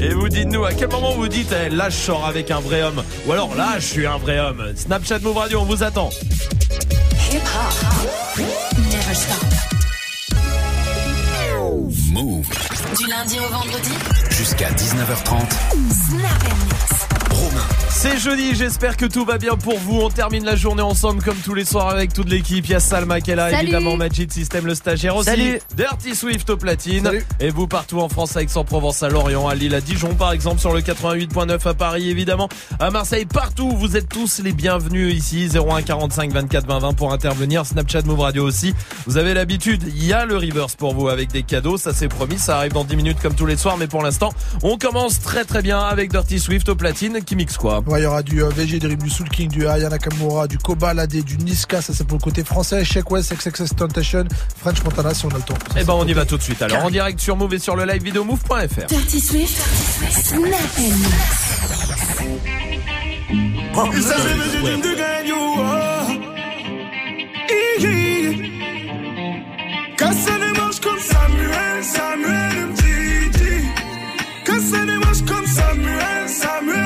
Et vous dites-nous à quel moment vous dites eh, là je sors avec un vrai homme? Ou alors là je suis un vrai homme. Snapchat Move Radio, on vous attend. Move. Du lundi au vendredi. Jusqu'à 19h30. C'est jeudi, j'espère que tout va bien pour vous. On termine la journée ensemble comme tous les soirs avec toute l'équipe. Il y a Salma qui est là, Salut. évidemment Magic System, le stagiaire aussi. Salut. Dirty Swift au platine. Salut. Et vous partout en France, à Aix-en-Provence, à Lorient, à Lille, à Dijon par exemple, sur le 88.9 à Paris évidemment, à Marseille, partout. Vous êtes tous les bienvenus ici. 01 45 24 20 20 pour intervenir. Snapchat Move Radio aussi. Vous avez l'habitude, il y a le reverse pour vous avec des cadeaux. Ça c'est promis, ça arrive dans 10 minutes comme tous les soirs. Mais pour l'instant, on commence très très bien avec Dirty Swift au platine qui mixe quoi Ouais, il y aura du euh, VG, du du Soul King, du Aya Nakamura, du Koba Lade, du Niska, ça c'est pour le côté français, Shake West, XXS Tentation, French Montana si on a le temps. Eh ben on y va tout de suite. Alors en direct sur Move et sur le live vidéo move.fr. Dirty Swift. Snap and Casse les manches comme Samuel, Samuel les manches comme Samuel, Samuel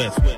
Ma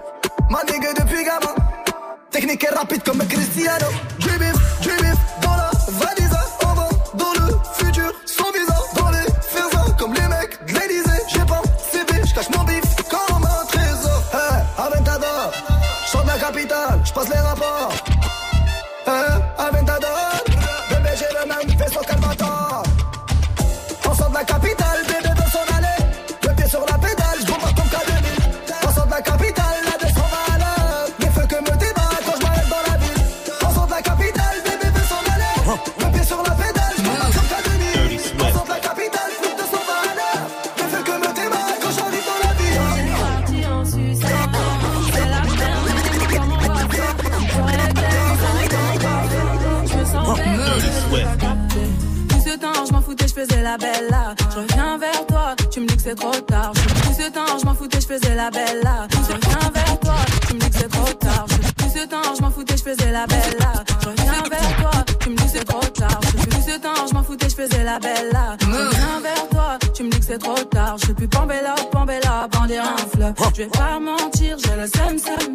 reviens vers toi, tu me dis que c'est trop tard. Tout ce temps, je m'en foutais, je faisais la belle là. Je reviens vers toi, tu me dis que c'est trop tard. Tout ce temps, je m'en foutais, je faisais la belle là. Je reviens vers toi, tu me dis que c'est trop tard. Tout ce temps, je m'en foutais, je faisais la belle là. Je reviens vers toi, tu me dis que c'est trop tard. Je plus Pambella, Pambella, bandir un fleuve. Je vais pas mentir, j'ai le seum seum.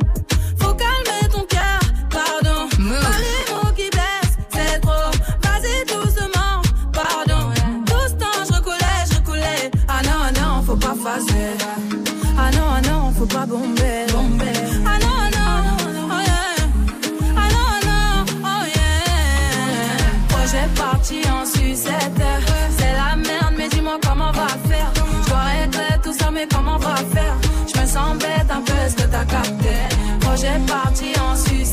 parti en. C'est la merde, mais dis-moi comment on va faire. Je dois tout ça, mais comment on va faire? Je me sens bête un peu ce que t'as capté? Projet parti en sucette.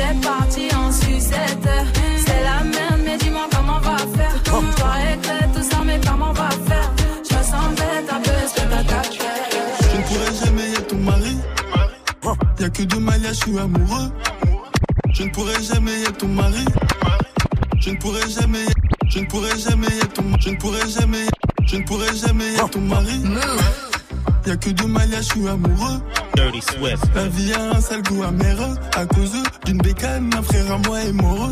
Projet parti en sucette. C'est la merde, mais dis-moi comment on va faire. J'aurais que tout ça, mais comment on va faire? Je me sens bête un peu, est-ce que t'as? Je ne pourrai jamais être ton mari. Y'a que deux Malias, je suis amoureux. Je ne pourrai jamais être ton mari. Je ne pourrai jamais, je ne pourrai jamais être ton, je ne pourrai jamais, je ne pourrai jamais être ton mari. Y'a que deux Malias, je suis amoureux. La vie a un sale goût amer à cause d'une bécane, un frère à moi est mort.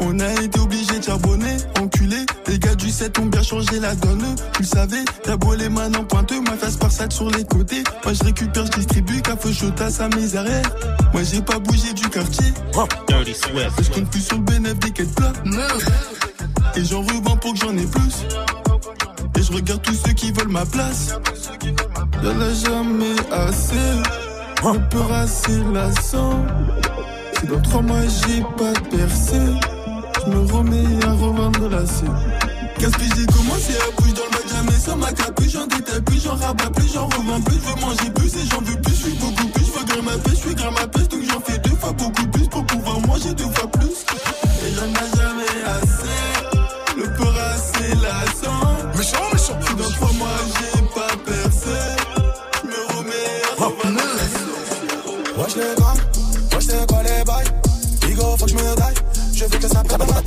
On a été obligé de charbonner, enculé. Les gars du 7 ont bien changé la donne. Tu le savais, t'as beau les mains en pointeux, ma face par sac sur les côtés. Moi je récupère, je distribue, café à mes arrières. Moi j'ai pas bougé du quartier. Je compte plus sur le bénéfice des quêtes plats. Et j'en revends pour que j'en ai plus. Et je regarde tous ceux qui veulent ma place. Y'en a jamais assez. Un peu assez lassant. Si dans trois mois j'ai pas percé, je me remets à revendre la scène. Qu'est-ce que j'ai commencé à bouger dans le bac, jamais sans ma capuche, j'en détaille plus, j'en rabats plus, j'en revends plus, je veux manger plus et j'en veux plus, je suis beaucoup plus, je veux grimper ma pêche, je suis grimper ma pêche, donc j'en fais deux fois beaucoup plus pour pouvoir manger deux fois plus. Et j'en ai jamais assez, veux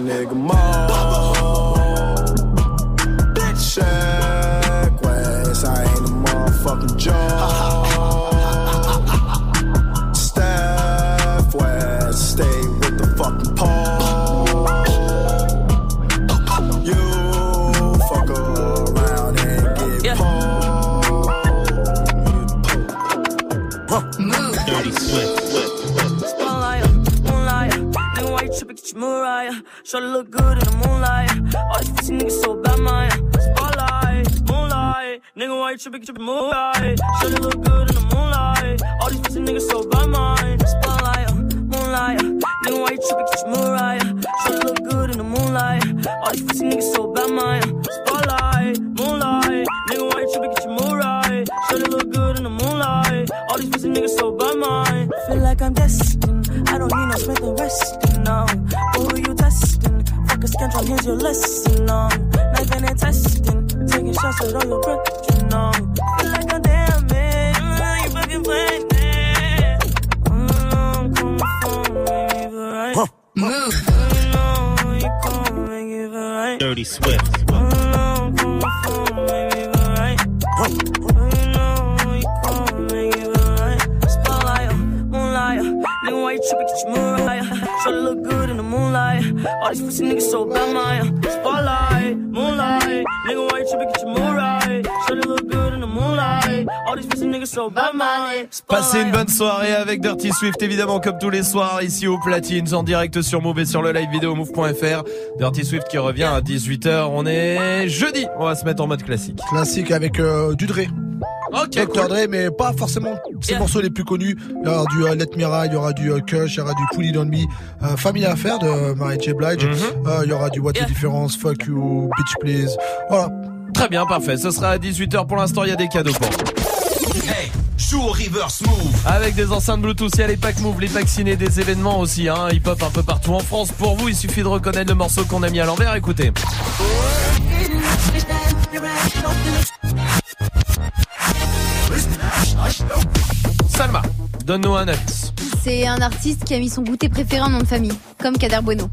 nigga. Mariah. Shorty look good in the moonlight. All these pussy niggas so bad, man. Spotlight, moonlight. Nigga, why you tripping? Your moonlight. Shorty look good in the moonlight. All these pussy niggas so bad, man. Spotlight, uh, moonlight. Uh. Nigga, why you tripping? Get your your lesson on. Knife and testing, taking shots at all your breath, Passez une bonne soirée avec Dirty Swift, évidemment, comme tous les soirs, ici au Platines, en direct sur Move et sur le live vidéo move.fr. Dirty Swift qui revient à 18h. On est jeudi. On va se mettre en mode classique. Classique avec euh, du Dre. Ok, cool. Dre, mais pas forcément ses morceaux les plus connus. Il y aura du euh, Let Me Ride, il y aura du euh, Kush, il y aura du Put It On Me, euh, Family Affair de Mary J. Blige, Mhm. Euh, il y aura du What the Difference, Fuck You, Bitch Please. Voilà. Très bien, parfait. Ce sera à 18h. Pour l'instant, il y a des cadeaux pour vous. Hey, joue au reverse move. Avec des enceintes Bluetooth, il y a les packs Move, les packs ciné, des événements aussi, hein, hip-hop un peu partout en France. Pour vous, il suffit de reconnaître le morceau qu'on a mis à l'envers. Écoutez. Salma, donne-nous un indice. C'est un artiste qui a mis son goûter préféré en nom de famille, comme Kader Bueno.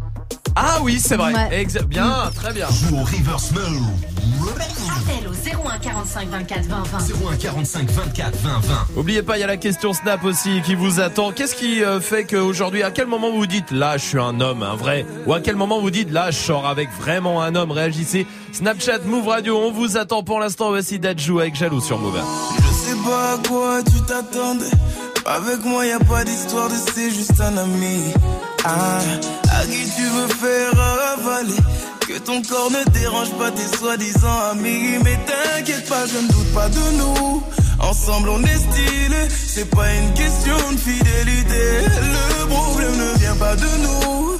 Ah oui, c'est vrai. Ouais. Exa- bien, très bien. Joue au reverse move. Appel au 01 45 24 20 20. 01 45 24 20 20. Oubliez pas, il y a la question Snap aussi qui vous attend. Qu'est-ce qui euh, fait qu'aujourd'hui, à quel moment vous dites là, je suis un homme, un vrai? Ou à quel moment vous dites là, je sors avec vraiment un homme? Réagissez. Snapchat, Move Radio, on vous attend pour l'instant. Voici Dajou avec Jaloux sur Move. Je sais pas à quoi tu t'attendais. Avec moi, y a pas d'histoire de c'est juste un ami. Ah, à qui tu veux faire avaler? Que ton corps ne dérange pas tes soi-disant amis. Mais t'inquiète pas, je ne doute pas de nous. Ensemble, on est stylé. C'est pas une question de fidélité. Le problème ne vient pas de nous.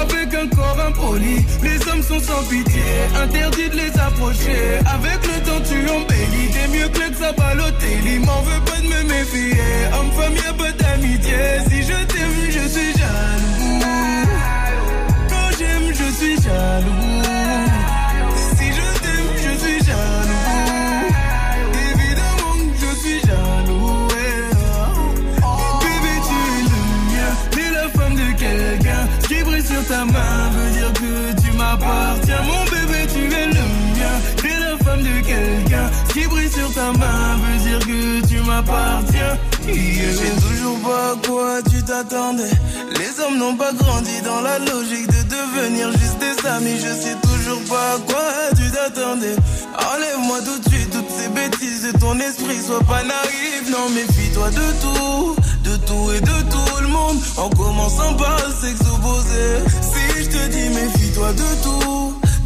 Avec un corps impoli. Les hommes sont sans pitié. Interdit de les approcher. Avec le temps, tu embellis. T'es mieux que ça Balotelli. M'en veux pas de me méfier. Homme-femme, y'a pas d'amitié. Si je t'aime, je suis jaloux. Quand j'aime, je suis jaloux. Ta main veut dire que tu m'appartiens. Mon bébé, tu es le mien. T'es la femme de quelqu'un. Ce qui brille sur ta main veut dire que tu m'appartiens. Je sais toujours pas à quoi tu t'attendais. Les hommes n'ont pas grandi dans la logique de devenir juste des amis. Je sais toujours pas à quoi tu t'attendais. Enlève-moi tout de suite toutes ces de ton esprit. Sois pas naïf, non, méfie-toi de tout. De tout et de tout le monde. En commençant par opposé. Si je te dis méfie-toi de tout.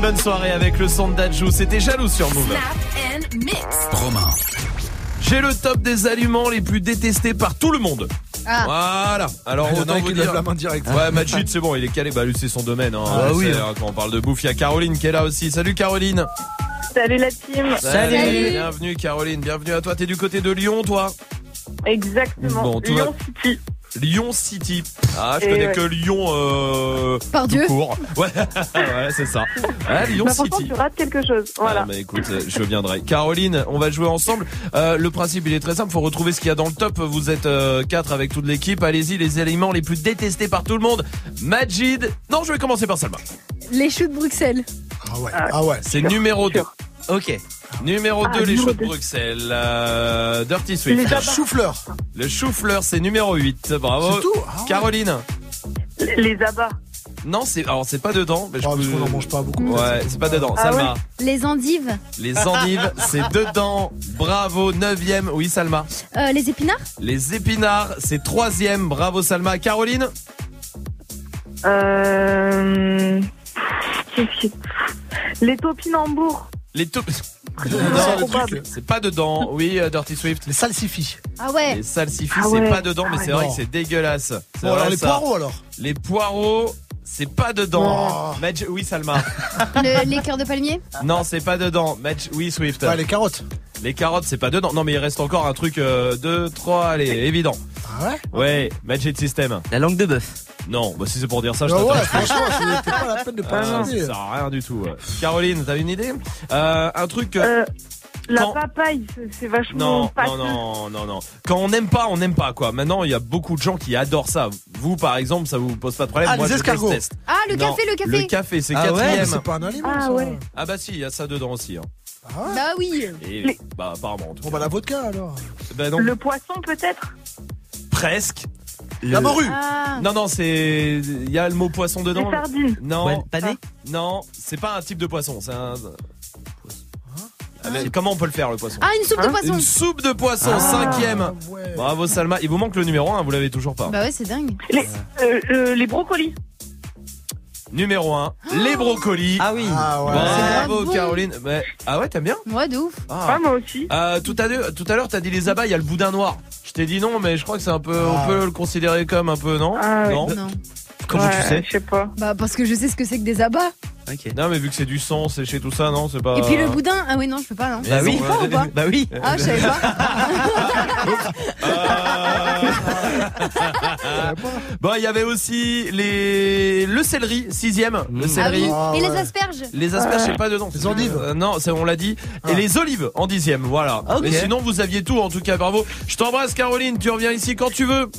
bonne soirée avec le son de Dajou. C'était jaloux sur Move. Snap and Mix. Romain. J'ai le top des aliments les plus détestés par tout le monde. Ah. Voilà. Alors a autant vous dire. la main direct. Ouais, Majid, c'est bon, il est calé. Bah, lui, c'est son domaine. Hein. Ah, oui. C'est, hein, Quand on parle de bouffe, il y a Caroline qui est là aussi. Salut, Caroline. Salut la team. Salut. Bienvenue, Caroline. Bienvenue à toi. T'es du côté de Lyon, toi? Exactement. Bon, tout Lyon City. Lyon City. Ah, je Et connais ouais. que Lyon. Euh... Par tout Dieu. court. Ouais, ouais, c'est ça. Ouais, Lyon Bah, City. tu rates quelque chose. Voilà. Ah, bah écoute, euh, je viendrai. Caroline, on va jouer ensemble. Euh, le principe, il est très simple. Faut retrouver ce qu'il y a dans le top. Vous êtes euh, quatre avec toute l'équipe. Allez-y, les aliments les plus détestés par tout le monde. Majid. Non, je vais commencer par Salma. Les choux de Bruxelles. Ah ouais. Ah ouais. C'est numéro 2. Ok. Numéro Ah, 2, les numéro choux de. Bruxelles. Euh, Dirty Swift. Les Le chou-fleur. Le chou-fleur, c'est numéro 8. Bravo. C'est tout Ah ouais. Caroline. Les- Les abats. Non, c'est alors c'est pas dedans. Mais je Ah, peux- parce qu'on n'en mange pas beaucoup. Ouais, c'est pas dedans. Ah Salma. Les endives. Les endives, c'est dedans. Bravo, 9 Oui, Salma. Euh, les épinards. Les épinards, c'est troisième. Bravo, Salma. Caroline Euh... Les topinambours. Les tout. C'est pas dedans. Oui, euh, Dirty Swift. Les salsifis. Ah ouais. Les salsifis, Ah c'est ouais. pas dedans, mais Ah c'est vrai Non. que c'est dégueulasse. C'est Bon, alors les ça. poireaux alors. Les poireaux, c'est pas dedans. Oh. Oui, Salma. Le- les cœurs de palmier. non, c'est pas dedans. Madge- oui, Swift. Ouais, les carottes. Les carottes, c'est pas dedans. Non, mais il reste encore un truc 2, 3, allez, évident. Ah ouais Ouais, Magic System. La langue de bœuf. Non, bah si c'est pour dire ça, je Ah t'attends. ouais, franchement, c'était pas la peine de Ah, pas ça demander. sert à rien du tout. Caroline, t'as une idée? Euh, Un truc. euh, Euh, la Quand- papaye, c'est- vachement Non, non, pâteux. non, non, non. Quand on n'aime pas, on n'aime pas quoi. Maintenant, il y a beaucoup de gens qui adorent ça. Vous, par exemple, ça vous pose pas de problème. Ah, Moi, les je escargots. déteste. Ah, le Non, café, le café. Le café, c'est Ah quatrième. Mais c'est pas un aliment. Ah ça. ouais. Ah bah si, il y a ça dedans aussi. hein. Ah ouais Bah oui. Et Les- bah apparemment. En tout Bon cas. bah la vodka alors. Bah, non, Le poisson peut-être? Presque. La morue. Ah. Non, non, c'est. Il y a le mot poisson Les dedans. sardines. Non, Ouais, pané non, c'est pas un type de poisson. C'est un. Ah, comment on peut le faire le poisson Ah, une soupe de Hein poisson. Une soupe de poisson, Ah, cinquième. ouais. Bravo Salma. Il vous manque le numéro 1, vous l'avez toujours pas. Bah ouais, c'est dingue. Les, euh, euh, les brocolis. Numéro 1, les brocolis. Ah oui. Ah ouais. Bravo C'est. Caroline. Mais- ah ouais, t'aimes bien Ouais, de ouf. ah. Ah, moi aussi. Euh, tout à l'heure, tout à l'heure, t'as dit les abats, il y a le boudin noir. Je t'ai dit non, mais je crois que c'est un peu, Ah. on peut le considérer comme un peu, non Ah ouais. Non. Non. Comment Ouais, tu sais Je sais pas. Bah parce que je sais ce que c'est que des abats. Ok. Non, mais vu que c'est du sang séché tout ça, non, c'est pas. Et puis le boudin. Ah oui, non, je peux pas, non. Mais Bah oui. Pas ou pas Bah oui. Ah, je savais pas. Bon, il y avait aussi les le céleri, sixième, le Mmh. céleri. Ah Et les ouais. asperges. Les asperges, c'est pas dedans. Les endives. Euh, non, c'est- on l'a dit. Et Ah. les olives en dixième, voilà. Mais sinon, vous aviez tout. En tout cas, bravo. Je t'embrasse, Caroline. Tu reviens ici quand tu veux.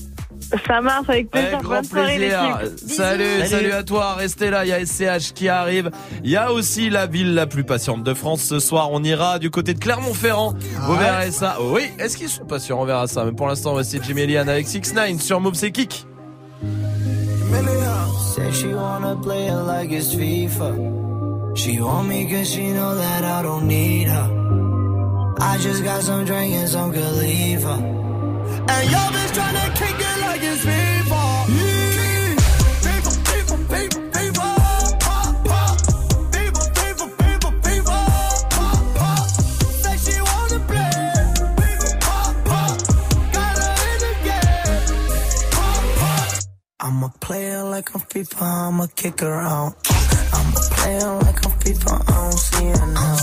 Ça marche avec plaisir. Avec grand Bonne plaisir. Salut, Bisous. salut à toi. Restez là. Il y a SCH qui arrive. Il y a aussi la ville la plus patiente de France. Ce soir, on ira du côté de Clermont-Ferrand. Vous Ah ouais verrez ça. Oui. Est-ce qu'ils sont patients On verra ça. Mais pour l'instant, voici Jimmy Lian avec 6 9 sur Move, c'est kick. Said she wanna play it like it's FIFA. She want me cause she know that I don't need her. I just got some drink and some good leave her. And yo bitch tryna kick it like it's FIFA. Yeah. FIFA, FIFA, FIFA, FIFA. Pop, pop. FIFA, FIFA, FIFA, FIFA. Pop, pop. Say she wanna play. FIFA, pop, pop. Got her in the game. Pop, pop. I'm a player like I'm FIFA, I'm a kick around. I'm a player like I'm FIFA, I don't see it now.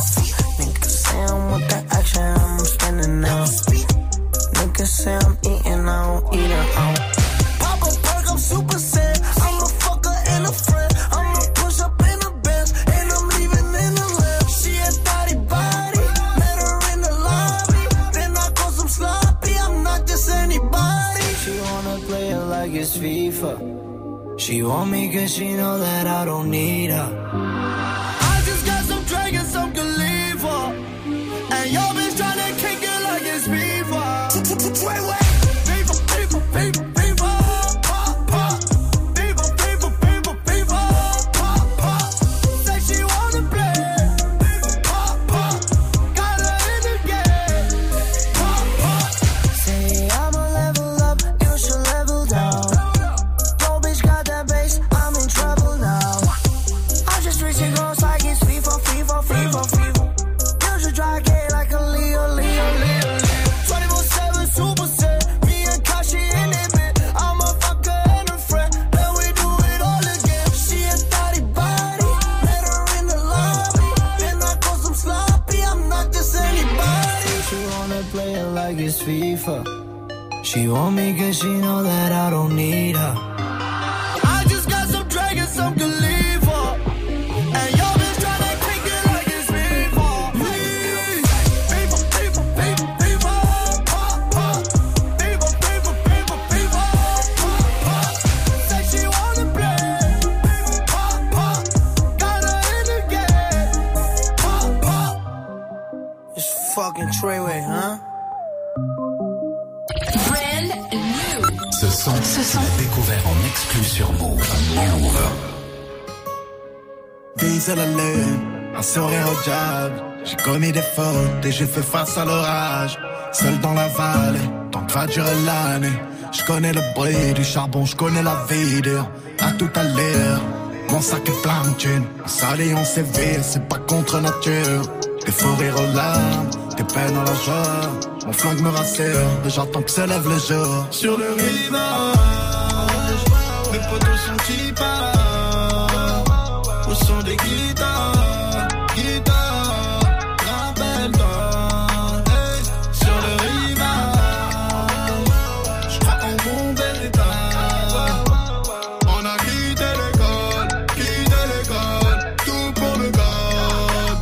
Niggas say I'm with the action, I'm spinning now. Niggas say I'm eating, I don't eat it out. Pop a perk, I'm super sad. I'm a fucker and a friend. I'ma push up in a Benz, and I'm leaving in the left. She a thotty body, met her in the lobby. Then I call some sloppy, I'm not just anybody. She wanna play it like it's FIFA. She want me cause she know that I don't need her. She want me cause she know that I don't need her. La lune, un sourire au diable. J'ai commis des fautes et j'ai fait face à l'orage. Seul dans la vallée, tant que va durer l'année. Je connais le bruit du charbon, je connais la vie dur. À tout à l'heure, mon sac est plein de thunes. S'allie, on sévère, c'est pas contre nature. Des faux rires aux larmes, des peines dans la joie. Mon flingue me rassure, j'attends que se lève le jour. Sur le rivage, mes potos sont qui partent des guitares, guitares, rappelle-toi, sur le je crois mon bel état. On a quitté l'école, quitté l'école, tout pour le code.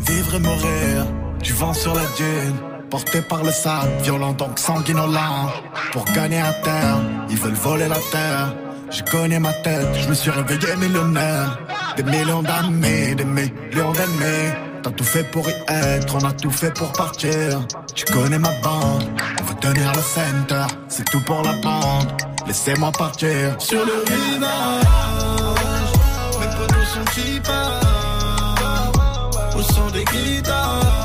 Vivre et mourir, du vent sur la dune. Porté par le sable, violent donc sanguinolent. Pour gagner à terre, ils veulent voler la terre. Je connais ma tête, je me suis réveillé millionnaire. Des millions d'amis, des millions d'ennemis. T'as tout fait pour y être, on a tout fait pour partir. Tu connais ma bande, on veut tenir le center. C'est tout pour la bande, laissez-moi partir. Sur le rivage, mes potos sont qui. Au son des guitares,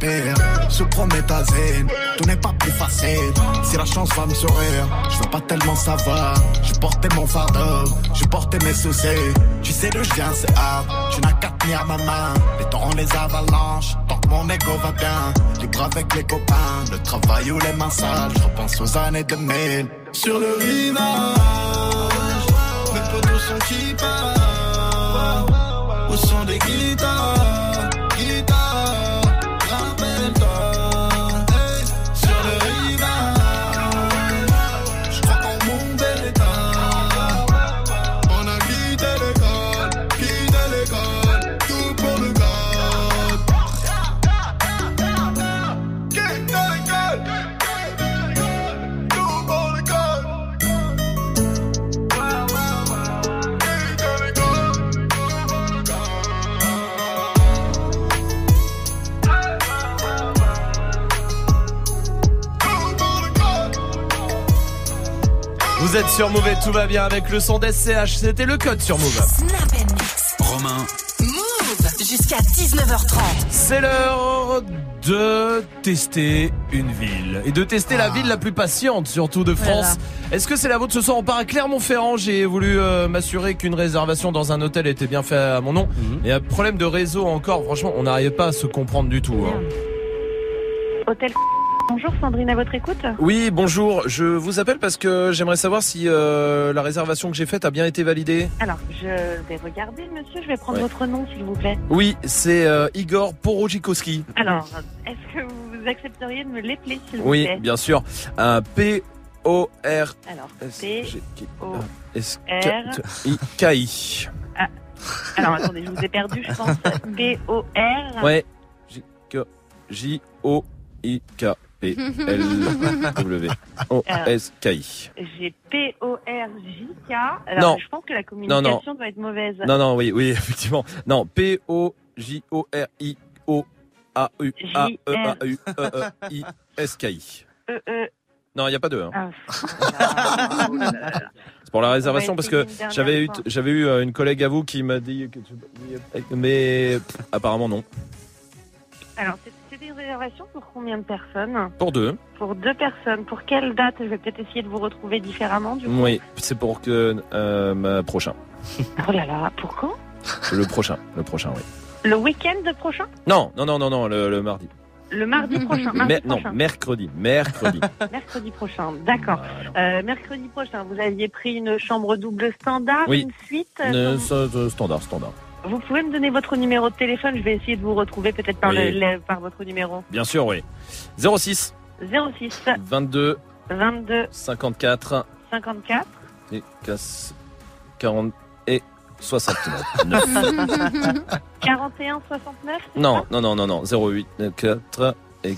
le pire. Sous prométhazine, tout n'est pas plus facile. Si la chance va me sourire, je veux pas tellement savoir. Je portais mon fardeau, je portais mes soucis. Tu sais d'où je viens, c'est hard. Tu n'as qu'à tenir ma main. Les torrents, les avalanches, tant que mon ego va bien. Libre avec les copains, le travail ou les mains sales. Je repense aux années 2000. Sur le rivage, mes potos sont qui partent. Au son des guitares, êtes sur Move et tout va bien avec le son d'SCH. C'était le code sur Move. Snap and mix. Romain, Move jusqu'à 19h30. C'est l'heure de tester une ville et de tester la ville la plus patiente surtout de France. Est-ce que c'est la vôtre ce soir? On part à Clermont-Ferrand. J'ai voulu euh, m'assurer qu'une réservation dans un hôtel était bien faite à mon nom. Il y a problème de réseau encore. Franchement, on n'arrive pas à se comprendre du tout. hein. Hôtel. Bonjour Sandrine, à votre écoute Oui, bonjour. Je vous appelle parce que j'aimerais savoir si euh, la réservation que j'ai faite a bien été validée. Alors, je vais regarder, monsieur. Je vais prendre Ouais. votre nom, s'il vous plaît. Oui, c'est euh, Igor Porojikowski. Alors, est-ce que vous accepteriez de me l'épeler, s'il vous Oui, plaît? bien sûr. Un P O R Alors, P. O. R. I K I? Alors, attendez, je vous ai perdu, je pense. B-O-R. Ouais. J K J O I K P L W O S K I. J'ai P-O-R-J-K. Alors, Non. je pense que la communication doit être mauvaise. Non non oui oui effectivement. Non P O J O R I O A U A E A U E E I S K I. E-E. Non, il y a pas deux. hein. Ah, C'est pour la réservation On va parce que j'avais eu j'avais eu euh, une collègue à vous qui m'a dit que tu... mais apparemment non. Alors, c'est- réservation pour combien de personnes Pour deux. Pour deux personnes. Pour quelle date Je vais peut-être essayer de vous retrouver différemment, du coup. Oui, c'est pour que euh, prochain. Oh là là, pour quand Le prochain, le prochain, oui. Le week-end prochain Non, non, non, non, non, le, le mardi. Le mardi prochain mardi Mer- non, mercredi, mercredi. Mercredi prochain, d'accord. Euh, mercredi prochain, vous aviez pris une chambre double standard, Oui. une suite. Euh, euh, standard, standard. Vous pouvez me donner votre numéro de téléphone Je vais essayer de vous retrouver peut-être par, Oui. le- le- par votre numéro. Bien sûr, oui. 06 06 22 22 54 54 et casse- 40 et 69. 41 69 c'est non, non, non, non, non. 08 4 et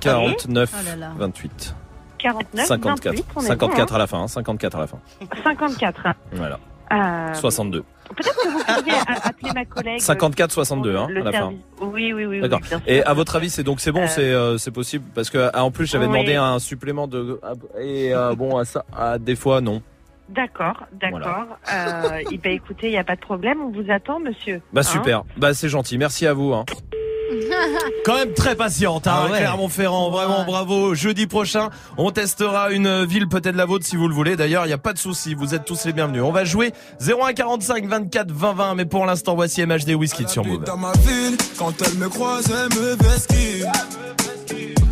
49 Oh là là. 28. 49 54. 28, on est 54 bon, à la fin, hein, 54 à la fin. hein. 54. Voilà. Euh, 62. Peut-être que vous pourriez appeler ma collègue. 54 62 hein, le à la fin. service. Oui, oui, oui. D'accord. oui. Et à votre avis, c'est donc c'est bon, Euh, c'est euh, possible? Parce que ah, en plus j'avais oui. demandé un supplément de et euh, bon à ça à des fois non. D'accord, d'accord. Euh, eh ben, écoutez, il n'y a pas de problème. On vous attend, monsieur. Bah Hein super. Bah c'est gentil. Merci à vous. Hein. Quand même très patiente, hein, Ah ouais. Clermont-Ferrand. Vraiment, bravo. Jeudi prochain, on testera une ville peut-être la vôtre si vous le voulez. D'ailleurs, il n'y a pas de souci. Vous êtes tous les bienvenus. On va jouer 0145 24 20 20. Mais pour l'instant, voici MHD Whisky sur Move. dans ma ville, quand elle me croise, elle me vesquille.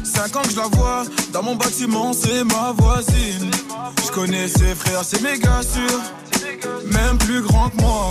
Cinq ans que je la vois, dans mon bâtiment, c'est ma voisine. Je connais ses frères, c'est méga sûr, même plus grand que moi.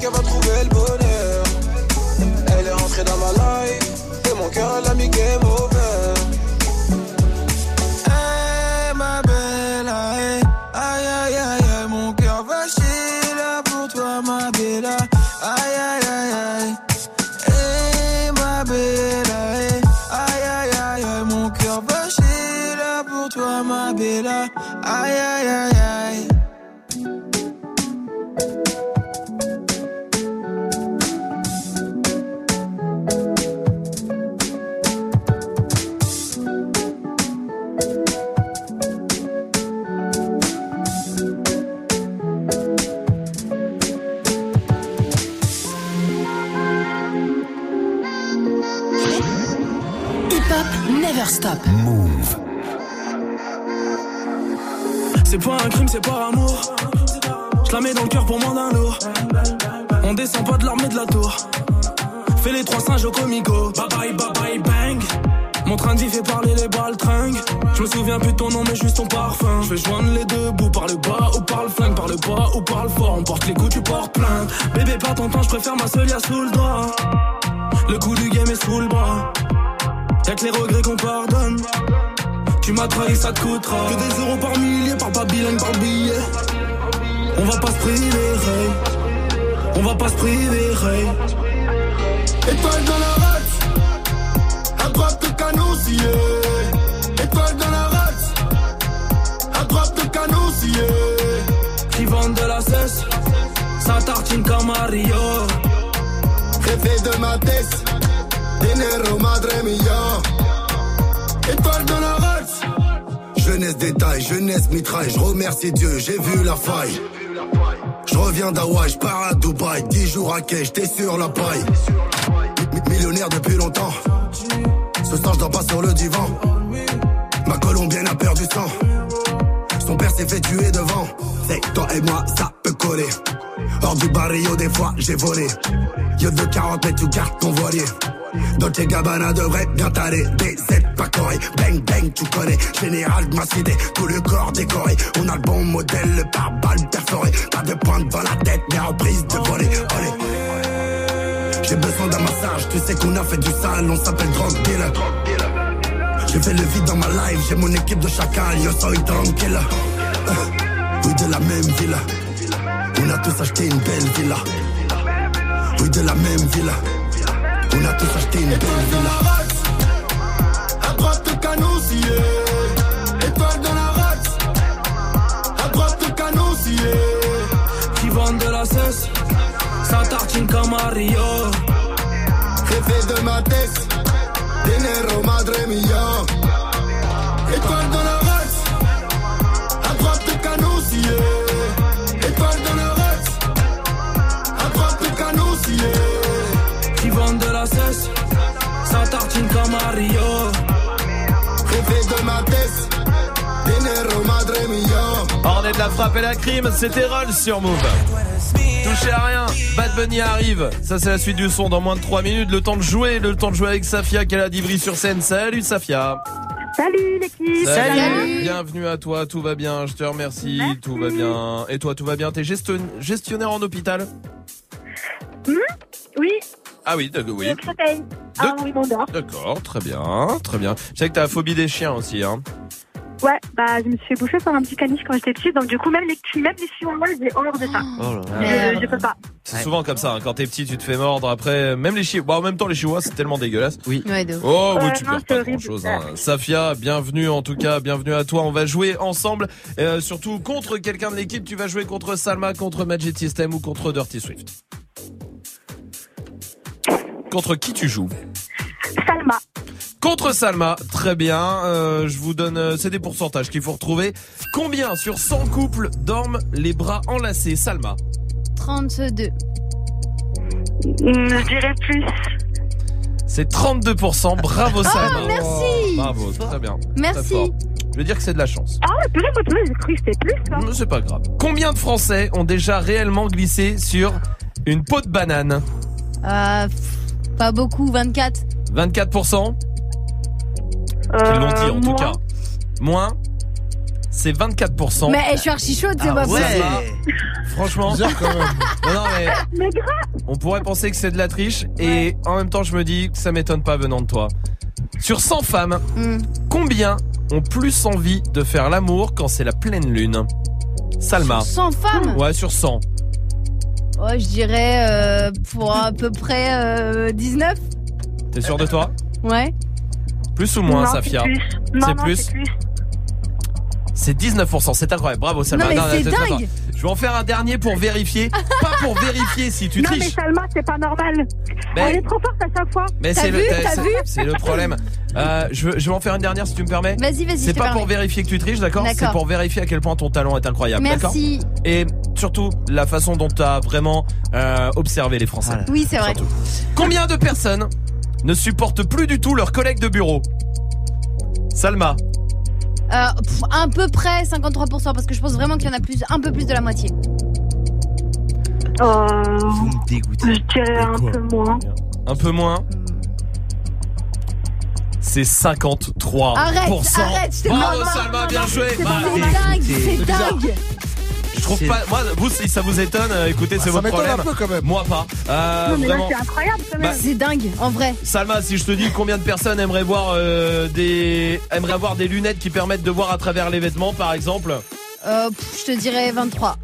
qu'elle va trouver le bonheur. Elle est rentrée dans ma life Et mon cœur elle a mis game over Hey ma belle aïe Aïe aïe aïe Mon cœur va chier là pour toi ma belle Aïe aïe aïe aïe Hey ma belle aïe Aïe aïe aïe Mon cœur va là pour toi ma belle aïe aïe aïe Never Stop. Move. C'est pas un crime, c'est par amour. Je la mets dans le cœur pour moins d'un lourd. On descend pas de l'armée de la tour. Fais les trois singes au comico. Bye bye, bye bye, bang. Mon train de vie fait parler les baltringues. Je me souviens plus de ton nom, mais juste ton parfum. Je vais joindre les deux bouts par le bas ou par le flingue, par le bas ou par le fort. On porte les coups, tu portes plainte. Bébé, pas ton temps, je préfère ma seule sous le doigt. Le coup du game est sous le bras. Y'a que les regrets qu'on pardonne. Tu m'as trahi, ça te coûtera. Que des euros par millier, par pas par billet. On va pas se priver. On va pas se priver. Étoile dans la rate. À droite de canon, si. Étoile dans la rate. À droite de canon, si yeah. Qui vendent de la cesse. Ça tartine comme Mario. Rêver de ma tête dinero madre mia. Étoile de la race. Jeunesse détail, jeunesse mitraille, je remercie Dieu, j'ai vu la faille. Je reviens d'Hawaï, je pars à Dubaï, 10 jours à quai, j'étais sur la paille. Mi- Millionnaire depuis longtemps. Ce soir, je dors pas sur le divan. Ma colombienne a perdu sang. Son père s'est fait tuer devant. C'est toi et moi, ça peut coller. Hors du barrio, des fois, j'ai volé. Yo de 40 mètres, tu gardes ton voilier. Dolce Gabbana devrait bien t'aller. DZ pas coré. Bang bang, tu connais. Général de ma cité, tout le corps décoré. On a le bon modèle, le pare-balles perforé. Pas de pointe dans la tête, mais en prise de voler. Olé. J'ai besoin d'un massage, tu sais qu'on a fait du sale, on s'appelle drug dealer. J'ai fait le vide dans ma life, j'ai mon équipe de chacal, yo soy tranquille. Euh, Oui, de la même villa. On a tous acheté une belle villa. Oui, de la même villa. On a tous acheté une belle villa. Sa tartine comme Mario. De ma tête. Dinero madre mia. Étoile Est de la frappe et la crime, c'était Roll sur Move. Touchez à rien, Bad Bunny arrive. Ça c'est la suite du son dans moins de 3 minutes. Le temps de jouer, le temps de jouer avec Safia qu'elle a d'Ivry sur scène. Salut Safia. Salut l'équipe Bienvenue à toi, tout va bien, je te remercie, tout va bien. Et toi, tout va bien T'es gestion- gestionnaire en hôpital Hmm Oui, Ah oui, d'accord, oui. Ah oui, mon dort. D'accord, très bien, très bien. Je sais que t'as la phobie des chiens aussi, hein. Ouais, bah je me suis fait bouffer par un petit caniche quand j'étais petite, donc du coup même les même les chiots j'ai horreur de ça. Oh là Je, je peux pas. C'est souvent comme ça, hein. quand t'es petit, tu te fais mordre. Après, même les chihuahuas, en même temps, les chihuahuas, c'est tellement dégueulasse. Oui. Ouais, de ouf. Oh, oui, Ouais, tu non, perds pas horrible. grand chose. Hein. Safia, bienvenue en tout cas, bienvenue à toi. On va jouer ensemble, euh, surtout contre quelqu'un de l'équipe. Tu vas jouer contre Salma, contre Magic System ou contre Dirty Swift? Contre qui tu joues? Salma. Contre Salma, très bien. Euh, je vous donne, euh, c'est des pourcentages qu'il faut retrouver. Combien sur 100 couples dorment les bras enlacés, Salma? 32. Hmm, Je dirais plus. C'est 32%. Bravo Salma. Ah, merci. Bravo, très bien. Merci. Très fort. Je veux dire que c'est de la chance. Ah purée, j'ai cru que c'était plus. hein. C'est pas grave. Combien de Français ont déjà réellement glissé sur une peau de banane? Euh, pff, pas beaucoup, 24. 24% Euh, Ils l'ont dit en tout cas. Moins C'est 24%. Mais eh, je suis archi chaude, c'est Ah pas ouais. possible. Franchement. Bizarre quand même. Non, non, mais Mais grave on pourrait penser que c'est de la triche et en même temps je me dis que ça m'étonne pas venant de toi. Sur 100 femmes, Hmm. combien ont plus envie de faire l'amour quand c'est la pleine lune? Salma. 100 femmes? Ouais, sur 100. Ouais, je dirais euh, pour à peu près euh, 19. T'es sûr de toi? Ouais. Plus ou moins, Non, Safia c'est plus. C'est non, plus c'est plus. C'est 19%, c'est incroyable. Bravo Salma. Non, mais dingue. Je vais en faire un dernier pour vérifier. pas pour vérifier si tu non, mais triches. Salma, c'est pas normal. Mais- Elle est trop forte à chaque fois. Mais c'est le, c'est- vu c'est le problème. Euh, je, vais en faire une dernière si tu me permets. Vas-y, vas-y, C'est pas permets. pour vérifier que tu triches, d'accord. C'est pour vérifier à quel point ton talent est incroyable, d'accord Merci. Et surtout la façon dont tu as vraiment euh, observé les Français. Oui, c'est vrai. Surtout. Combien de personnes ne supportent plus du tout leurs collègues de bureau Salma, Euh, pff, à peu près 53% parce que je pense vraiment qu'il y en a plus, un peu plus de la moitié. Euh, Vous me dégoûtez. je dirais un peu moins. un peu moins. C'est 53%. Arrête, arrête, je te Bravo. Salma, bien joué. C'est Bah, c'est dingue, c'est dingue. Je trouve pas. Moi, vous, si ça vous étonne, euh, écoutez, c'est Ça votre m'étonne problème. un peu quand même. Moi pas. Euh, Non, mais vraiment. c'est incroyable quand même. Bah, C'est dingue, en vrai. Salma, si je te dis combien de personnes aimeraient voir euh, des aimeraient avoir des lunettes qui permettent de voir à travers les vêtements, par exemple, Euh, pff, je te dirais 23.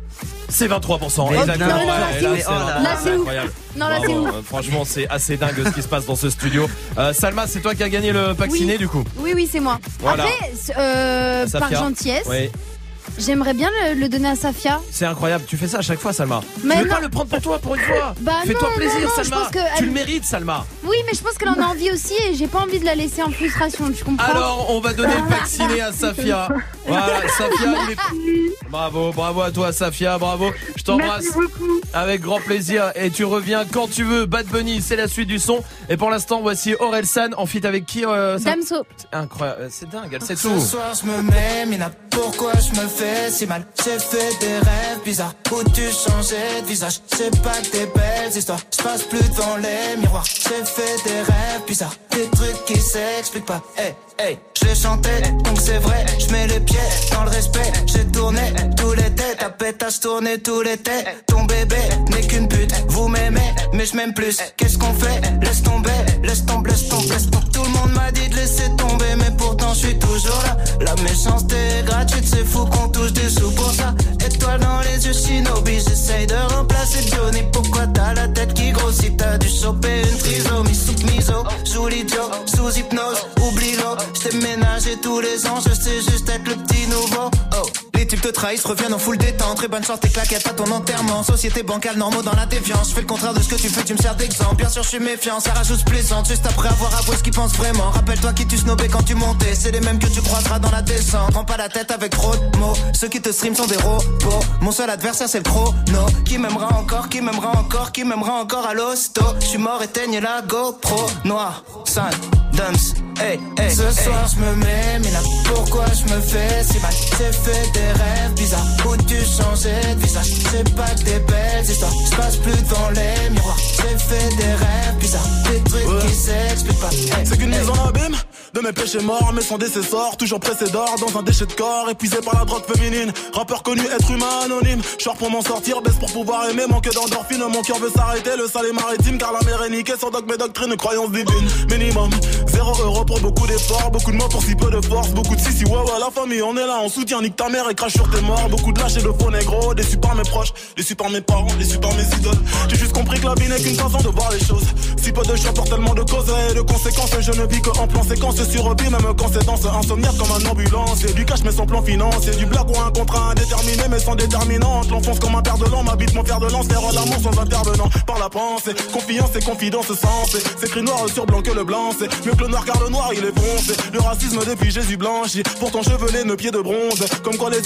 c'est 23%. Mais Exactement. non, non, là, c'est là, ouf. c'est c'est. Non, là, c'est ouf. Franchement, c'est assez dingue ce qui se passe dans ce studio. Euh, Salma, c'est toi qui as gagné le pack Oui. ciné du coup? Oui, oui, c'est moi. Voilà. Après, euh, par gentillesse, Oui. J'aimerais bien le, le donner à Safia. C'est incroyable, tu fais ça à chaque fois, Salma. Mais tu veux non. pas le prendre pour toi pour une fois Bah Fais-toi plaisir, non, non, je Salma. pense que Tu elle- le mérites, Salma. Oui, mais je pense qu'elle en a envie aussi et j'ai pas envie de la laisser en frustration, tu comprends? Alors, on va donner le vacciné à Safia. Voilà, Safia, il est... Bravo, bravo à toi, Safia, bravo. Je t'embrasse. Avec grand plaisir. Et tu reviens quand tu veux. Bad Bunny, c'est la suite du son. Et pour l'instant, voici Aurel San en feat avec qui euh, ça Damso. C'est Incroyable, c'est dingue, elle sait Ce soir je me mets, Mina, pourquoi je me fais si mal. J'ai fait des rêves bizarres. Où tu changeais de visage. C'est pas que des belles histoires, je passe plus devant les miroirs. J'ai fait des rêves bizarres, des trucs qui s'expliquent pas. Hey, hey, je les chantais, donc c'est vrai. Je mets les pieds dans le respect. J'ai tourné l'été, ta pétasse tournée tout l'été Ton bébé n'est qu'une pute, vous m'aimez mais je m'aime plus. Qu'est-ce qu'on fait? Laisse tomber, laisse tomber, laisse tomber. Tout le monde m'a dit de laisser tomber mais pourtant je suis toujours là. La méchanceté est gratuite, c'est fou qu'on touche des sous pour ça. Étoile dans les yeux shinobi, j'essaye de remplacer Johnny. Pourquoi t'as la tête qui grossit? T'as dû choper une trisomie. Sous miso Sous l'idiot, sous hypnose, oublie-le J't'ai ménagé tous les ans, je sais juste être le petit nouveau. Oh les types te trahissent, reviennent en full détente. Très bonne chance, tes claquettes à ton enterrement. Société bancale, normaux dans la défiance. Je fais le contraire de ce que tu fais, tu me sers d'exemple. Bien sûr je suis méfiant, ça rajoute plaisante. Juste après avoir avoué ce qu'ils pensent vraiment. Rappelle-toi qui tu snobais quand tu montais. C'est les mêmes que tu croiseras dans la descente. Prends pas la tête avec trop de mots. Ceux qui te stream sont des robots. Mon seul adversaire c'est le chrono. Qui m'aimera encore, qui m'aimera encore Qui m'aimera encore à l'hosto. Je suis mort, éteigne la GoPro. Noir, sun, dance, hey, hey Ce soir je me mets, mais là pourquoi je me fais si mal? J'ai fait des rêves bizarres. Où tu changeais de visage? C'est pas que des belles histoires. Je passe plus devant les miroirs. J'ai fait des rêves bizarres. Des trucs qui s'expliquent pas. Hey, C'est qu'une hey. mise en abîme de mes péchés morts, mais sans décessor, toujours pressé d'or dans un déchet de corps, épuisé par la drogue féminine. Rappeur connu, être humain anonyme. Short pour m'en sortir, baisse pour pouvoir aimer, manque d'endorphine, mon cœur veut s'arrêter, le sale est maritime, car la mer est niquée. Sans dogme et doctrine, croyance divine. Minimum, zéro euro pour beaucoup d'efforts, beaucoup de mots pour si peu de force, beaucoup de si si ouais ouais, la famille, on est là, on soutient, nique ta mère et crache sur tes morts, beaucoup de lâches et de faux négro, déçus par mes proches, déçus par mes parents, déçus par mes idoles. J'ai juste compris que la vie n'est qu'une façon de voir les choses. Si peu de choix pour tellement de causes et de conséquences, je ne vis que en plan séquence sur vie, même quand c'est danse insomniaque comme un ambulance. Et du cash mais sans plan financier, du blague ou un contrat indéterminé mais sans déterminante. L'enfonce comme un père de l'an, m'habite mon fer de lance, faire l'amour sans intervenant. Par la pensée, confiance et confidence sensée. C'est écrit noir sur blanc que le blanc, c'est mieux que le noir car le noir il est foncé. Le racisme depuis Jésus blanchi, pourtant chevelé, nos pieds de bronze. Comme quoi les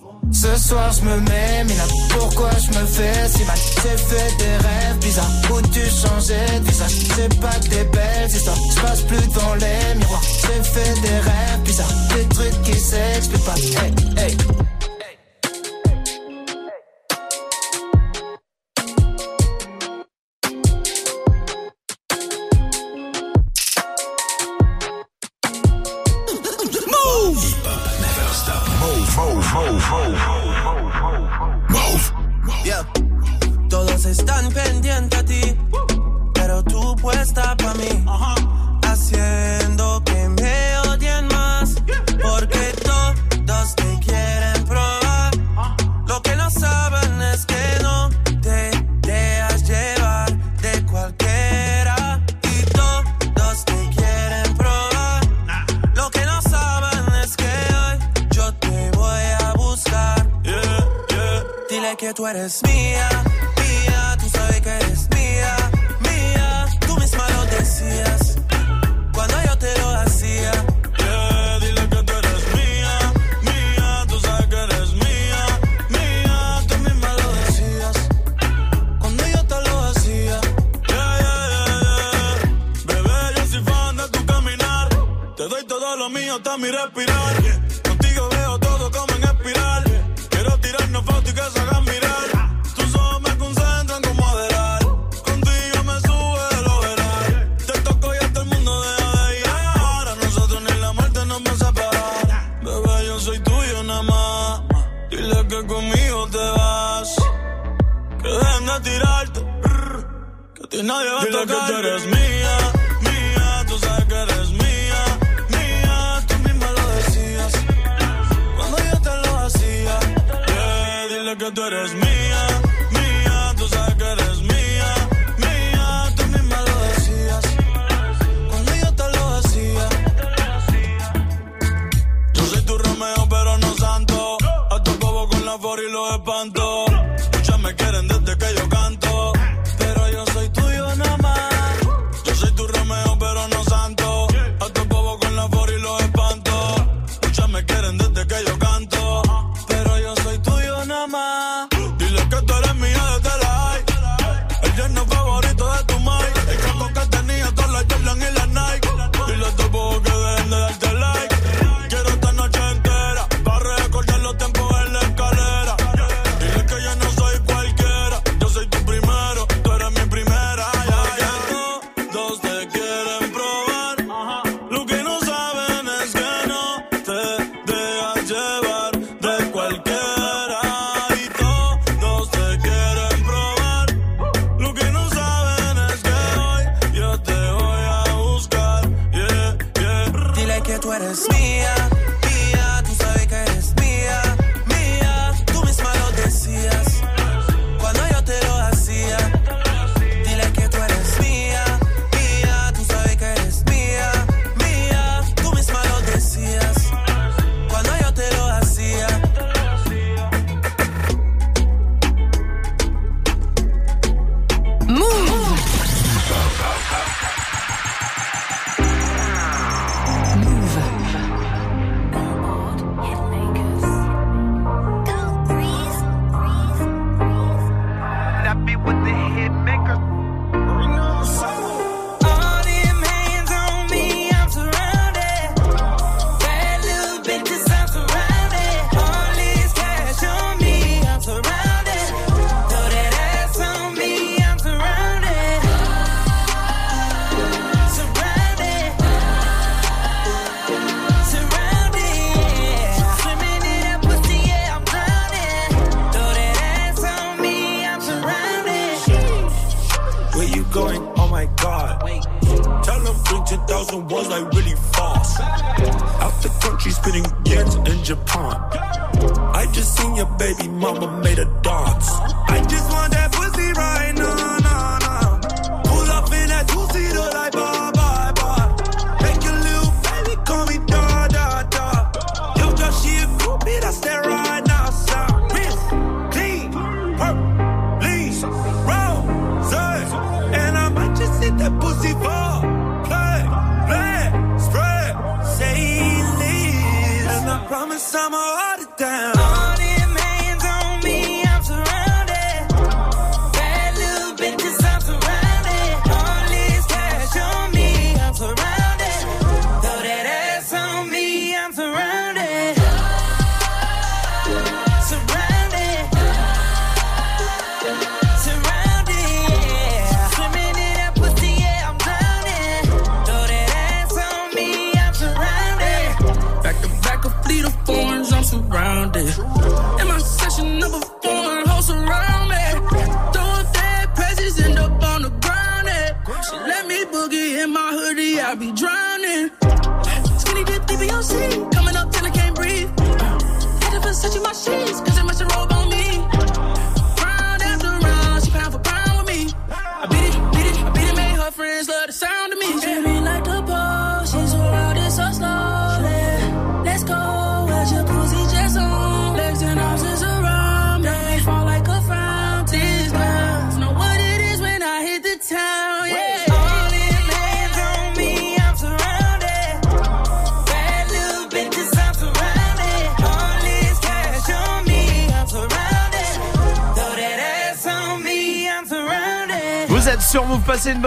Ce soir je me mets, mais là pourquoi je me fais si mal? J'ai fait des rêves bizarres. Où tu changeais de C'est pas des belles histoires, je passe plus devant les miroirs. J'ai fait des rêves bizarres, des trucs qui s'expliquent pas. Hey, hey tú eres mía, tu bobo con la for y los espanto.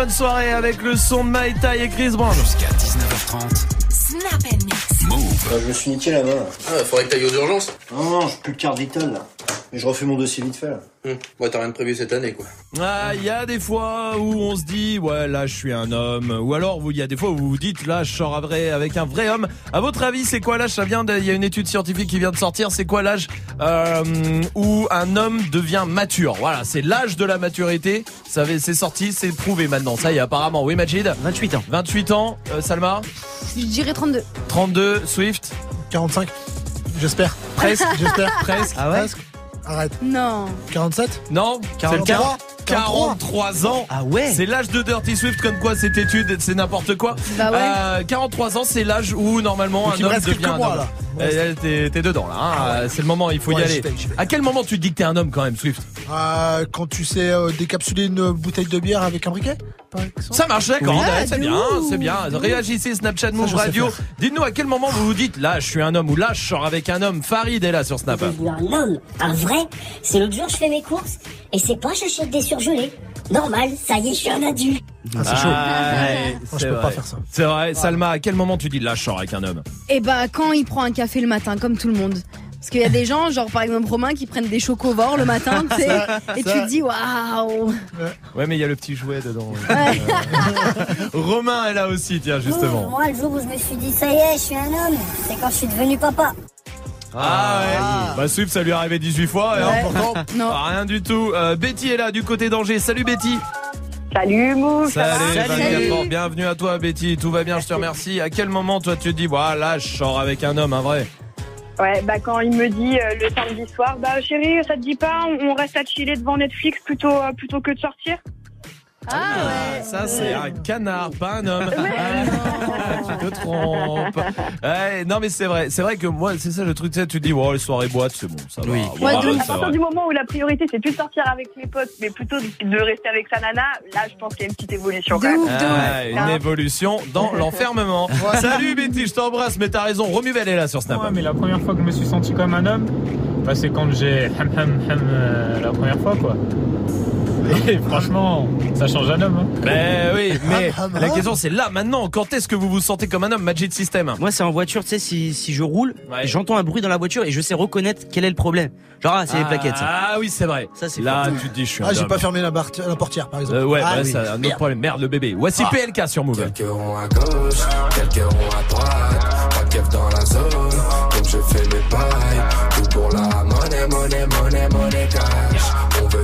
Bonne soirée avec le son de Maïta et Chris Brown. Jusqu'à 19h30. Snap and mix. Move. je me suis niqué la main. Ah, faudrait que t'ailles aux urgences. Non, non, j'ai plus de carte vitale là. Mais je refais mon dossier vite fait là. Ouais, t'as rien de prévu cette année quoi. Ah, il y a des fois où on se dit, ouais, là, je suis un homme. Ou alors, vous- il y a des fois où vous vous dites, là, je sors avec avec un vrai homme. À votre avis, c'est quoi l'âge? Ça vient, il y a une étude scientifique qui vient de sortir. C'est quoi l'âge euh, où un homme devient mature Voilà, c'est l'âge de la maturité. Ça avait- c'est sorti, c'est prouvé maintenant. Ça y est, apparemment. Oui, Majid 28 ans. 28 ans. Euh, Salma Je dirais 32. 32. Swift 45. J'espère. Presque. J'espère. Presque. Ah ouais Presque. Arrête. Non. 47 Non, c'est le 43. 43 ans. Ah ouais C'est l'âge de Dirty Swift, comme quoi cette étude, c'est n'importe quoi. Bah ouais. Euh, 43 ans, c'est l'âge où normalement Donc un me homme reste devient quelques un mois, homme. là. T'es t'es dedans là, hein. c'est le moment, il faut y aller. j'y vais, j'y vais. À quel moment tu te dis que t'es un homme quand même, Swift? Euh, Quand tu sais euh, décapsuler une bouteille de bière avec un briquet par exemple? Ça marche, d'accord, Oui. ouais, Ah, c'est bien, c'est bien. Réagissez, Snapchat Move Radio. faire. Dites-nous à quel moment vous vous dites, là je suis un homme ou là je sors avec un homme? Farid est là sur Snap. Un homme, un vrai. C'est l'autre jour, je fais mes courses et c'est pas j'achète des surgelés. Normal, ça y est, je suis un adulte. Ah, c'est chaud. ouais, Moi, je peux pas faire ça. C'est vrai, Salma, à quel moment tu dis là je sors avec un homme Et bah, quand il prend un café le matin, comme tout le monde. Parce qu'il y a des gens, genre par exemple Romain, qui prennent des chocovores le matin, tu sais, Ça, et ça. tu te dis waouh. Ouais, mais il y a le petit jouet dedans. Romain est là aussi, tiens, justement. Moi, le jour où je me suis dit, ça y est, je suis un homme, c'est quand je suis devenu papa. Ah ouais. Bah Swift, ça lui est arrivé 18 fois. Et Ouais. hein, pourtant, Non. rien du tout. Euh, Betty est là du côté d'Angers. Salut Betty. Salut Mou, Salut, 24 ans. Bienvenue à toi Betty. Tout va bien, je te remercie. À quel moment toi tu te dis, voilà, je sors avec un homme, un vrai Ouais, bah quand il me dit euh, le samedi soir, bah chérie, ça te dit pas, on on reste à chiller devant Netflix plutôt euh, plutôt que de sortir? Ah Ça c'est un canard, pas un homme. Ah, tu te trompes. Ouais, non mais c'est vrai, c'est vrai que moi c'est ça le truc, tu sais, tu dis, oh les soirées boîtes, c'est bon, ça va. Ouais, à partir du moment où la priorité c'est plus de sortir avec les potes, mais plutôt de rester avec sa nana, là je pense qu'il y a une petite évolution quand même. Ah, une évolution dans l'enfermement. Salut Betty, je t'embrasse, mais t'as raison. Romuvel est là sur Snap. Ouais, mais la première fois que je me suis senti comme un homme, bah, c'est quand j'ai ham ham ham euh, la première fois quoi. Et franchement, ça change un homme. hein. Ben oui, mais la question c'est là, maintenant, quand est-ce que vous vous sentez comme un homme Magic System Moi, c'est en voiture, tu sais, si, si je roule, j'entends un bruit dans la voiture et je sais reconnaître quel est le problème. Genre, ah, c'est les plaquettes, ça. Ah oui, c'est vrai. Ça, c'est Là, fort. tu te dis, je suis un Ah, j'ai pas fermé la, bar- la portière par exemple. Euh, ouais, Ah, bah, oui. c'est un autre Merde. problème. Merde, le bébé. Voici Ah. PLK sur Move. Quelques ronds à gauche, quelques ronds à droite, pas dans la zone, donc je fais mes pailles, tout pour la monnaie, monnaie, monnaie, monnaie.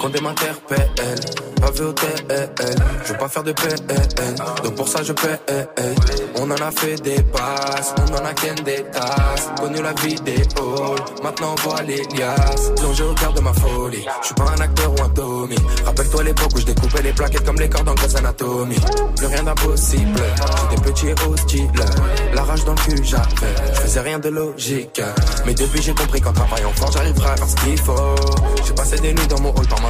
Comptes m'interpellent, pas vu au TL. Je veux pas faire de PN, donc pour ça je paie. On en a fait des passes, on en a qu'un des tasses. Connu la vie des halls, maintenant on voit les liasses. Plongé au cœur de ma folie, je suis pas un acteur ou un Tommy. Rappelle-toi l'époque où je découpais les plaquettes comme les cordes en Grey's Anatomy. Plus rien d'impossible, j'étais petit et hostile. La rage dans le cul j'avais, je faisais rien de logique. Mais depuis j'ai compris qu'en travaillant fort j'arriverai à faire ce qu'il faut. J'ai passé des nuits dans mon hall par ma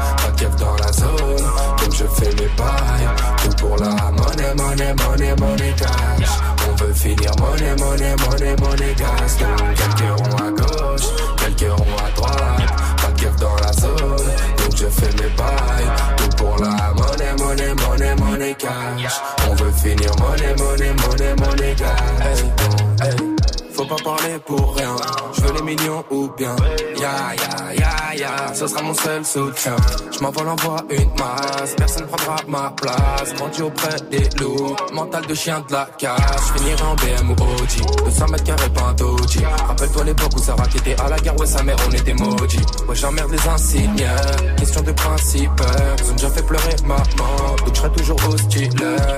keuf dans la zone, donc je fais mes bails. Tout pour la monnaie, monnaie, monnaie, monnaie cash. On veut finir monnaie, monnaie, monnaie, monnaie gas. Donc quelques ronds à gauche, quelques ronds à droite, pas de keuf dans la zone, donc je fais mes bails. Tout pour la monnaie, monnaie, monnaie, monnaie cash. On veut finir monnaie, monnaie, monnaie, monnaie gas. Faut pas parler pour rien, je veux les millions ou bien Ya ya ya yeah, ce sera mon seul soutien. Je m'envole en voie une masse, personne prendra ma place. Grandi auprès des loups, mental de chien de la casse. Je finirai en BM ou OG, 200 mètres carrés doji. Rappelle-toi l'époque où Sarah qui était à la guerre, ouais sa mère on était maudits. Ouais j'emmerde les insignes, question de principe. Ils ont déjà fait pleurer maman, donc je serai toujours hostile.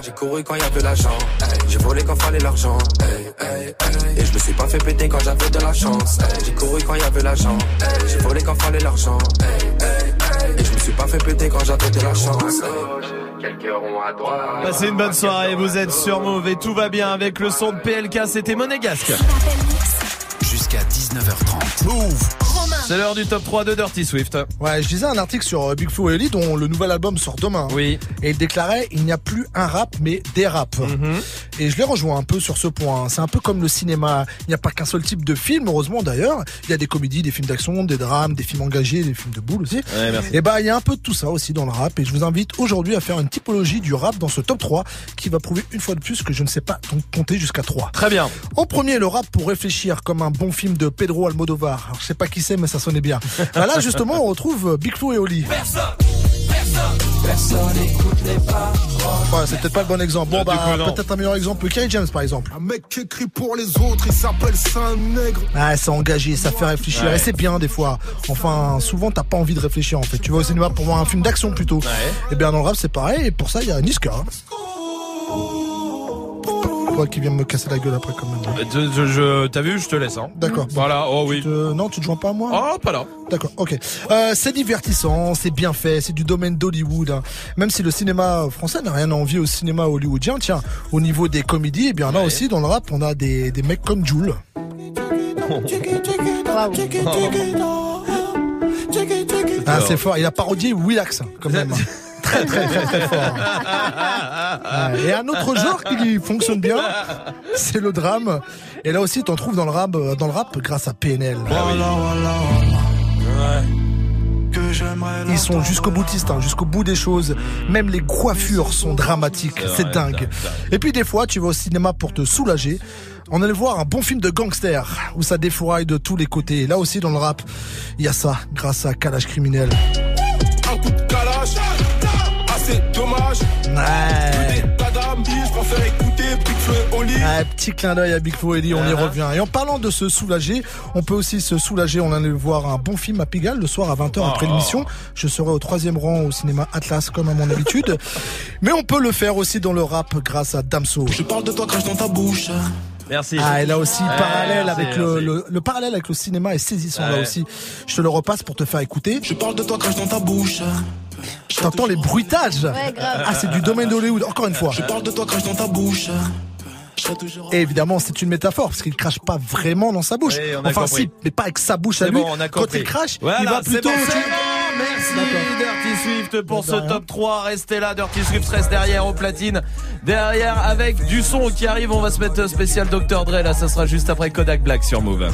J'ai couru quand y avait l'argent, j'ai volé quand fallait l'argent. Et je me suis pas fait péter quand j'avais de la chance. hey. J'ai couru quand y avait l'argent, hey. j'ai volé quand fallait l'argent. hey, hey, hey. Et je me suis pas fait péter quand j'avais de la chance. hey. Quelques ronds à droite. Passez une bonne soirée, vous êtes sur Move et tout va bien avec le son de PLK, c'était Monégasque. Jusqu'à 19h30. Move. C'est l'heure du top 3 de Dirty Swift. Ouais, je lisais un article sur euh, Big Flo et Oli dont le nouvel album sort demain. Oui. Et il déclarait il n'y a plus un rap mais des raps. Mhm. Et je les rejoins un peu sur ce point. C'est un peu comme le cinéma. Il n'y a pas qu'un seul type de film, heureusement d'ailleurs. Il y a des comédies, des films d'action, des drames, des films engagés, des films de boules aussi. Ouais, merci. Et bah il y a un peu de tout ça aussi dans le rap. Et je vous invite aujourd'hui à faire une typologie du rap dans ce top 3 qui va prouver une fois de plus que je ne sais pas donc compter jusqu'à 3. Très bien. En premier, le rap pour réfléchir comme un bon film de Pedro Almodovar. Alors, je sais pas qui c'est, mais ça sonnait bien. Bah là, justement, on retrouve Big Flo et Oli. Personne écoute les paroles. Ouais, c'est peut-être pas le bon exemple. Bon, bah, peut-être un meilleur exemple. Kerry James, par exemple. Un mec qui écrit pour les autres, il s'appelle Saint-Nègre. Ah, c'est engagé, ça fait réfléchir. Ouais. Et c'est bien, des fois. Enfin, souvent, t'as pas envie de réfléchir, en fait. Tu vas au cinéma pour voir un film d'action, plutôt. Et bien, dans le rap, c'est pareil. Et pour ça, il y a Niska. Toi qui viens me casser la gueule après, quand même. Je, je- je- T'as vu, je te laisse. Hein. D'accord. Voilà, oh oui. Tu te- Non, tu te joins pas à moi? Oh, pas là. D'accord, ok. Euh, c'est divertissant, c'est bien fait, c'est du domaine d'Hollywood. hein. Même si le cinéma français n'a rien à envier au cinéma hollywoodien, tiens, au niveau des comédies, eh bien là aussi, dans le rap, on a des, des mecs comme Jules. Ah, c'est fort, il a parodié Willax, quand même. Très, très, très, très fort. Ouais. Et un autre genre qui fonctionne bien, c'est le drame. Et là aussi, t'en trouves dans le rap, dans le rap grâce à PNL. Ils sont jusqu'au boutiste, hein, jusqu'au bout des choses. Même les coiffures sont dramatiques. C'est dingue. Et puis des fois, tu vas au cinéma pour te soulager. On allait voir un bon film de gangster où ça défouraille de tous les côtés. Et là aussi, dans le rap, il y a ça grâce à Calage Criminel. Ouais. Écoutez, ta dame, je préfère écouter Big Flo et Oli. Ah, petit clin d'œil à Big Flo et Oli, on y Uh-huh. revient. Et en parlant de se soulager, on peut aussi se soulager. On allait voir un bon film à Pigalle le soir à 20h après Oh. l'émission. Je serai au troisième rang au cinéma Atlas comme à mon habitude. Mais on peut le faire aussi dans le rap grâce à Damso. Je parle de toi, crache dans ta bouche. Merci. Ah, et là aussi, Ouais, parallèle merci, avec le, le, le parallèle avec le cinéma est saisissant là aussi. Je te le repasse pour te faire écouter. Je parle de toi, crache dans ta bouche. T'entends les bruitages Ouais, grave. Ah, c'est du domaine d'Hollywood, encore une fois. Je parle de toi, crache dans ta bouche. Et évidemment, c'est une métaphore parce qu'il crache pas vraiment dans sa bouche. Oui, enfin, compris. si, mais pas avec sa bouche à lui. bon, on a Quand il crache, Voilà, il va c'est plutôt. bon, c'est bon. Merci Dirty Swift pour ce top 3. Restez là, Dirty Swift reste derrière au platine. Derrière avec du son qui arrive, on va se mettre spécial Dr Dre. Là, ça sera juste après Kodak Black sur Move.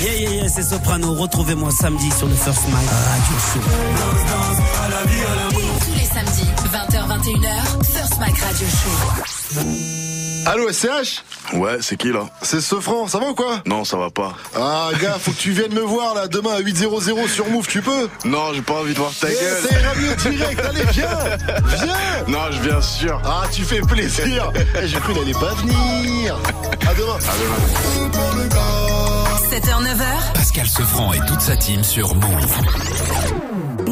Yeah, yeah, yeah, c'est Soprano. Retrouvez-moi samedi sur le First Mike Radio Show. Tous les samedis, 20h-21h, First Mac Radio Show. Allô SCH Ouais, c'est qui là C'est Sofran, ça va ou quoi Non, ça va pas. Ah gars, faut que tu viennes me voir là demain à 8.00 sur Move, tu peux Non, j'ai pas envie de voir ta Eh, gueule. ça ira mieux direct, allez, viens Viens Non, je viens sûr. Ah, tu fais plaisir Eh, J'ai cru qu'il allait pas venir À demain À demain 7h, 9h, Pascal Sefranc et toute sa team sur Move.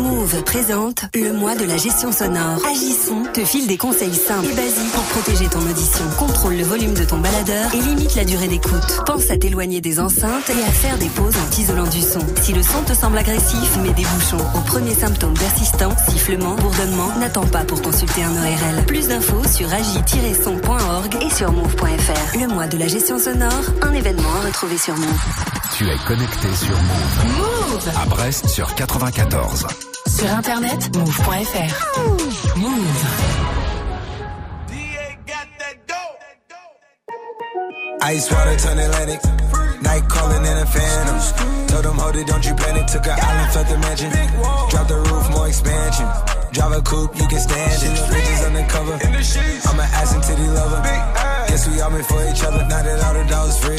Move présente le mois de la gestion sonore. Agissons te file des conseils simples et basiques pour protéger ton audition. Contrôle le volume de ton baladeur et limite la durée d'écoute. Pense à t'éloigner des enceintes et à faire des pauses en t'isolant du son. Si le son te semble agressif, mets des bouchons. Au premier symptôme persistant, sifflement, bourdonnement, n'attends pas pour consulter un ORL. Plus d'infos sur agi-son.org et sur move.fr. Le mois de la gestion sonore, un événement à retrouver sur Move. Tu es connecté sur Move. Move À Brest sur 94. Sur internet, move.fr. Move. Ice water turn Atlantic. Night calling in a phantom. Told them, hold it, don't you panic. Took an island, felt the mansion. Drop the roof, more expansion. Drive a coupe, you can stand it. Bitches undercover. I'm an ass and titty lover. Guess we all meant for each other. Now that all the dogs free,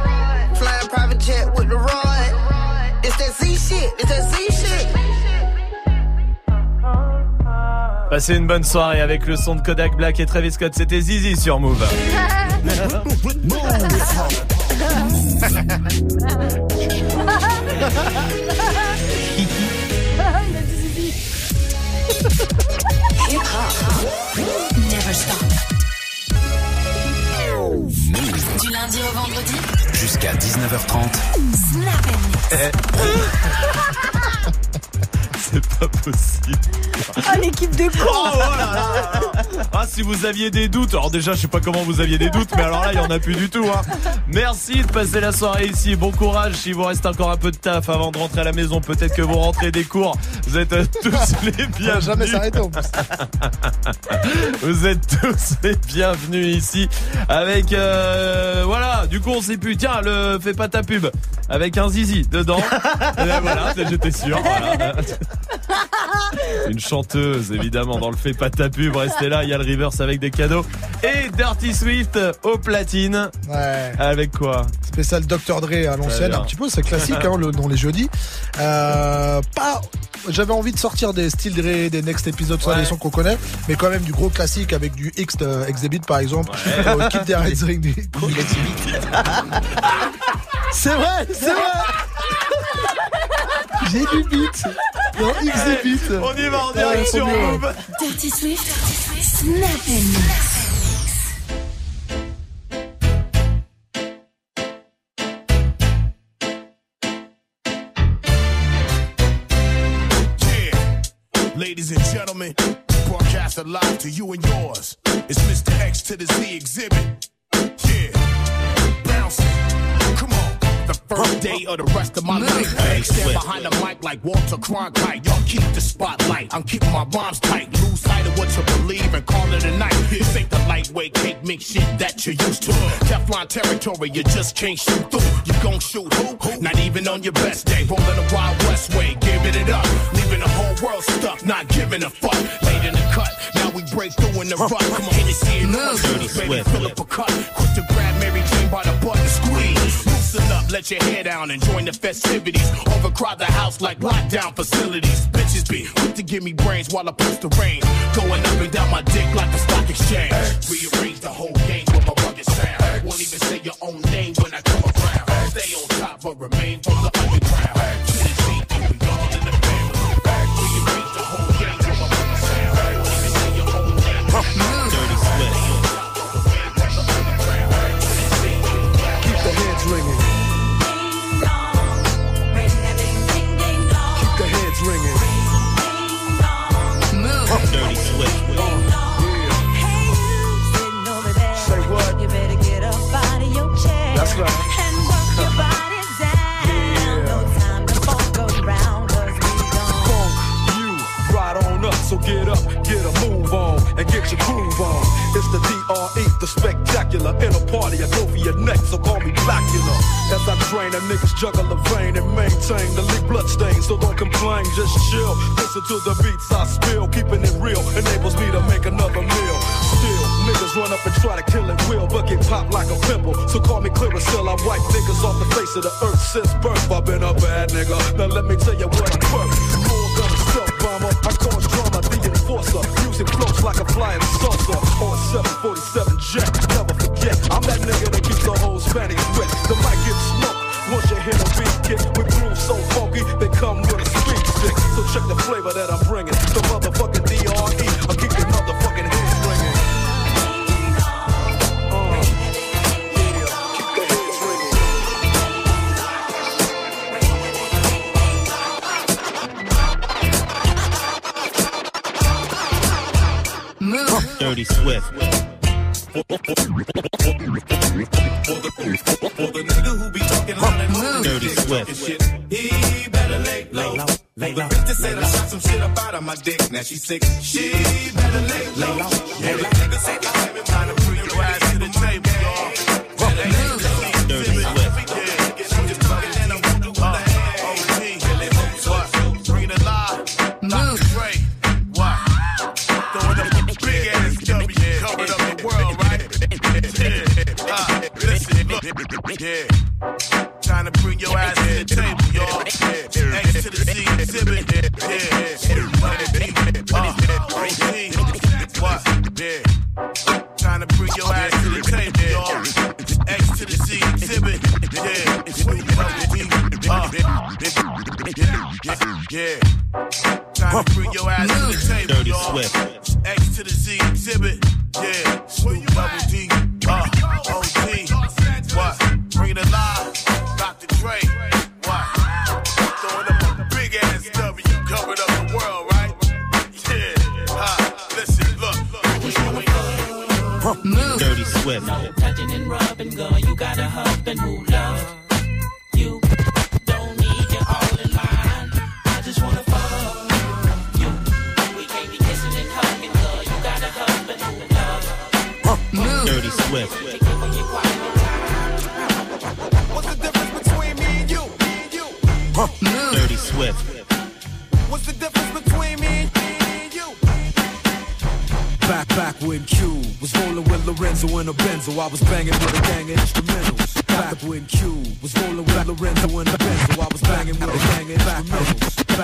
Shit. It's that Z shit. Passez une bonne soirée avec le son de Kodak Black et Travis Scott. C'était Zizi sur Move. Du lundi au vendredi. Jusqu'à 19h30. Snap C'est pas possible. Ah, l'équipe de Oh, oh là là. Ah, si vous aviez des doutes, alors déjà, je sais pas comment vous aviez des doutes, mais alors là, il y en a plus du tout. Hein. Merci de passer la soirée ici. Bon courage. Si vous reste encore un peu de taf avant de rentrer à la maison, peut-être que vous rentrez des cours. Vous êtes tous les bienvenus. jamais s'arrêter en plus. Vous êtes tous les bienvenus ici avec euh, voilà. Du coup, on sait plus. Tiens, le fais pas ta pub avec un zizi dedans. Et ben voilà, j'étais sûr. Voilà. Une chanteuse, évidemment, dans le fait pas ta pub. Restez là, il y a le reverse avec des cadeaux. Et Dirty Swift au platine. Ouais. Avec quoi Spécial Dr. Dre à l'ancienne, un petit peu, c'est classique hein, le, dans les jeudis. Euh, pas, j'avais envie de sortir des styles Dre, des next episodes, soit Ouais. des sons qu'on connaît, mais quand même du gros classique avec du X euh, Exhibit par exemple, euh, Keep the Ring. C'est vrai, c'est vrai. J'ai du beat. Non, Exhibit. On y va en Ouais, direct faut sur. Move. Dirty Swift. Snap Mix. Ladies and gentlemen, broadcast alive to you and yours. It's Mr. X to the Z exhibit. Yeah, bouncing. Come on, the first day of the rest of my life. Hey, stand behind the mic like Walter Cronkite. Y'all keep the spotlight. I'm keeping my rhymes tight. Lose sight of what you believe and call it a night. This ain't the lightweight cake mix shit that you're used to. Teflon territory, you just can't shoot through. You gon' shoot who? Not even on your best day. Rolling the Wild West way, giving it up. Leaving the whole world stuck, not giving a fuck. Late in the cut, now we break through in the rut. Come on, Hennessy and Dirty Baby, fill up a cut. Quick to grab Mary Loosen up, let your hair down and join the festivities. Overcrowd the house like lockdown facilities. Bitches be quick to give me brains while I push the reins. Going up and down my dick like a stock exchange. Rearrange the whole game with my rugged sound. Won't even say your own name when I come around. Stay on top but remain from the get your groove on. It's the DRE, the spectacular. In a party, I go for your neck, so call me Blackula. As I drain, and niggas juggle the vein and maintain the leak bloodstains, so don't complain, just chill. Listen to the beats I spill, keeping it real enables me to make another meal. Still, niggas run up and try to kill it will, but get popped like a pimple. So call me clear as still I wipe niggas off the face of the earth since birth. I've been a bad nigga. Now let me tell you what I'm worth. Than a stealth bomber, I cause drama, the enforcer. Music floats like a flying saucer on 747 jet. Never forget, I'm that nigga that keeps the whole Spanish wet. The mic gets smoked. Once you hear the beat kick with grooves so funky, they come with a speed stick. So check the flavor that I'm bringing. The Dirty Swift. For the nigga who be talking and Dirty Swift. he better lay low. Lay low. Bitch said I shot some shit up out of my dick. Now she sick. She better lay low. Nigga say I haven't time to the table. Yeah. Trying to bring your ass to the table, y'all. Yeah. X to the Z exhibit. Yeah. Uh, OG. What? Yeah. Trying to bring your ass to the table, y'all. X to the Z exhibit. Yeah. Snoop Dogg. Uh, yeah. Yeah. Trying to bring your ass to the table, y'all. X to the Z exhibit. Back, back when Q was rolling with Lorenzo in a Benzo, I was banging with a gang of instrumentals. Back when Q was rolling with Lorenzo in a Benzo, I was banging with a gang of instrumentals.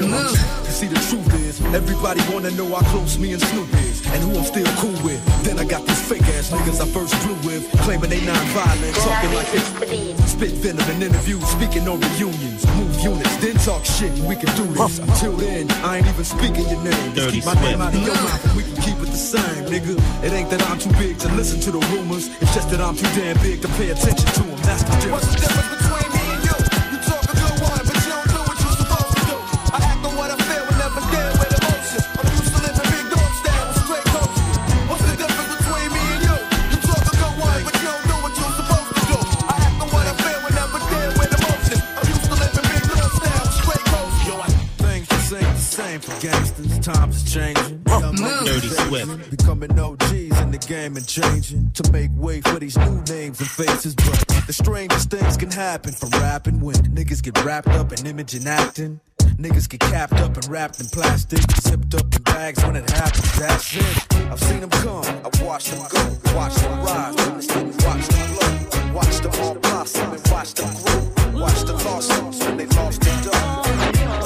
With you. You see, the truth is, everybody wanna know how close me and Snoop is. And who I'm still cool with. Then I got these fake ass ass niggas I first flew with, claiming they non-violent, talking like this. spit venom in interviews, speaking on reunions, move units, then talk shit. and We can do this. Until then, I ain't even speaking your name. Just keep my name out of your mouth, and we can keep it the same, nigga. It ain't that I'm too big to listen to the rumors. It's just that I'm too damn big to pay attention to them. That's the difference. Times is changing. Young Dirty Swift. Becoming OGs in the game and changing to make way for these new names and faces. But the strangest things can happen from rapping when niggas get wrapped up in image and acting. Niggas get capped up and wrapped in plastic, zipped up in bags when it happens. That's it. I've seen them come, I've watched them go, watched them rise, watched them blow, watched them all blossom and watched them grow, watched the lawsuits when they lost their dough.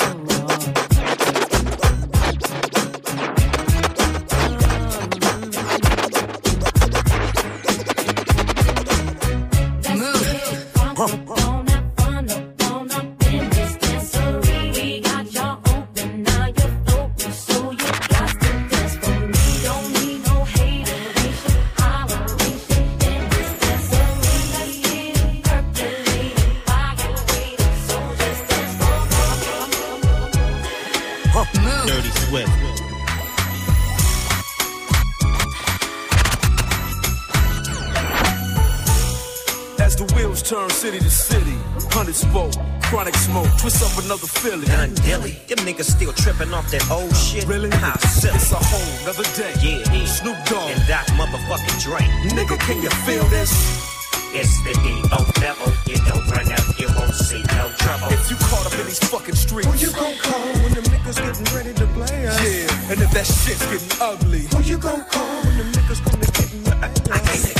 Dirty city to city, hundred spoke, chronic smoke, twist up another Philly. Done dilly. Them niggas still tripping off that old shit. Really? How silly. It's a whole nother day. Yeah, yeah. Snoop Dogg. And Doc motherfucking Dre. Nigga, can you feel this? It's the D.O. level. You don't run out, you won't see no trouble. If you caught up in these fucking streets, Who you gon' call when the niggas getting ready to play us? yeah, and if that shit's getting ugly, Who you gon' call when the niggas gonna get in the ass?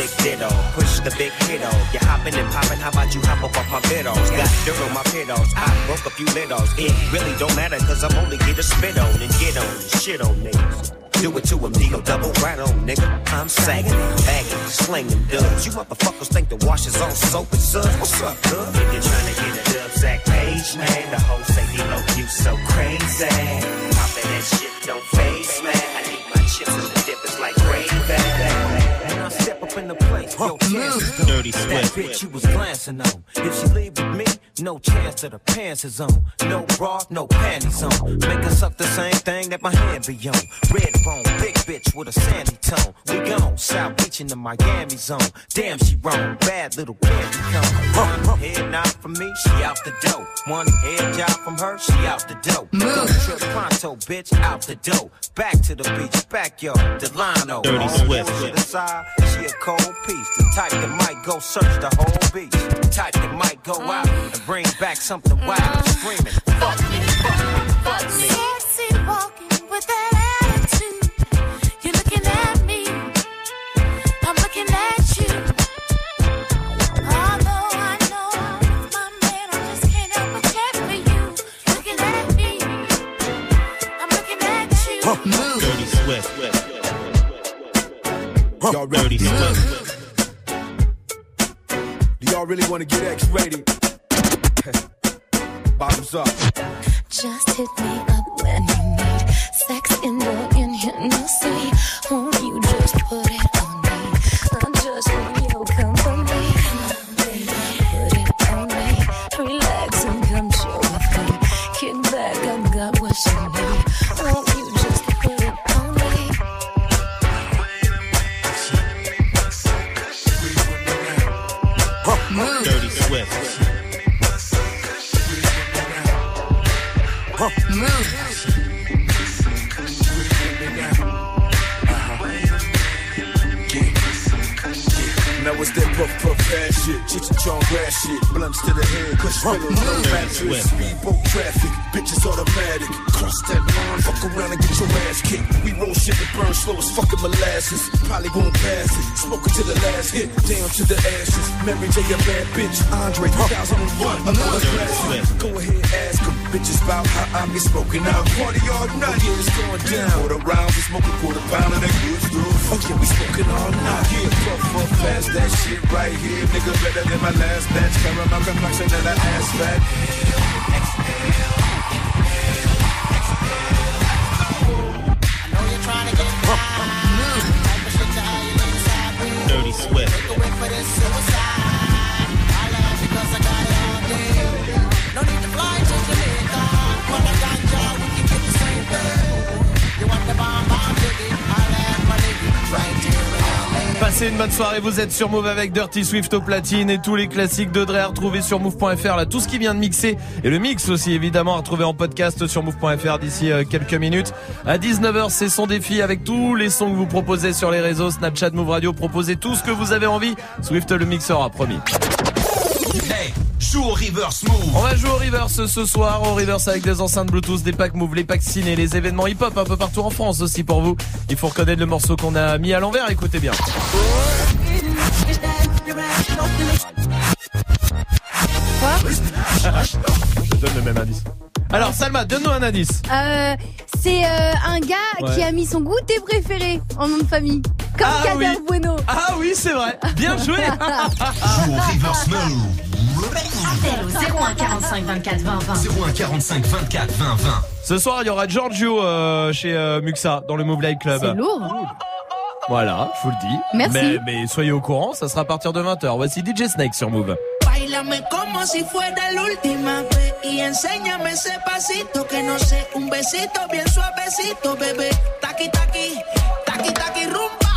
Big ditto, push the big hit You hopping and popping, how about you hop up off my biddles? Got dirt on my piddles, I broke a few littles. It really don't matter, cause I'm only here to spit on and get on and shit on niggas. Do it to him, deal double right on, nigga. I'm sagging, bagging, slinging dubs. You motherfuckers think the wash is on soap and suds? What's up, cuz? If you're trying to get a dub sack page, man, the whole say D-Lo, you so crazy. Popping that shit don't phase, man. I need my chips and the dip is like Yo, place, yo, chances go. Dirty That Swift. bitch you was glancing on. If she leave with me, no chance that her pants is on. No bra, no panties on. Make us up the same thing that my hand be on. Red bone, big bitch with a sandy tone. We gone, South Beach in the Miami zone. Damn, she wrong, bad little candy cone. One head nod from me, she out the door. One head job from her, she out the door. Go trip pronto, bitch, out the door. Back to the beach, backyard, Delano. Dirty Swift. to the side, she a cold piece. The type that might go search the whole beach. The type that might go out and bring back something wild. Screaming, fuck me, fuck me, fuck me. Sexy walking with that attitude. You're looking at me. I'm looking at you. Although I know I'm with my man, I just can't help but care for you. Looking at me. I'm looking at you. Dirty Swift. y'all ready? Dirty Swift. Y'all really want to get X-rated? Bottoms up. Just hit me up when you need sex in the in here. No see, won't you just put it soirée, vous êtes sur Move avec Dirty Swift au platine et tous les classiques de Dre à retrouver sur move.fr là, tout ce qui vient de mixer et le mix aussi évidemment à retrouver en podcast sur move.fr d'ici euh, quelques minutes. À 19h, c'est son défi avec tous les sons que vous proposez sur les réseaux Snapchat Move Radio, proposez tout ce que vous avez envie. Swift le mixera, promis. Hey, joue au reverse move. On va jouer au reverse ce soir, au reverse avec des enceintes Bluetooth, des packs Move, les packs ciné, les événements hip-hop un peu partout en France aussi pour vous. Il faut reconnaître le morceau qu'on a mis à l'envers, écoutez bien. Je donne le même indice. Alors Salma, donne-nous un indice. Euh, c'est euh, un gars Ouais. qui a mis son goûter préféré en nom de famille. Comme Ah Kader oui. Bueno. Ah oui, c'est vrai. Bien joué. Joue au reverse move. Appel au 01 45 24 20 20. 01 45 24 20 20. Ce soir, il y aura Giorgio euh, chez euh, Muxa dans le Move Live Club. C'est lourd. Voilà, je vous le dis. Merci. Mais, mais soyez au courant, ça sera à partir de 20h. Voici DJ Snake sur Move. Bailame como si fuera la última vez y enséñame ese pasito que no sé, un besito bien suavecito, bebé. Taqui taqui, taqui taqui rumba.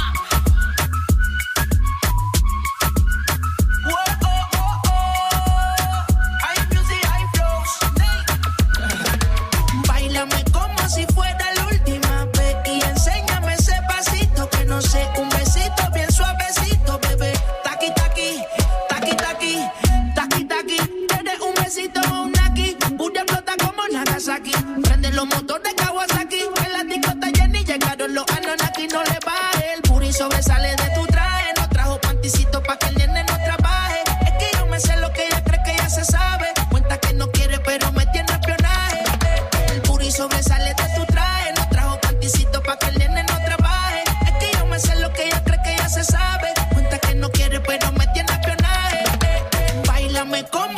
Los motores Kawasaki, en la discota Jenny llegaron los Anunnaki, no le baje. El booty sobresale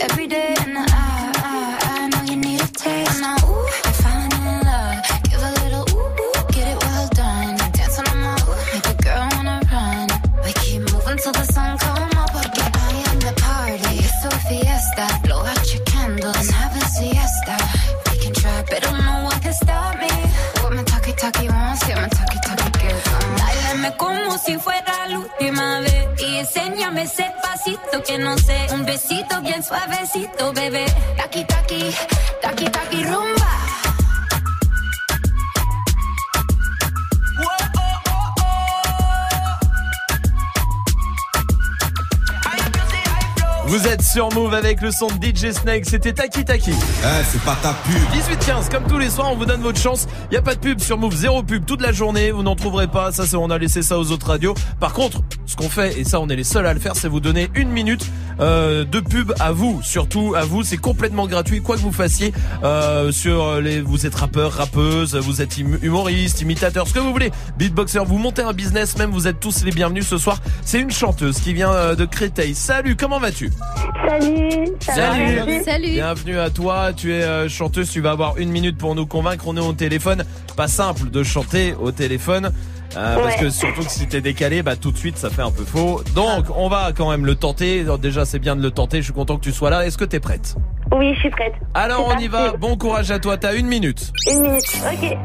every bebé. Rumba. Vous êtes sur Move avec le son de DJ Snake, c'était Taki Taki. Eh, c'est pas ta pub. 18-15, comme tous les soirs, on vous donne votre chance. Il n'y a pas de pub sur Move, zéro pub toute la journée, vous n'en trouverez pas. Ça, c'est on a laissé ça aux autres radios. Par contre, ce qu'on fait, et ça, on est les seuls à le faire, c'est vous donner une minute euh, de pub à vous, surtout à vous. C'est complètement gratuit, quoi que vous fassiez. Euh, sur les, vous êtes rappeur, rappeuse, vous êtes hum- humoriste, imitateur, ce que vous voulez. Beatboxer, vous montez un business, même vous êtes tous les bienvenus ce soir. C'est une chanteuse qui vient euh, de Créteil. Salut, comment vas-tu? Salut, va, merci. Bienvenue à toi, tu es euh, chanteuse, tu vas avoir une minute pour nous convaincre, on est au téléphone. Pas simple de chanter au téléphone. Euh, Parce que surtout que si t'es décalé, bah tout de suite ça fait un peu faux. Donc on va quand même le tenter. Déjà c'est bien de le tenter. Je suis content que tu sois là. Est-ce que t'es prête? Oui, je suis prête. Alors on y va. Bon courage à toi. T'as une minute. Une minute, ok.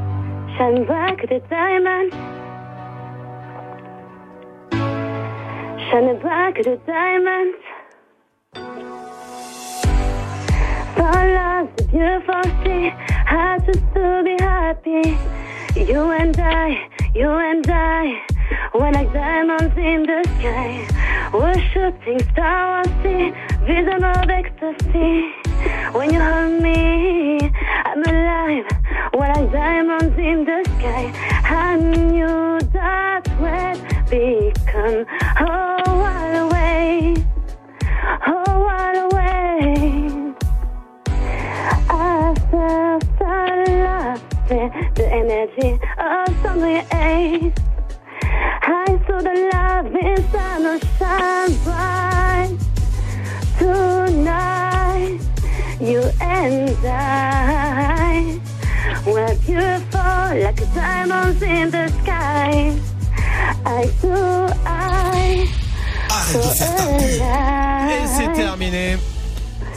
Love, the beautiful sea, I just to be happy. You and I, you and I, we're like diamonds in the sky. We're shooting stars, see, vision of ecstasy. When you hold me, I'm alive. We're like diamonds in the sky. I knew that we'd become oh, what a way, oh. I the energy of something ace. I saw the love inside no shine bright tonight. You and I were beautiful like diamonds in the sky. I do I. Et c'est terminé.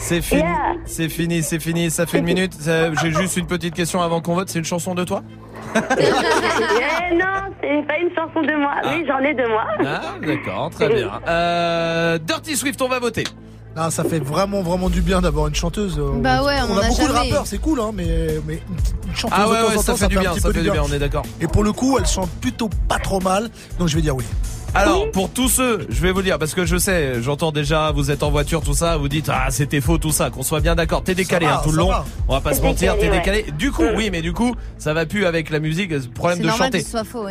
C'est fini. Yeah. C'est fini. C'est fini. Ça fait une minute. Ça- J'ai juste une petite question avant qu'on vote. C'est une chanson de toi? Eh non, c'est pas une chanson de moi. Oui, j'en ai de moi. Ah d'accord. Très bien. Euh, Dirty Swift, on va voter. Ah, ça fait vraiment, vraiment du bien d'avoir une chanteuse. Bah ouais, on on a a beaucoup de rappeurs, c'est cool, hein, mais, mais une- chanteuse Ah ouais, de temps ouais, en ça temps, fait du bien, ça fait du bien, on est d'accord. Et pour le coup, elle chante plutôt pas trop mal, donc je vais dire oui. Alors, pour tous ceux, je vais vous dire, parce que je sais, j'entends déjà, vous êtes en voiture, tout ça, vous dites, ah, c'était faux, tout ça, qu'on soit bien d'accord. T'es décalé, va, hein, tout le long. va. On va pas se mentir, t'es décalé. Du coup, oui, mais du coup, ça va plus avec la musique, problème C'est de normal chanter.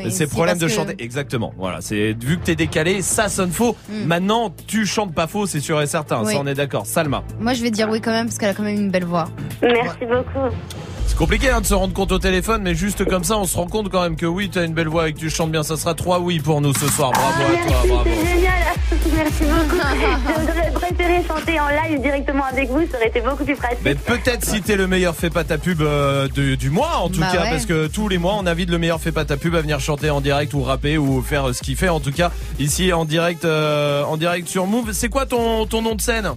oui. C'est problème de que- chanter. Exactement. Voilà. C'est, vu que t'es décalé, ça sonne faux. Mm. Maintenant, tu chantes pas faux, c'est sûr et certain. Oui. Ça, on est d'accord. Salma. Moi, je vais dire oui quand même parce qu'elle a quand même une belle voix. Merci beaucoup. C'est compliqué hein, de se rendre compte au téléphone, mais juste comme ça, on se rend compte quand même que oui, t'as une belle voix et que tu chantes bien. Ça sera trois oui pour nous ce soir. Bravo à toi, bravo. C'est génial. Merci beaucoup. J'aurais préféré chanter en live directement avec vous. Ça aurait été beaucoup plus pratique. Mais peut-être si t'es le meilleur fais pas ta pub euh, du mois en tout Bah cas ouais. parce que tous les mois on invite le meilleur fais pas ta pub à venir chanter en direct ou rapper ou faire euh, ce qu'il fait en tout cas ici en direct euh, en direct sur Move. C'est quoi ton ton nom de scène?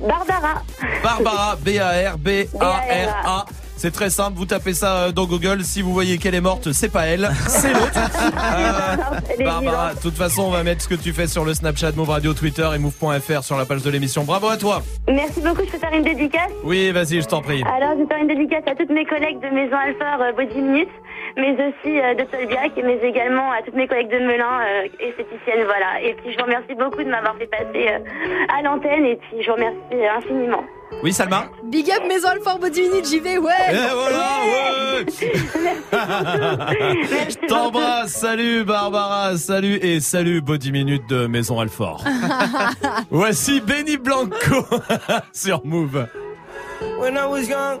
Barbara. Barbara B A R B A R A. C'est très simple, vous tapez ça euh, dans Google. Si vous voyez qu'elle est morte, c'est pas elle, c'est l'autre. Euh, Barbara, de toute façon, on va mettre ce que tu fais sur le Snapchat Move Radio, Twitter et Move.fr sur la page de l'émission. Bravo à toi. Merci beaucoup. Je peux faire une dédicace? Oui, vas-y, je t'en prie. Alors, je vais faire une dédicace à toutes mes collègues de Maison Alfort euh, Body Minute, mais aussi de Tolbiac, mais également à toutes mes collègues de Melun, euh, esthéticiennes, voilà. Et puis, je vous remercie beaucoup de m'avoir fait passer à l'antenne, et puis je vous remercie infiniment. Oui, Salma Big up Maison Alfort Body Minute, j'y vais, ouais. Et voilà, ouais Je t'embrasse, salut Barbara, salut et salut Body Minute de Maison Alfort. Voici Benny Blanco sur Move. When I was young,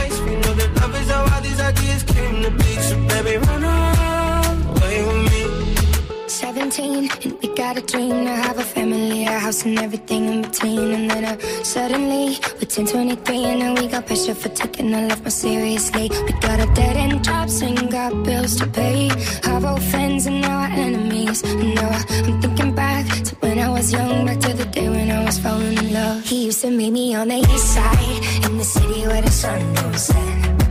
These ideas came to be. So baby, run away with me. 17, and we got a dream to have a family, a house and everything in between. And then uh, suddenly, we're 10, 23, and now we got pressure for taking our life more seriously. We got a dead end jobs and got bills to pay. Our old friends and now our enemies. And now I- I'm thinking back to when I was young, back to the day when I was falling in love. He used to meet me on the east side, in the city where the sun goes set.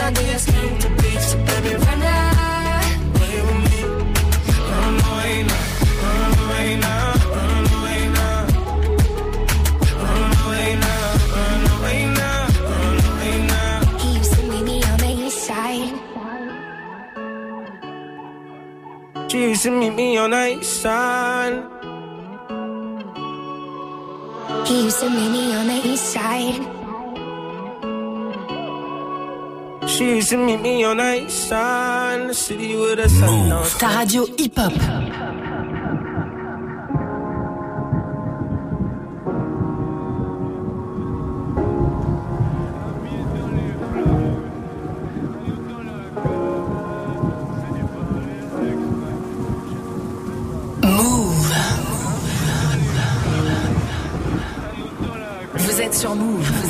Ideas came to be. So baby, run away with me. Run away now, run away now, run away now. Run away now, run away now, run away now. He used to meet me on the east side. She used to meet me on the east side. He used to meet me on the east side. She used to meet me on the east side, in the city with the sun on. Ta radio hip-hop. Move. Vous êtes sur Move.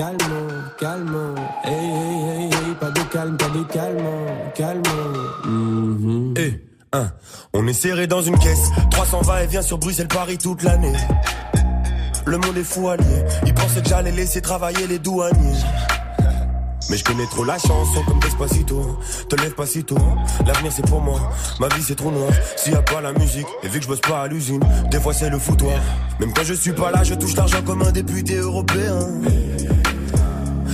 Calme, calme. Hey, hey, hey, hey, pas de calme, pas de calme, calme. Eh, hein, on est serré dans une caisse. 320 et vient sur Bruxelles-Paris toute l'année. Le monde est fou allié. Ils pensaient que j'allais laisser travailler les douaniers. Mais je connais trop la chanson comme Despacito Te lève pas si tôt, l'avenir c'est pour moi Ma vie c'est trop noir, s'il y a pas la musique Et vu que je bosse pas à l'usine, des fois c'est le foutoir Même quand je suis pas là, je touche l'argent comme un député européen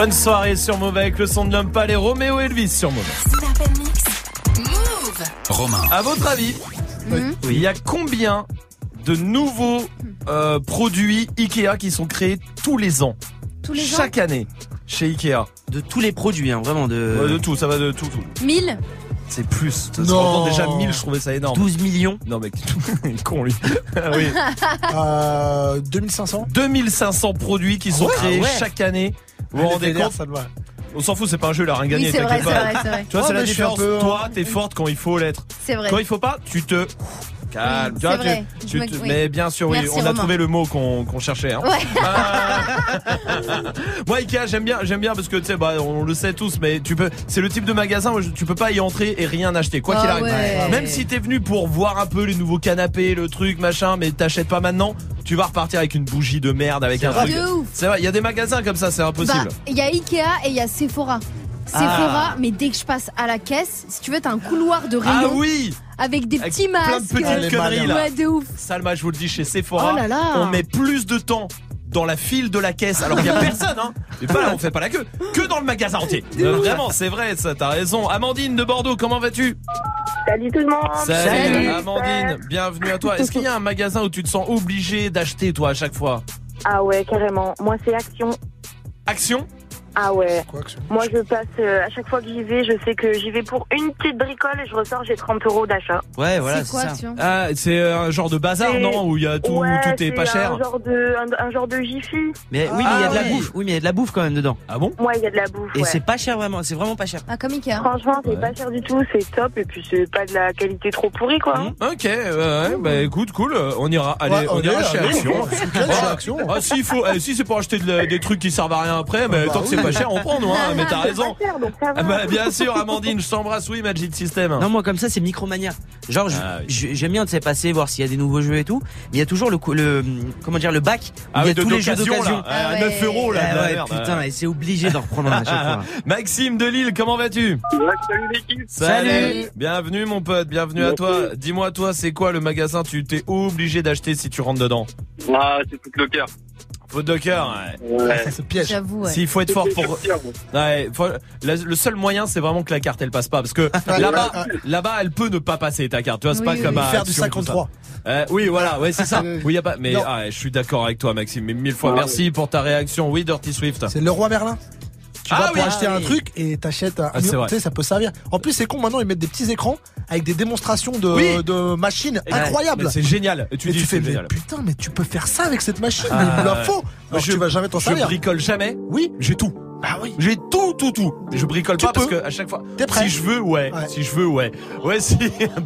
Bonne soirée sur Mauvais avec le son de l'homme et Roméo Elvis sur Mauvais. Romain. À votre avis, il y a combien de nouveaux euh, produits Ikea qui sont créés tous les ans? Tous les ans Chaque année chez Ikea. De tous les produits, hein, vraiment de. Ouais, de tout, ça va de tout, tout. 1000 C'est plus. Ça Non. déjà 1000, je trouvais ça énorme. 12 millions. Non mec, il est con lui. Ah oui. Euh, 2500 2500 produits qui sont Ouais, créés ouais. chaque année. Vous vous Les rendez vénères, compte ça doit. On s'en fout, c'est pas un jeu, il a rien gagné, Oui, c'est vrai, t'inquiète c'est pas. vrai, c'est vrai. Tu vois, c'est la différence. peu- Toi, t'es forte quand il faut l'être. C'est vrai. Quand il faut pas, tu te calmes. Oui, Tu vois, tu- tu oui. Mais bien sûr, oui, Merci, on a Romain. trouvé le mot qu'on qu'on cherchait. Hein. Ouais. Moi, Ikea, j'aime bien, j'aime bien parce que tu sais, bah, on le sait tous, mais tu peux, c'est le type de magasin où tu peux pas y entrer et rien acheter, quoi Ah qu'il arrive. ouais. Même si t'es venu pour voir un peu les nouveaux canapés, le truc, machin, mais t'achètes pas maintenant, tu vas repartir avec une bougie de merde, avec un truc. De ouf. C'est vrai, il y a des magasins comme ça, c'est Bah, impossible. il y a Ikea et il y a Sephora. Sephora, mais dès que je passe à la caisse, si tu veux, t'as un couloir de ah rayons oui avec des Avec petits plein de masques. petites conneries, là. Ouais, de ouf. Salma, je vous le dis, chez Sephora, Oh là là. on met plus de temps dans la file de la caisse alors qu'il y a personne hein. Mais pas là, on fait pas la queue que dans le magasin entier. Euh, vraiment, c'est vrai ça, t'as raison. Amandine de Bordeaux, comment vas-tu? Salut tout le monde. Salut, Amandine, bienvenue à toi. Est-ce qu'il y a un magasin où tu te sens obligé d'acheter toi à chaque fois? Ah ouais, carrément. Moi, c'est Action. Action? Ah ouais. Quoi, Moi, je passe, euh, à chaque fois que j'y vais, je sais que j'y vais pour une petite bricole et je ressors, j'ai 30 euros d'achat. Ouais, voilà, c'est c'est quoi, ça. Ah, c'est un genre de bazar, C'est- non? Où il y a tout, Ouais, tout est pas cher. Un genre de, un, un genre de Jiffy. Mais oui, mais il y a de la Ah ouais. bouffe. Oui, mais il y a de la bouffe quand même dedans. Ah bon? Moi, il y a de la bouffe. Et ouais. c'est pas cher vraiment, c'est vraiment pas cher. Ah, comme Ikea. Franchement, c'est Ouais. pas cher du tout, c'est top et puis c'est pas de la qualité trop pourrie, quoi. Mmh. Ok, ouais, ouais, bah écoute, cool, euh, on ira, allez, Ouais, on ira chez allez, Action. chez Ah, Action. Ah, s'il faut, eh, si c'est pour acheter de la- des trucs qui servent à rien après, mais bah tant que c'est oui. pas cher, on prend, nous, hein, mais t'as raison. pas cher, donc ça va. Ah bah, bien sûr, Amandine, je t'embrasse, oui, Magic System. Non, moi comme ça, c'est Micromania. Genre, Ah oui. j'aime bien, tu sais, passer, voir s'il y a des nouveaux jeux et tout. Mais il y a toujours le, le comment dire, le bac. où Ah il y a de tous les jeux d'occasion, Ah ouais. 9 euros, là, Ah de ouais, merde. putain, et c'est obligé d'en reprendre un à chaque fois. Maxime de Lille, comment vas-tu? Salut l'équipe. Salut. Bienvenue mon pote, bienvenue à toi. Dis-moi toi, c'est quoi le magasin? Tu t'es obligé d'acheter si tu rentres dedans? Ah, c'est tout le cœur. Faute de cœur. ouais. Ouais. C'est piège. J'avoue, ouais. S'il faut être fort pour Ouais, faut- la- le seul moyen c'est vraiment que la carte elle passe pas parce que là-bas là-bas elle peut ne pas passer ta carte. Tu vois, c'est Oui, pas oui, comme oui. à Faire du Action, tout ça. 53. Euh, oui, voilà, ouais, c'est ça. Oui, y a pas mais ah, je suis d'accord avec toi Maxime, mais mille fois Ah, merci pour ta réaction. Oui, Dirty Swift. C'est le roi Merlin. Tu Ah vas oui. pour acheter un truc et t'achètes un. Ah, tu sais, ça peut servir. En plus, c'est con maintenant, ils mettent des petits écrans avec des démonstrations de, Oui. de machines Ouais, incroyables. C'est génial. Et tu et dis tu fais, mais putain, mais tu peux faire ça avec cette machine, Ah, mais il me la faut. Je- tu vas jamais t'en Je servir. bricole jamais. Oui. J'ai tout. Bah oui. J'ai tout, tout, tout. Je bricole Tu pas parce peux. que à chaque fois. T'es prêt Si je veux, ouais. Ouais. Si je veux, ouais. Ouais, si.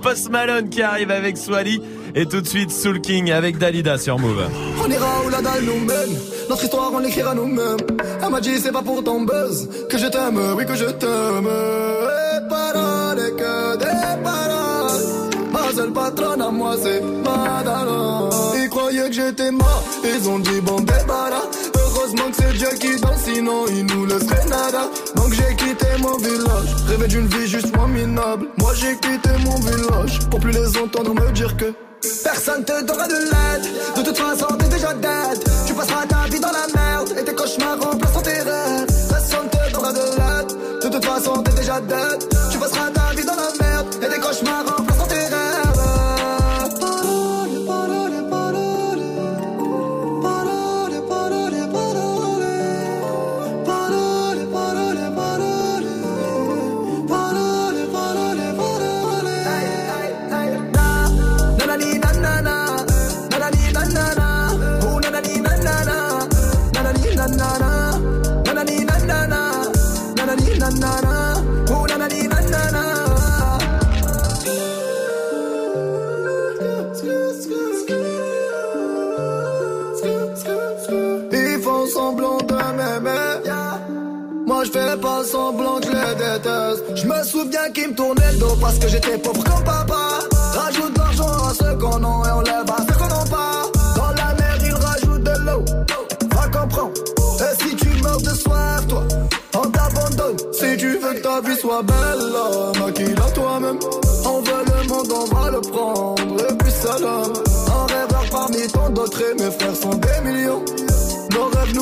Post Malone qui arrive avec Swally. Et tout de suite, Soul King avec Dalida sur Move. On ira où la dalle nous mène. Notre histoire, on l'écrira nous-mêmes. Elle m'a dit, c'est pas pour ton buzz que je t'aime, oui, que je t'aime. Et paroles, et que des paroles. Ma seule patronne à moi, c'est Madara. Ils croyaient que j'étais mort, ils ont dit bon débarras. Heureusement que c'est Dieu qui danse, sinon il nous laisserait nada. Donc j'ai quitté mon village, rêvé d'une vie juste moins minable. Moi j'ai quitté mon village pour plus les entendre me dire que. Personne te donnera de l'aide, de toute façon t'es déjà dead. Tu passeras ta vie dans la merde et tes cauchemars remplaceront tes rêves. Personne te donnera de l'aide, de toute façon t'es déjà dead. Semblant je les déteste. Je me souviens qu'ils me tournaient le dos parce que j'étais pauvre comme papa. Rajoute l'argent à ceux qu'on a et on lève à ceux qu'on n'a pas. Dans la mer ils rajoutent de l'eau. Va comprendre. Et si tu meurs de soif, toi, on t'abandonne. Si tu veux que ta vie soit belle, maquille-la toi-même. On veut le monde, on va le prendre. Et puis salam. Un rêveur parmi tant d'autres et mes frères sont des millions.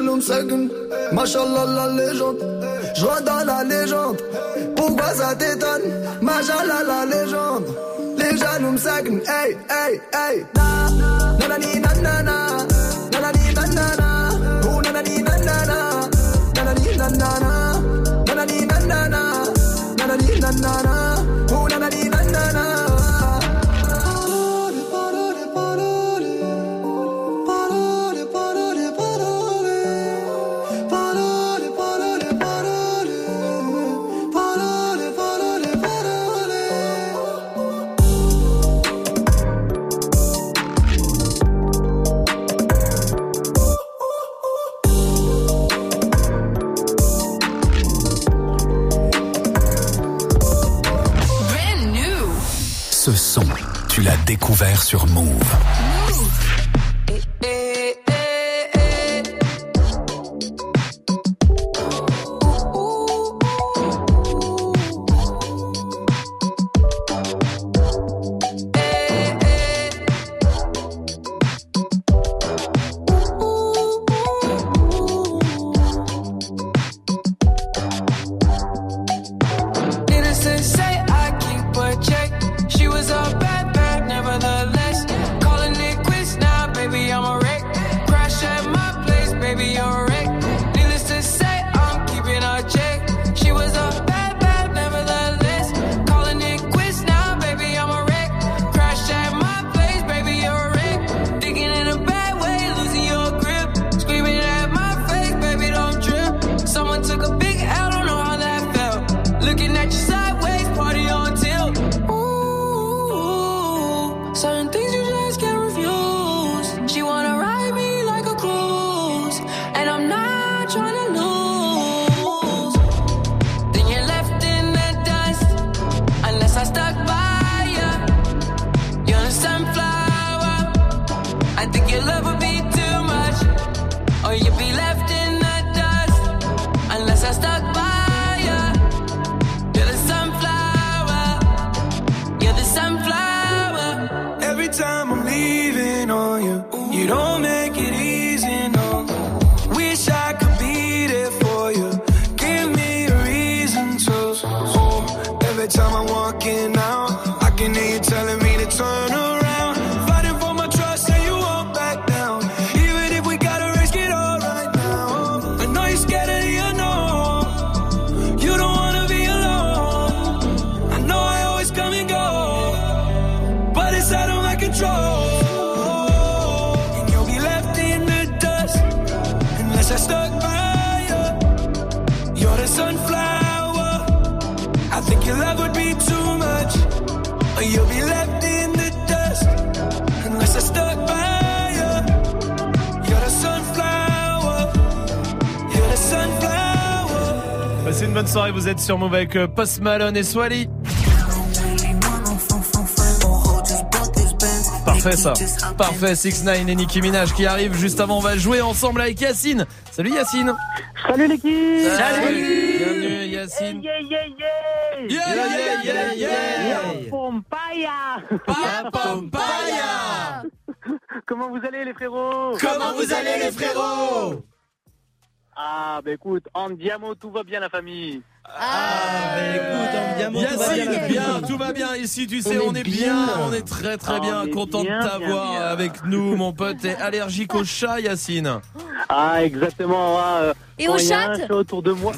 Jaloux la légende. Je dans la légende, pourquoi ça t'étonne? Machallah la légende. Les jaloux me seguent, hey hey hey. Na, nanani nanana. Nanani nanana, oh nanani nanana, nanani nanana, nanani nanana, nanani nanana, oh découvert sur Move. Sur Move avec euh, Post Malone et Swally. Parfait ça, parfait 6 9 et Nicki Minaj qui arrive juste avant on va jouer ensemble avec Yacine. Salut Yacine. Salut l'équipe. Salut. Bienvenue Yacine. Yeah yeah yeah Yeah, yeah, yeah, yeah. Yeah, Pompaya Pompaya Comment vous allez les frérots? Comment vous allez, les frérots? Ah bah écoute, en diamo tout va bien la famille Ah, Yacine, bien, tout va bien ici, tu sais, on, est bien. on est très très Ah, bien, on content bien, de t'avoir bien, bien. avec nous, mon pote. T'es allergique au chat, Yacine Ah exactement euh, Et au chat un chat autour de moi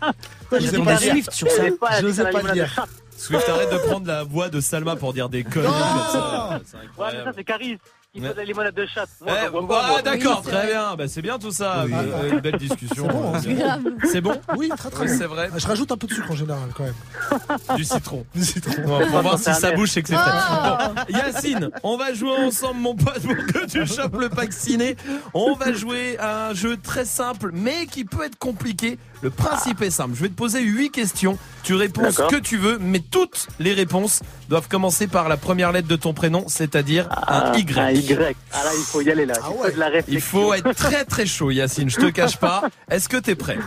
Je sais pas. Swift sur ça. J'osais pas le dire. Swift, arrête de prendre la voix de Salma pour dire des conneries comme ça. C'est Ouais mais incroyable. ça c'est Caris qui fait de la limonade de chatte. Moi, Eh, j'en bah, pas, moi. d'accord, très bien. Bah, c'est bien tout ça. Oui. Euh, une belle discussion. C'est bon, hein. C'est Grave. C'est bon Oui, très très Oui, bien. c'est vrai. Je rajoute un peu de sucre en général quand même. Du citron. Du citron. On va voir si ça bouge, c'est que c'est. Oh. Bon, Yacine, on va jouer ensemble, mon pote, pour que tu chopes le pack ciné. On va jouer à un jeu très simple, mais qui peut être compliqué. Le principe est simple. Je vais te poser huit questions. Tu réponds ce que tu veux, mais toutes les réponses doivent commencer par la première lettre de ton prénom, c'est-à-dire un Ah, Y. Un Y. Ah là, il faut y aller là. Ah il faut ouais. de la réflexion. Il faut être très très chaud, Yacine. Je te cache pas. Est-ce que t'es prêt?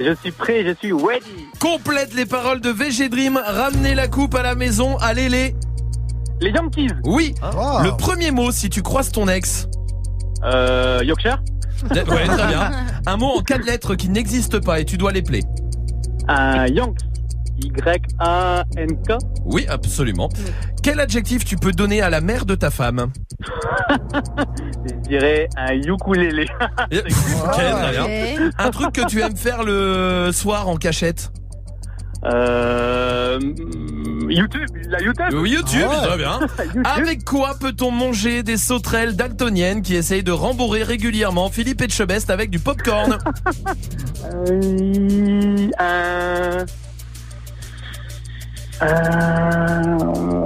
Je suis prêt, je suis ready. Complète les paroles de VG Dream. Ramenez la coupe à la maison. Allez les. Les Yankees. Oui. Wow. Le premier mot si tu croises ton ex. Euh, Yorkshire. Ouais, très bien. Un mot en quatre lettres qui n'existe pas et tu dois les plaire. Un Yank. Y-A-N-K. Oui, absolument. Quel adjectif tu peux donner à la mère de ta femme? Je dirais un ukulélé. Ok, très bien. Ok. Un truc que tu aimes faire le soir en cachette? Euh, YouTube. La YouTube. Oui, YouTube, Ah ouais. très bien. YouTube. Avec quoi peut-on manger des sauterelles daltoniennes qui essayent de rembourrer régulièrement Philippe Etchebest avec du popcorn? Euh, un... Euh...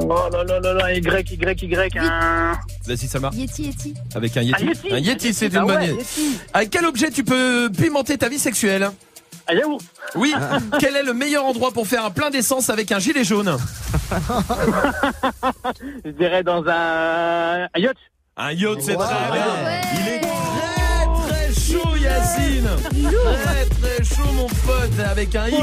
Oh là là là là, Y, Y, Y, un... Vas-y, Salma. Yeti, Yeti. Avec un Yeti. Un Yeti. Un Yeti, c'est Ah une bonne ouais. Yeti. Avec quel objet tu peux pimenter ta vie sexuelle? Un yaourt. Oui. quel est le meilleur endroit pour faire un plein d'essence avec un gilet jaune? Je dirais dans un... Un yacht. Un yacht, c'est Wow. très bien. Ouais. Il est très très chaud, Yacine. Très très chaud, mon pote, avec un Y.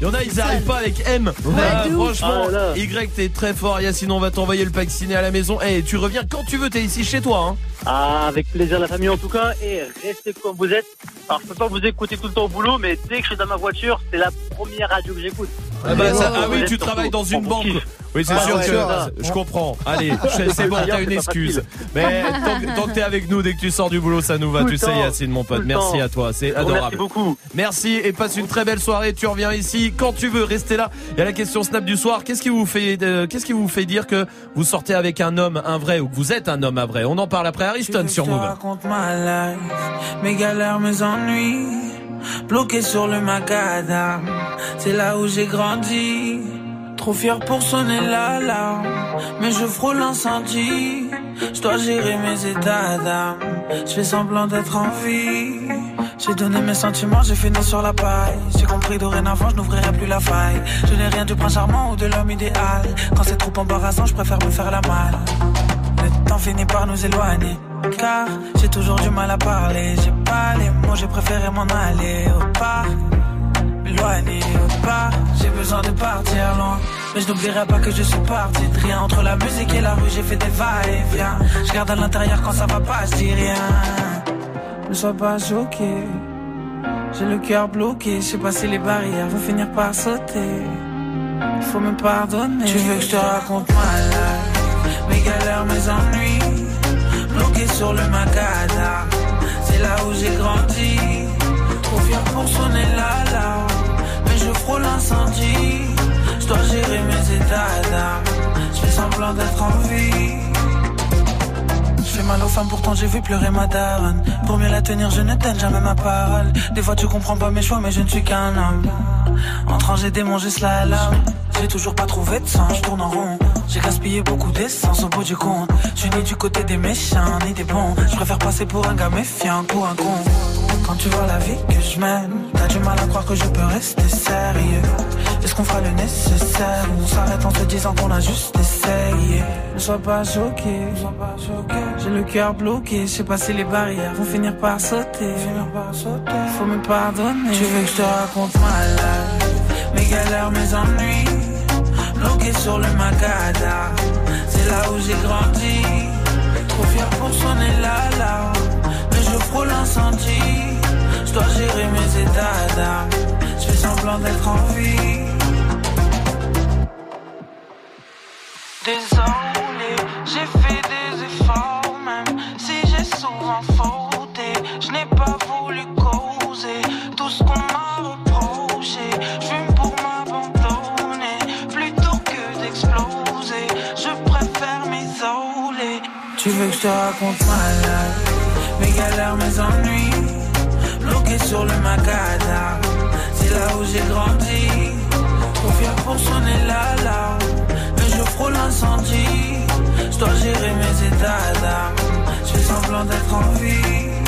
Il y en a, ils n'arrivent pas avec M. Ah, ouf. franchement, Oh là là. Y, t'es très fort, Yacine. On va t'envoyer le pack ciné à la maison. Et tu reviens quand tu veux. T'es ici chez toi. Hein. Ah, avec plaisir la famille en tout cas, et restez comme vous êtes. Alors je peux pas vous écouter tout le temps au boulot, mais dès que je suis dans ma voiture, c'est la première radio que j'écoute. Ah, bah, ça- ah oui, tu travailles dans une banque. Oui, c'est Ah, sûr ouais, que ça. je comprends. Allez, je- c'est bon, t'as une excuse. Mais tant que, tant que t'es avec nous, dès que tu sors du boulot, ça nous va. Tout Tu sais. Yacine, mon pote. Merci temps. à toi. C'est Bon, Merci adorable. beaucoup. Merci et passe une très belle soirée. Tu reviens ici quand tu veux. Restez là. Il y a la question Snap du soir. Qu'est-ce qui vous fait, euh, qu'est-ce qui vous fait dire que vous sortez avec un homme, un vrai, ou que vous êtes un homme, un vrai? On en parle après Ariston sur Move. raconte ma life, mes galères, mes ennuis, bloqué sur le macadam. C'est là où j'ai grandi, trop fier pour sonner l'alarme, mais je frôle l'incendie. Je dois gérer mes états d'âme. Je fais semblant d'être en vie. J'ai donné mes sentiments, j'ai fini sur la paille. J'ai compris dorénavant, je n'ouvrirai plus la faille. Je n'ai rien du prince charmant ou de l'homme idéal. Quand c'est trop embarrassant, je préfère me faire la malle. Le temps finit par nous éloigner. Car j'ai toujours du mal à parler. J'ai pas les mots, j'ai préféré m'en aller au parc. M'éloigner au parc. J'ai besoin de partir loin. Mais je n'oublierai pas que je suis parti de rien. Entre la musique et la rue, j'ai fait des va-et-vient. Je garde à l'intérieur quand ça va pas, je dis rien. Ne sois pas choqué. J'ai le cœur bloqué. Je sais pas si les barrières vont finir par sauter. Il faut me pardonner. Tu veux que je te raconte ma life, mes galères, mes ennuis, bloqué sur le macadam. C'est là où j'ai grandi, trop fier pour sonner l'alarme. Mais je frôle l'incendie, je dois gérer mes états d'âme. Je fais semblant d'être en vie. Je fais mal aux femmes, pourtant j'ai vu pleurer ma daronne. Pour mieux la tenir, je ne donne jamais ma parole. Des fois tu comprends pas mes choix, mais je ne suis qu'un homme. Démons, j'ai cela à l'âme. J'ai toujours pas trouvé de sens, je tourne en rond. J'ai gaspillé beaucoup d'essence au bout du compte. Je suis ni du côté des méchants, ni des bons. Je préfère passer pour un gars méfiant qu'un un con. Quand tu vois la vie que je mène, t'as du mal à croire que je peux rester sérieux. Est-ce qu'on fera le nécessaire? Ou on s'arrête en se disant qu'on a juste essayé? Ne sois pas choqué, j'ai le cœur bloqué. Je sais pas si les barrières vont finir par sauter. Faut me pardonner. Tu veux que je te raconte ma life, mes galères, mes ennuis, bloqué sur le macadam. C'est là où j'ai grandi, trop fier pour sonner l'alarme. Mais je frôle l'incendie, je dois gérer mes états d'âme. Je fais semblant d'être en vie. Désolé, j'ai fait veux que je te raconte ma life. Mes galères, mes ennuis Bloqué sur le macadam C'est là où j'ai grandi. Trop fier pour sonner l'alarme Mais je frôle l'incendie. Je dois gérer mes états d'âme. Je fais semblant d'être en vie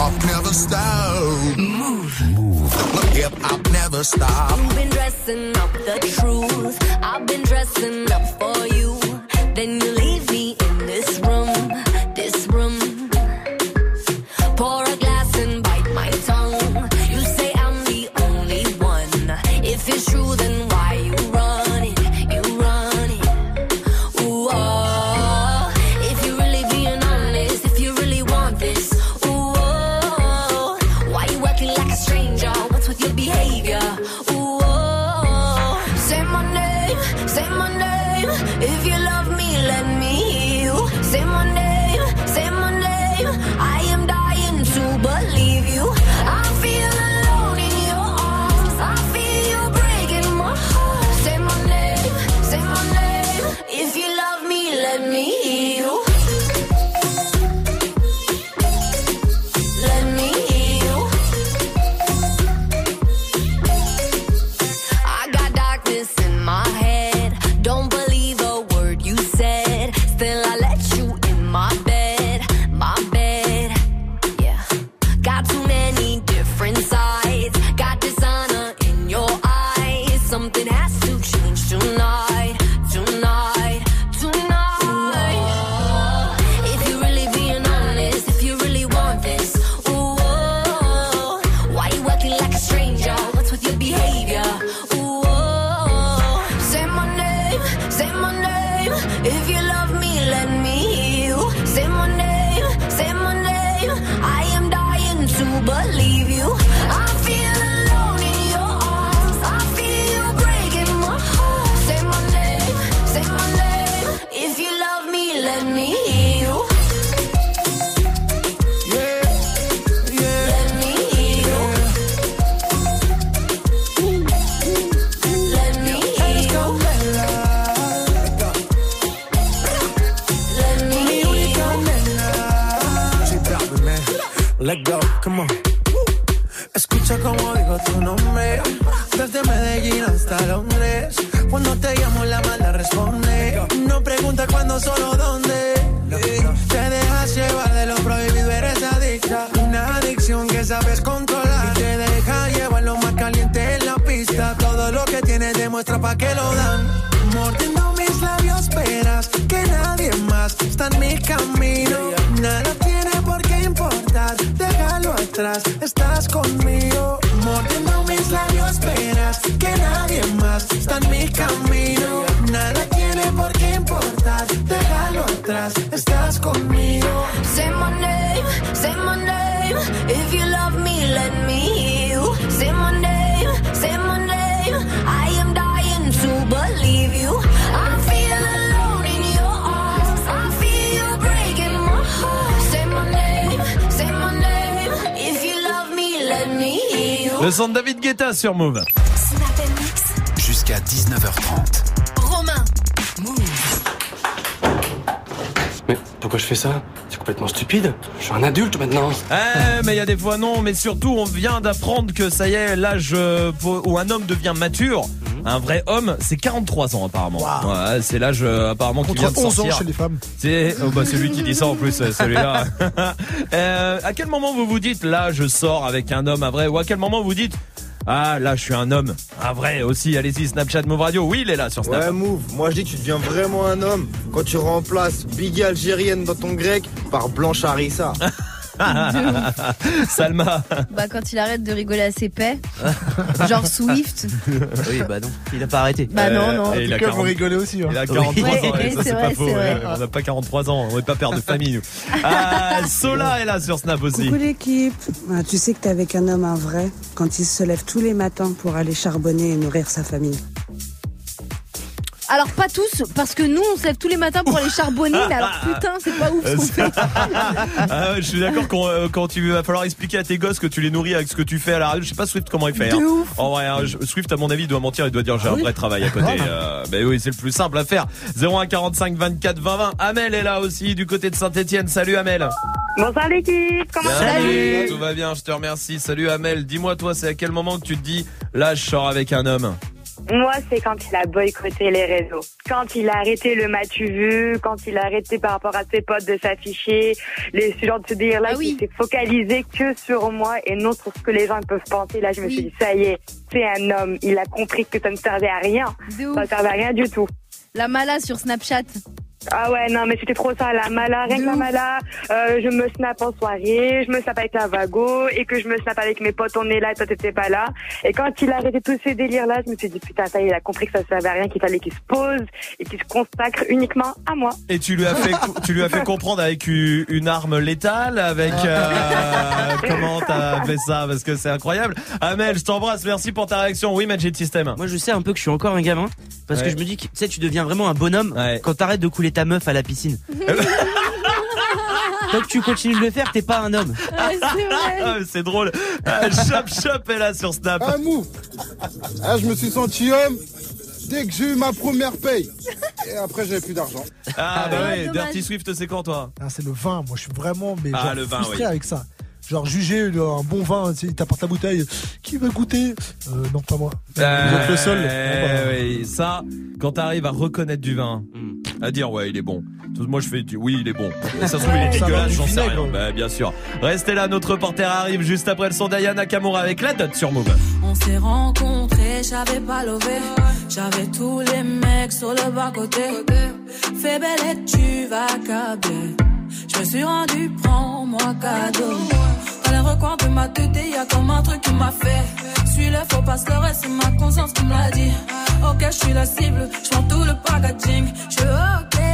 Hop never stop. Move. Move. Hip hop never stop. You've been dressing up the truth. I've been dressing up for you. Then you leave que lo dan. Mordiendo mis labios, verás que nadie más está en mi camino. Nada tiene por qué importar, déjalo atrás, Le son de David Guetta sur Move. Jusqu'à 19h30. Romain. Mais pourquoi je fais ça? C'est complètement stupide. Je suis un adulte maintenant. Eh, mais il y a des fois non, mais surtout on vient d'apprendre que ça y est, l'âge euh, où un homme devient mature. Mhm. Un vrai homme, c'est 43 ans apparemment. Ouais, c'est l'âge euh, apparemment qui vient de 11 ans sortir. chez les femmes. C'est oh bah c'est lui qui dit ça en plus euh, celui-là. Euh, à quel moment vous vous dites là je sors avec un homme, un vrai ou à quel moment vous dites ah là je suis un homme, un vrai aussi. Allez-y Snapchat Move Radio. Oui il est là sur Snap. Ouais, Move, moi je dis que tu deviens vraiment un homme quand tu remplaces Biggie algérienne dans ton grec par Blanche Harissa. Salma. Bah quand il arrête de rigoler à ses paix, genre Swift. Oui, bah non, il a pas arrêté. Bah non, non. Et il a En tout cas, 40 vous rigolez aussi. hein. Il a 43 Ouais, ans, et ça c'est pas faux. c'est vrai. ouais. On n'a pas 43 ans, on n'est pas père de famille nous. Ah, Sola est là sur Snap aussi. Coucou l'équipe. Ah, tu sais que t'es avec un homme un vrai quand il se lève tous les matins pour aller charbonner et nourrir sa famille. Alors pas tous, parce que nous on se lève tous les matins pour aller charbonner, mais alors putain c'est pas ouf ce qu'on fait. Ah ouais, je suis d'accord quand, euh, quand tu va falloir expliquer à tes gosses que tu les nourris avec ce que tu fais à la radio. Je sais pas Swift comment il fait. De hein. ouf. En vrai, hein, je- Swift à mon avis il doit mentir, il doit dire j'ai Ah un vrai travail à côté. Euh, ben oui, c'est le plus simple à faire. 01 45 24 20 20. Amel est là aussi du côté de Saint-Etienne. Salut Amel. Bonsoir l'équipe, comment Salut. Tout va bien, je te remercie. Salut Amel. Dis-moi toi, c'est à quel moment que tu te dis là je sors avec un homme? Moi, c'est quand il a boycotté les réseaux. Quand il a arrêté le m'as-tu vu, quand il a arrêté par rapport à ses potes de s'afficher, les ce genre de se dire là, il s'est focalisé que sur moi et non sur ce que les gens peuvent penser. Là, je me suis dit, ça y est, c'est un homme. Il a compris que ça ne servait à rien. Ça ne servait à rien du tout. La mala sur Snapchat. Ah ouais, non, mais c'était trop ça, la mala, rien que la mala. Euh, je me snap en soirée, je me snap avec la vago, et que je me snap avec mes potes, on est là, toi t'étais pas là. Et quand il a arrêté tous ces délires-là, je me suis dit, putain, ça y est, il a compris que ça servait à rien, qu'il fallait qu'il se pose et qu'il se consacre uniquement à moi. Et tu lui as fait, tu lui as fait comprendre avec une arme létale, avec euh, comment t'as fait ça? Parce que c'est incroyable. Amel, je t'embrasse, merci pour ta réaction. Oui, Magic System. Moi, je sais un peu que je suis encore un gamin. Parce Ouais. que je me dis que tu sais, tu deviens vraiment un bonhomme quand t'arrêtes de couler ta meuf à la piscine. Tant que tu continues de le faire, t'es pas un homme. Ah, c'est drôle. Ah, Chop Chop est là sur Snap. Un mou. Ah, je me suis senti homme dès que j'ai eu ma première paye. Et après, j'avais plus d'argent. Ah, bah ouais. Dirty Swift, c'est quand toi? Ah, c'est le vin, moi je suis vraiment mais Ah, genre le vin, frustré oui. avec ça. Genre juger un bon vin, tu sais, il t'apporte la bouteille, qui veut goûter euh, Non, pas moi. Vous êtes le seul. Bah, oui, ça, quand t'arrives à reconnaître du vin, à dire ouais, il est bon. Moi, je fais du oui, il est bon. Et ça se trouve, il est dégueulasse, j'en sais rien. Bah, bien sûr. Restez là, notre reporter arrive juste après le son d'Ayana Nakamura avec la dot sur Move. On s'est rencontrés, j'avais pas levé. J'avais tous les mecs sur le bas côté. Fais belle et tu vas câbler. Je me suis rendu, prends-moi cadeau. Dans les recoins de ma tête, y a comme un truc qui m'a fait. Suis le faux pas se leurrer, c'est ma conscience qui me l'a dit. Ok, je suis la cible, je tout le packaging. Je ok.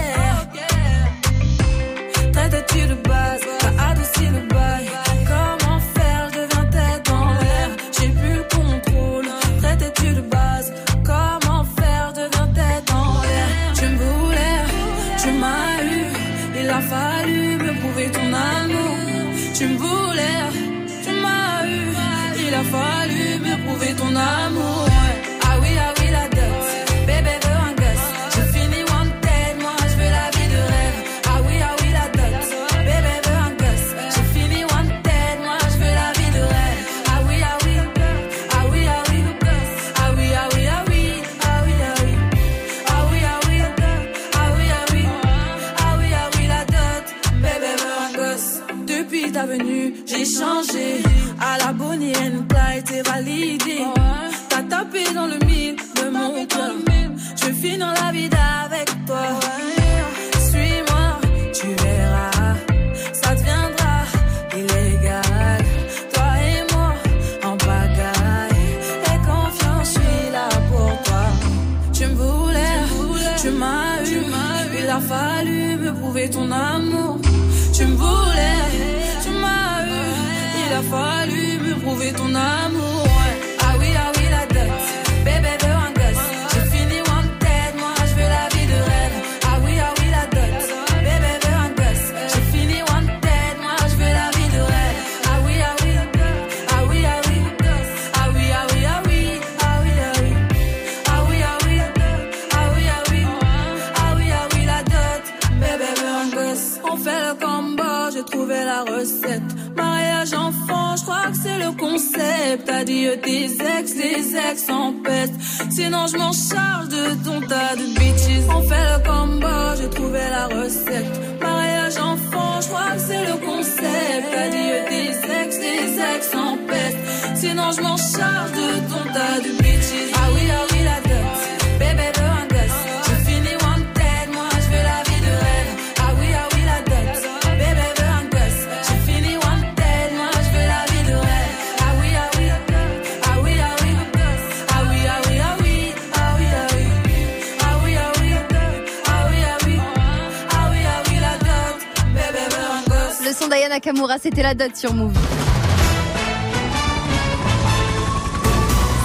Dot sur Move.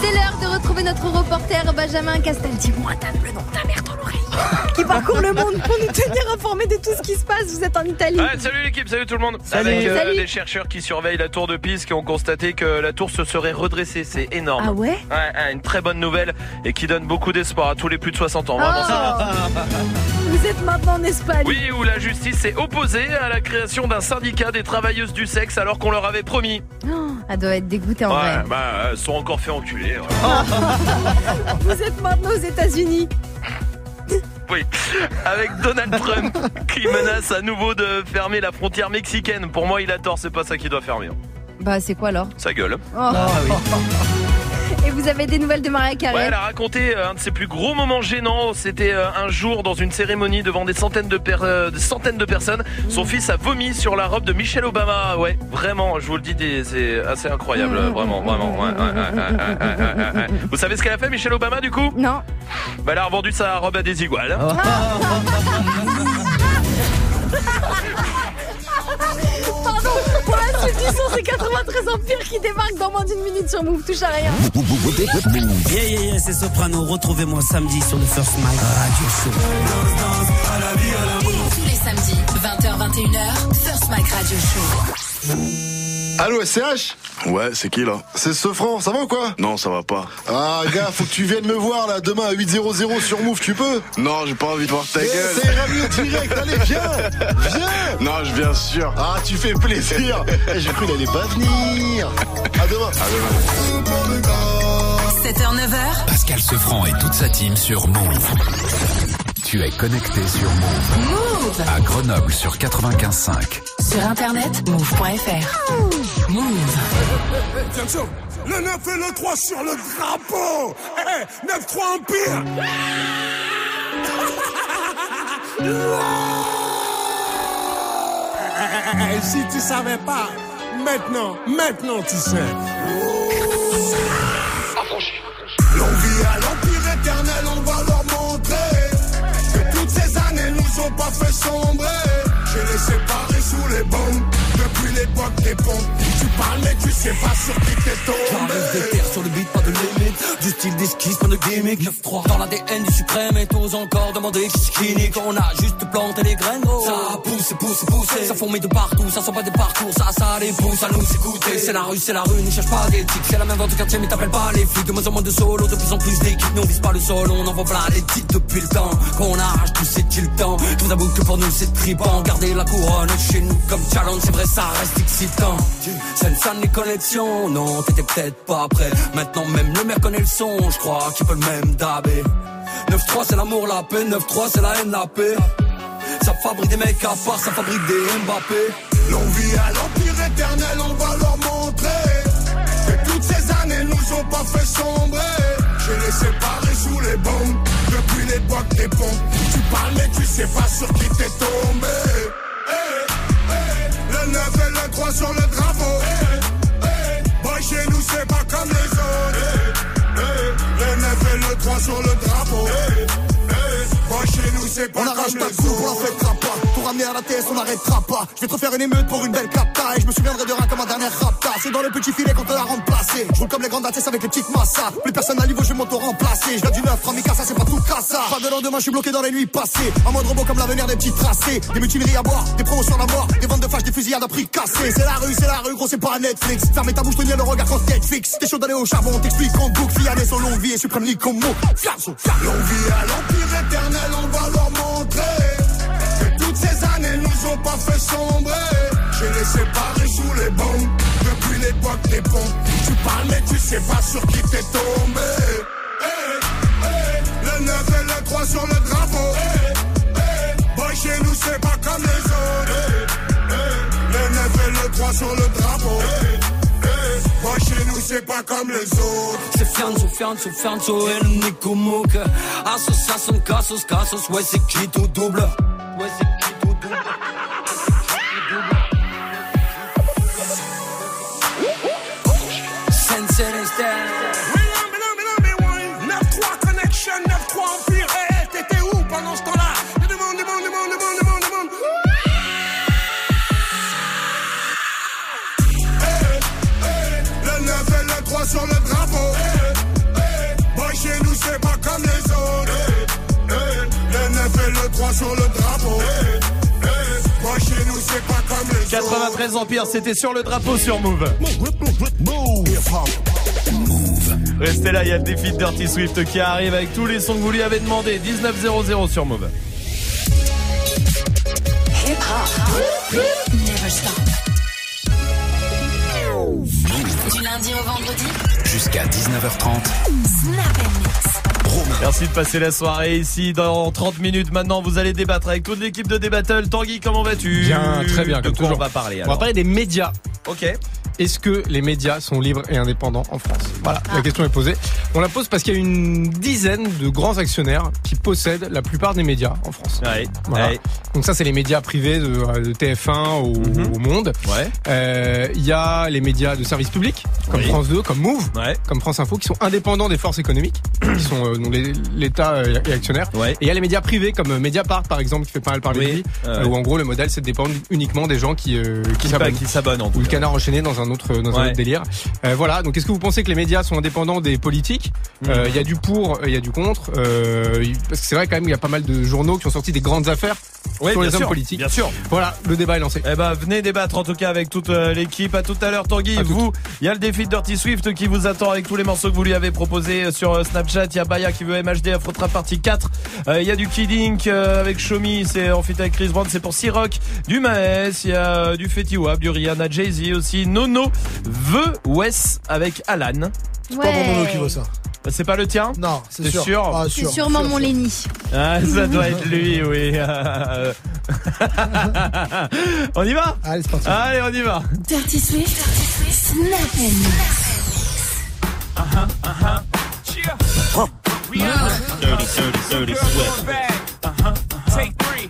C'est l'heure de retrouver notre reporter Benjamin Castal. Dis-moi, le nom de ta mère dans l'oreille. Qui parcourt le monde pour nous tenir informés de tout ce qui se passe. Vous êtes en Italie. Ouais, salut l'équipe, salut tout le monde. Salut. Avec euh, Salut. des chercheurs qui surveillent la tour de Pise qui ont constaté que la tour se serait redressée. C'est énorme. Ah ouais Ouais, une très bonne nouvelle et qui donne beaucoup d'espoir à tous les plus de 60 ans. Vraiment, c'est- Vous êtes maintenant en Espagne. Oui, où la justice s'est opposée à la création d'un syndicat des travailleuses du sexe alors qu'on leur avait promis. Oh, elle doit être dégoûtée en Ouais, vrai. bah, elles sont encore fait enculer. ouais. Vous êtes maintenant aux États-Unis. Oui, avec Donald Trump qui menace à nouveau de fermer la frontière mexicaine. Pour moi, il a tort, c'est pas ça qui doit fermer. Bah, c'est quoi alors? Sa gueule. Oh. Et vous avez des nouvelles de Mariah Ouais, Carey elle a raconté euh, un de ses plus gros moments gênants. C'était euh, un jour dans une cérémonie devant des centaines de, per- euh, des centaines de personnes. Son fils a vomi sur la robe de Michelle Obama. Ouais, vraiment, je vous le dis, c'est assez incroyable. Vraiment, vraiment. ouais, ouais, ouais, ouais, ouais, ouais, ouais. Vous savez ce qu'elle a fait, Michelle Obama, du coup? Non. Bah, elle a revendu sa robe à des iguales. Pardon, suite du son, c'est 93 Empire qui débarque dans moins d'une minute sur Move. Touche à rien. Yeah, yeah, yeah, c'est Soprano. Retrouvez-moi samedi sur le First Mike Radio Show. Tous les samedis, 20h-21h, First Mike Radio Show. Allô SCH Ouais, c'est qui là C'est ce franc, ça va ou quoi Non, ça va pas. Ah gars, faut que tu viennes me voir là demain à 8.00 sur Move, tu peux Non, j'ai pas envie de voir ta gueule. Ira mieux direct, allez viens Viens Non, je viens sûr. Ah tu fais plaisir Eh, J'ai cru d'aller pas venir À demain 7h, 9h, Pascal Sefranc et toute sa team sur Move. Tu es connecté sur Move. Move À Grenoble sur 95.5. Sur internet, move.fr. Move. Le 9 et le 3 sur le drapeau Eh, 9-3 Empire Eh, Si tu savais pas, maintenant, maintenant tu sais. L'on vit à l'empire années nous ont pas fait sombrer. Je les séparés sous les bombes depuis l'époque des pompes. Tu parles mais tu sais pas sur qui t'es tombé. J'enlève des terres sur le beat, pas de limite. Du style d'esquisse, pas de gimmick. 9-3 dans l'ADN du suprême et t'oses encore demander qui c'est qui nique. On a juste planté les graines, oh. Ça pousse, pousse, pousse. Ça fourmille de partout, ça sent pas des parcours. Ça, ça les pousse à nous écouter. C'est la rue, c'est la rue, ne cherche pas d'éthique. C'est la même vente du quartier, mais t'appelles pas les flics. De moins en moins de solo, de plus en plus d'équipes. Nous on vise pas le sol, on envoie plein les titres depuis le temps. Qu'on arrache tout, c'est-il le temps. Tout d'abord que pour nous c'est tripant. Garder la couronne chez nous comme challenge, c'est vrai, ça ça reste excitant. Scène scène les connexions, non, t'étais peut-être pas prêt. Maintenant, même le maire connaît le son, je crois qu'il peut le même dabé. 9-3, c'est l'amour, la paix, 9-3, c'est la haine, la paix. Ça fabrique des mecs à part, ça fabrique des Mbappé. L'on vit à l'empire éternel, on va leur montrer. Que toutes ces années nous ont pas fait sombrer. Je les séparés sous les bombes, depuis l'époque des pompes. Tu parles mais tu sais pas sur qui t'es tombé et le 3 sur le drapeau. Hey, hey, boy, chez nous c'est pas comme les autres. Hey, hey, le 9 et le 3 sur le drapeau. Boy, chez nous c'est pas On comme les on autres. À la TS, on n'arrêtera pas. Je vais te refaire une émeute pour une belle capta. Et je me souviendrai de rien comme un dernier rapta. C'est dans le petit filet qu'on te l'a remplacé. Je roule comme les grandes ATS avec les petites massas. Plus personne à niveau, je vais m'auto-remplacer. Je viens du neuf, Ramika, ça c'est pas tout cassa. Pas de lendemain, je suis bloqué dans les nuits passées. En mode robot comme l'avenir des petits tracés. Des mutineries à boire, des promotions à mort. Des ventes de flash, des fusillades à prix cassés. C'est la rue, c'est la rue, gros, c'est pas Netflix. Fermez ta bouche, tenir le regard quand Netflix. T'es chaud d'aller au charbon, on t'explique en boucle. Longue vie et suprême comme mot. Vie à l'empire éternel, on va leur montrer ces années nous ont pas fait sombrer. J'ai les séparés sous les bombes depuis l'époque des ponts. Tu parles mais tu sais pas sur qui t'es tombé. Hey, hey, le 9 et le 3 sur le drapeau. Hey, hey, boy, chez nous c'est pas comme les autres. Le 9 et le 3 sur le c'est pas comme les autres. C'est Fianzo, Fianzo, Fianzo et le Nico Mouk. Association, casos, casos, ouais c'est qui tout double? Ouais c'est qui tout double? 93 Empire, c'était sur le drapeau sur Move. Restez là, il y a le défi de Dirty Swift qui arrive avec tous les sons que vous lui avez demandé. 1900 sur Move. Hip hop. Never stop. Du lundi au vendredi. Jusqu'à 19h30. Snap. Merci de passer la soirée ici. Dans 30 minutes maintenant, vous allez débattre avec toute l'équipe de Débattle. Tanguy, comment vas-tu? Bien, très bien, De comme quoi toujours. on va parler On va parler des médias. Ok. Est-ce que les médias sont libres et indépendants en France? Voilà, la question est posée. On la pose parce qu'il y a une dizaine de grands actionnaires qui possèdent la plupart des médias en France. Ouais, Voilà. ouais. Donc ça, c'est les médias privés de, euh, de TF1 au, au Monde. Ouais. Euh, Il y a les médias de service public, comme Oui. France 2, comme Move, Ouais. comme France Info, qui sont indépendants des forces économiques, qui sont euh, dont l'État euh, est actionnaire. Ouais. Et il y a les médias privés, comme euh, Mediapart, par exemple, qui fait pas mal parler Oui. de lui, euh, où en gros le modèle, c'est de dépendre uniquement des gens qui, euh, qui s'abonnent. qui s'abonne en Ou tout le cas. canard enchaîné dans un autre dans un autre délire. Euh, voilà. Donc, est-ce que vous pensez que les médias sont indépendants des politiques? Euh, Il y a du pour, il y a du contre. Euh, il- parce que c'est vrai quand même, il y a pas mal de journaux qui ont sorti des grandes affaires Oui, sur les hommes politiques. Bien sûr. Voilà, le débat est lancé. Eh ben, venez débattre en tout cas avec toute euh, l'équipe. À tout à l'heure, Tanguy. À. Vous, il y a le défi de Dirty Swift qui vous attend avec tous les morceaux que vous lui avez proposés euh, sur euh, Snapchat. Il y a Baya qui veut MHD Afrotra Partie 4. Euh, Il y a du Kidding euh, avec Shomi, c'est en fit avec Chris Brown, c'est pour Siroc. Du Maes, il y a euh, du Fetty Wap, du Rihanna, Jay-Z aussi. Nono veut Wes avec Alan. C'est pas mon mono qui veut ça. C'est pas le tien? Non, c'est sûr. sûr? Ah, C'est sûr, sûrement sûr, mon. Lenny. Ah, ça doit être lui, oui. on y va? Allez, c'est parti. Allez, on y va. Dirty Swift. Dirty Swift. Snap and mix. Dirty, dirty, dirty Swift. Take three.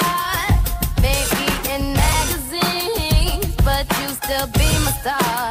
Be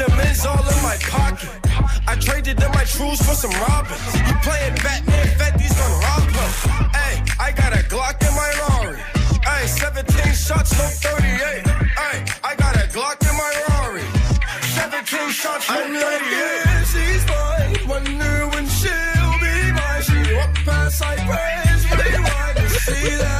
Benjamin's all in my pocket. I traded in my trues for some robins. You playing Batman, Fetty's on Rockville. Hey, I got a Glock in my Rari. Hey, 17 shots, no 38. Hey, I got a Glock in my Rari. 17 shots, no 38. She's mine. Wonder when she'll be mine. She walk past like praise. Rewind and see that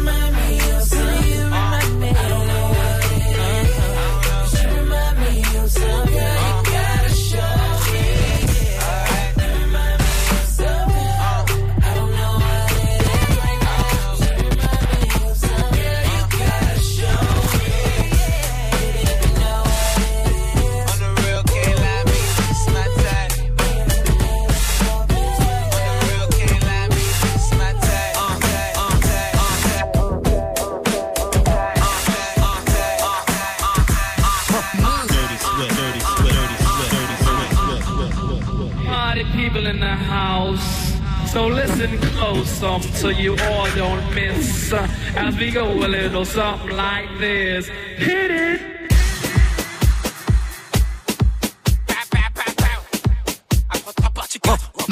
the house. So listen close um, so you all don't miss uh, as we go a little something like this. Hit it.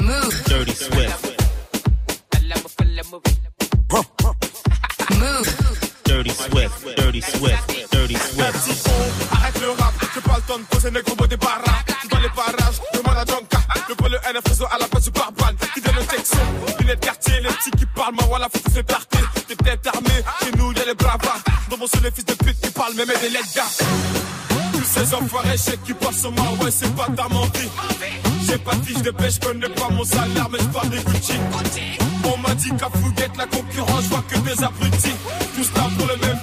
Move. Dirty Swift. Move. Dirty Swift. Dirty Swift. Dirty Swift. Arrête le rap, j'ai pas le temps de poser mes des barras. Voilà, faut se partir. T'es peut-être armé, chez nous y'a les bravards. Dans mon les fils de pute qui parlent, même des lettres. Tous ces enfoirés, je qui passent sur moi, ouais, c'est pas ta menti. J'ai pas de fiche de pêche, je connais pas mon salaire, mais je parle des Gucci. On m'a dit qu'à Fouguette, la concurrence, je vois que des abrutis. Tous là pour le même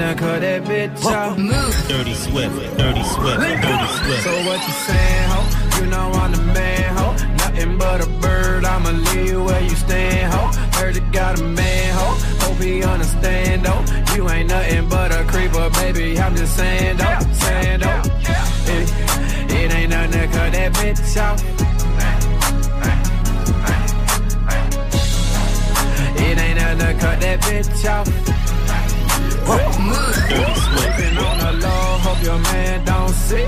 It ain't nothing to cut that bitch off. Move. Dirty Swift. Dirty Swift. Dirty Swift. So what you saying, ho? You know I'm the man, ho. Nothing but a bird. I'ma leave you where you stand, ho. Heard you got a man, ho. Hope he understand, though. You ain't nothing but a creeper, baby. I'm just saying, though. Saying, though. It, it ain't nothing to cut that bitch off. It ain't nothing to cut that bitch off. Slipping on the low, hope your man don't see.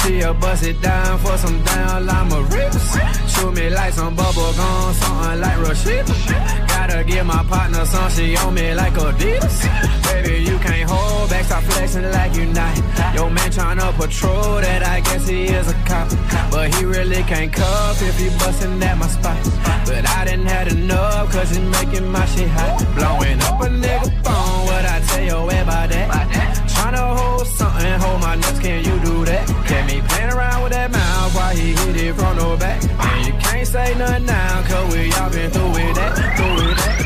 She'll bust it down for some down lima rips. Shoot me like some bubble gum, something like Rashida. Gotta give my partner some, she on me like Adidas. Baby, you can't hold back, stop flexing like you not. Your man tryna patrol that, I guess he is a cop. But he really can't cuff if he bustin' at my spot. But I didn't have enough, cause he making my shit hot. Blowing up a nigga phone, what I tell way about that? Tryna hold something, hold my nuts, can you do that? Get me playing around with that mouth while he hit it from the back. And you can't say nothing now, cause we all been through with that, through with that.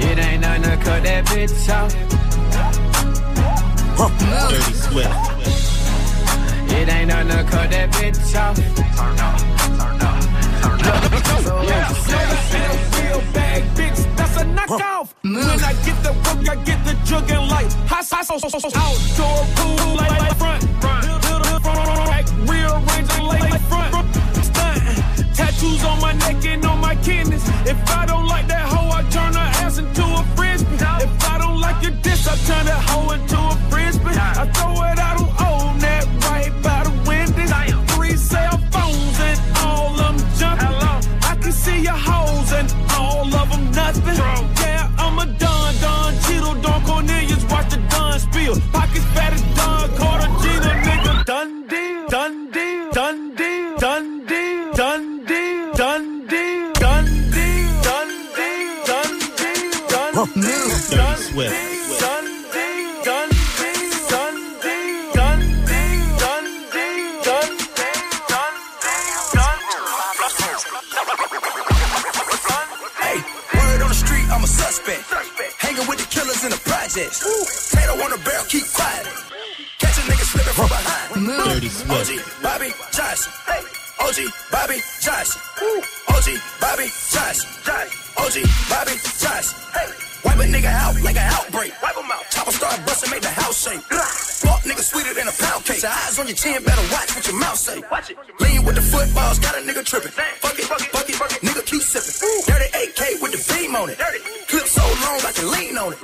It ain't nothing to cut that bitch off. Dirty Swift. It It ain't nothing to cut that bitch off. Turn off, turn off, turn off real bag bitch, that's a When I get the work, I get the jug and light. Hot sauce, outdoor pool, like, like front. Little front, like rearranging like, like front. Stunt. Tattoos on my neck and on my kidneys. If I don't like that hoe, I turn her ass into a frisbee. If I don't like your diss, I turn that hoe into a frisbee. I throw it out like an outbreak. Wipe him out. Chopper start busting, make the house shake. Fuck nigga sweeter than a pound cake. Your eyes on your chin, better watch what your mouth say. Watch it. Lean with the footballs, got a nigga tripping. Fuck it, fuck it, fuck it, fuck it. Nigga keep sipping. Dirty AK with the beam on it. Clip so long I can lean on it.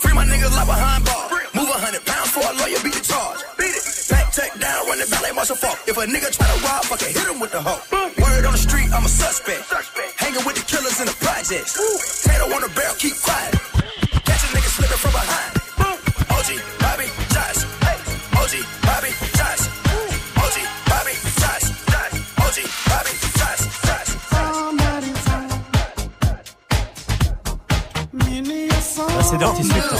Free my niggas like behind bars. Move a hundred pounds for a lawyer, beat the charge. Beat it. Back tech down, run the ballet, marshal fuck. If a nigga try to rob, fucking hit him with the hoe. Word on the street, I'm a suspect. Hanging with the killers in the projects. Tato on the barrel, keep quiet. C'est Dirty Swift. hein.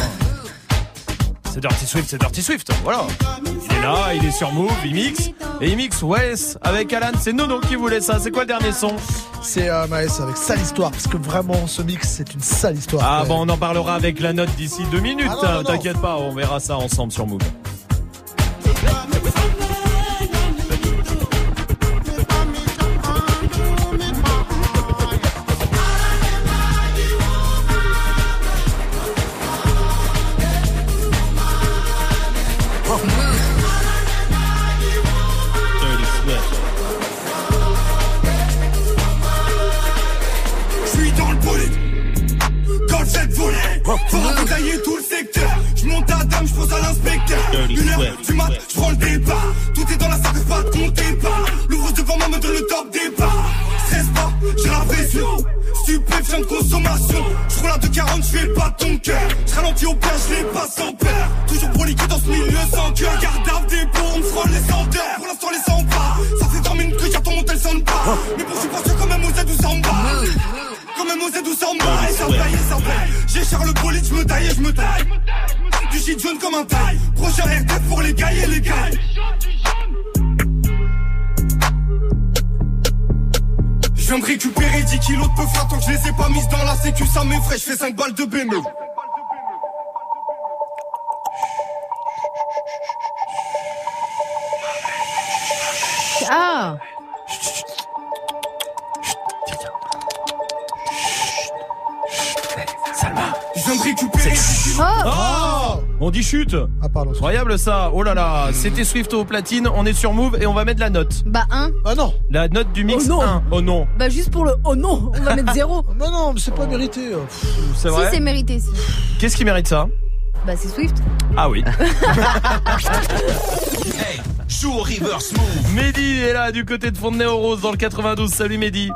C'est Dirty Swift, c'est Dirty Swift. Voilà. Il est là, il est sur Move, il mixe. Et il mixe Wes avec Alan. C'est Nono qui voulait ça. C'est quoi le dernier son? C'est euh, Maës avec sale histoire, parce que vraiment ce mix c'est une sale histoire. Ah bon, on en parlera avec la note d'ici deux minutes. Ah. T'inquiète pas, on verra ça ensemble sur Move. Chute Ah pardon. Incroyable ça Oh là là C'était Swift au platine, on est sur Move et on va mettre la note. Bah 1. Ah non La note du mix Oh non. 1. Oh non Bah juste pour le oh non, on va mettre 0. Non, non, mais c'est pas mérité. C'est Si vrai c'est mérité si. Qu'est-ce qui mérite ça? Bah c'est Swift. Ah oui. Joue au reverse move. Mehdi est là du côté de Fontenay-aux-Roses dans le 92. Salut Mehdi.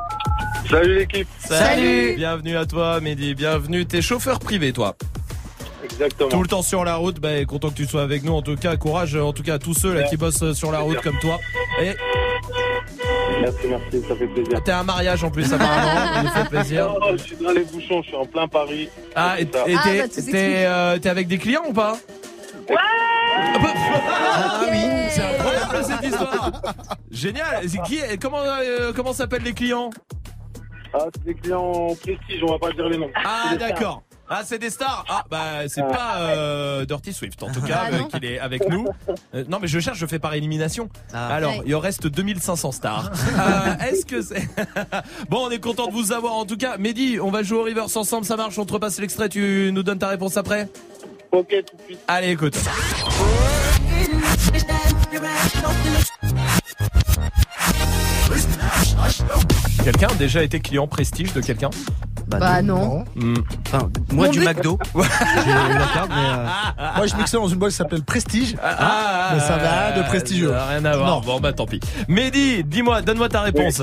Salut l'équipe. Salut. Bienvenue à toi Mehdi, bienvenue. T'es chauffeur privé toi. Exactement. Tout le temps sur la route, bah, content que tu sois avec nous. En tout cas, courage en tout cas à tous ceux là qui bossent sur la route comme toi. Et Merci, merci, ça fait plaisir. t'es à un mariage en plus apparemment, ça nous fait plaisir. Oh, je suis dans les bouchons, je suis en plein Paris. Ah, et Ah, t'es bah, t'es, euh, t'es avec des clients ou pas? Ah bah, ah oui, c'est incroyable cette histoire. Génial. Qui Comment euh, comment s'appellent les clients? Ah, c'est des clients prestige, on va pas dire les noms. Ah d'accord. Ah, c'est des stars. Ah, bah, c'est pas euh, Dirty Swift, en tout cas, Ah, euh, qu'il est avec nous. Euh, non, mais je cherche, je fais par élimination. Alors, Ouais. il en reste 2500 stars. Euh, Est-ce que c'est... bon, on est content de vous avoir, en tout cas. Mehdi, on va jouer au Reverse ensemble, ça marche, on te repasse l'extrait, tu nous donnes ta réponse après Ok, tout de suite. Allez, écoute. Quelqu'un a déjà été client prestige de quelqu'un Bah non. Enfin, moi Mon du but- McDo. J'ai eu la carte, mais. euh, Moi, je mixais dans une boîte qui s'appelle Prestige. Ah, mais ça n'a rien de prestigieux. ça n'a rien à voir. Non. Bon, bah tant pis. Mehdi, dis-moi, donne-moi ta réponse.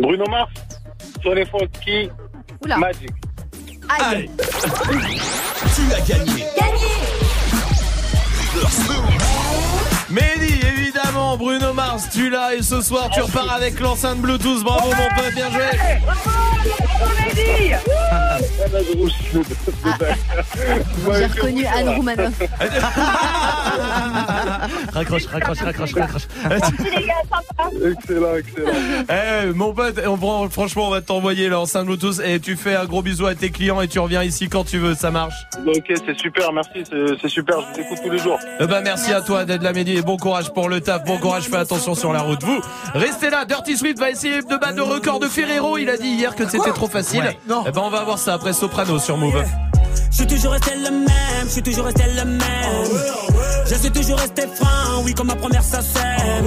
Bruno Mars, Tony Fonski, Oula. Magic. Aïe. Tu as gagné. Mehdi, évidemment, Bruno Mars, tu l'as et ce soir tu repars avec l'enceinte Bluetooth. Bravo mon pote, bien joué. J'ai reconnu Anne Roumanoff. raccroche, raccroche, raccroche, raccroche. Excellent, excellent. Eh, mon pote, on prend- franchement, on va t'envoyer l'enceinte Bluetooth et tu fais un gros bisou à tes clients et tu reviens ici quand tu veux, ça marche. Ok, c'est super, merci, c'est super, je vous écoute tous les jours. Eh ben, merci à toi d'être là, Mehdi, et bon courage pour le taf, bon courage, fais attention sur la route. Vous, restez là, Dirty Swift va essayer de battre le record de Ferrero, il a dit hier que c'était trop facile. Non. Eh ben, on va voir ça après Soprano sur Move. Je suis toujours resté le même, je suis toujours resté le même. Je suis toujours resté franc, oui, comme ma première sacème.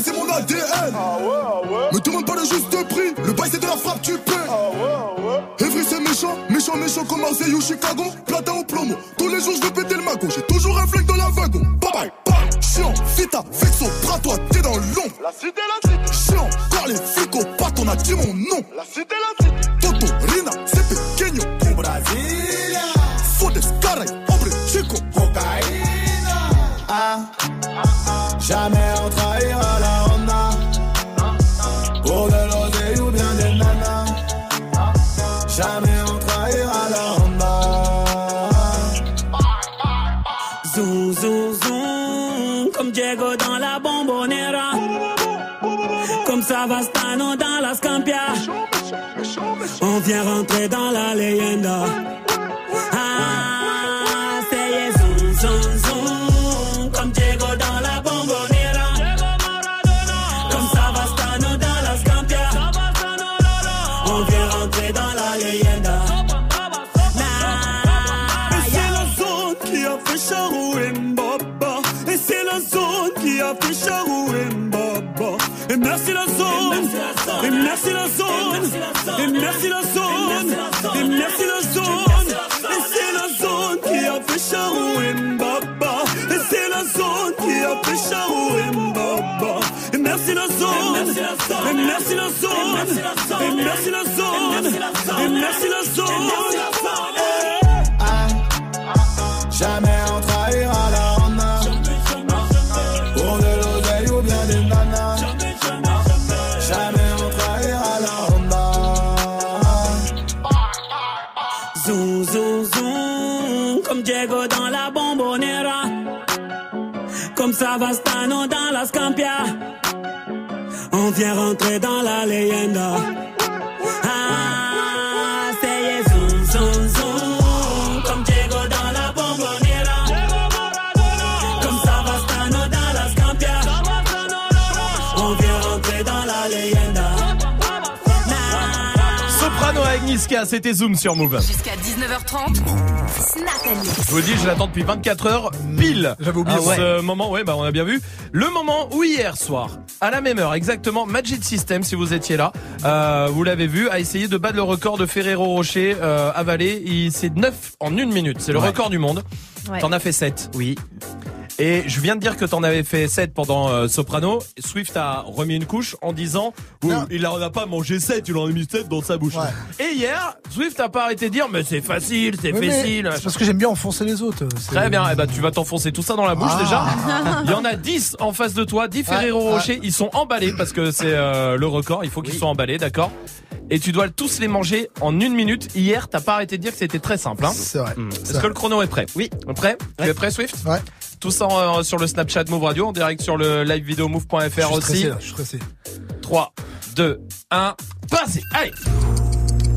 Bijouterie, j'ai pas laissé mon ADN. Me demande pas le juste prix, le bail c'est de la frappe, tu paies. Evry c'est méchant, méchant, méchant comme Marseille ou Chicago. Platin au plomo, tous les jours je vais péter le magot. J'ai toujours un flingue dans la wagon. Bye bye, bye. Chiant, vita, vexo, bras toi, t'es dans l'ombre. La cité, la cité. Chiant, car les flics au pat, on a dit mon nom. La cité, la cité. Toto, Rina, c'est pequeño. Au Brasilia. Fodes, caray, hombre, chico. Cocaïna. Ah, jamais on trahira Savastano dans la Scampia. On vient rentrer dans la leyenda. Ah, Et merci la zone. Et merci la zone. Et c'est la zone qui a fait Charou et Et c'est la zone qui a fait Charou et Et merci la zone. Et merci la zone. Et merci la zone. Et merci la zone. Ah, Comme dans la Scampia. On vient rentrer dans la leyenda. Niska, c'était Zoom sur Move. Jusqu'à 19h30. Snap Mix. Je vous dis, je l'attends depuis 24 heures pile. J'avais oublié Ah, ce moment, ouais, bah on a bien vu. Le moment où hier soir, à la même heure, exactement, Magic System, si vous étiez là, euh, vous l'avez vu, a essayé de battre le record de Ferrero Rocher euh, avalé. Il c'est 9 en une minute. C'est le Ouais. record du monde. Ouais. T'en as fait 7. Oui. Et je viens de dire que t'en avais fait 7 pendant euh, Soprano. Swift a remis une couche en disant oui, Non. il en a pas mangé 7, il en a mis 7 dans sa bouche. Ouais. Et hier, Swift a pas arrêté de dire mais c'est facile, c'est Oui, facile. C'est parce que j'aime bien enfoncer les autres. c'est- Très bien, eh ben, tu vas t'enfoncer tout ça dans la bouche Ah. déjà. Il y en a 10 en face de toi, 10 Ferrero Ouais, Rocher, ils sont emballés parce que c'est euh, le record, il faut qu'ils soient emballés, d'accord Et tu dois tous les manger en une minute. Hier, t'as pas arrêté de dire que c'était très simple. Hein C'est vrai. Est-ce que le chrono est prêt? Oui. Prêt? Tu es prêt Swift? Ouais. Tout ça euh, sur le Snapchat Move Radio, en direct sur le live vidéo Je move.fr suis aussi. stressé, là, je suis stressé. 3, 2, 1, passez Allez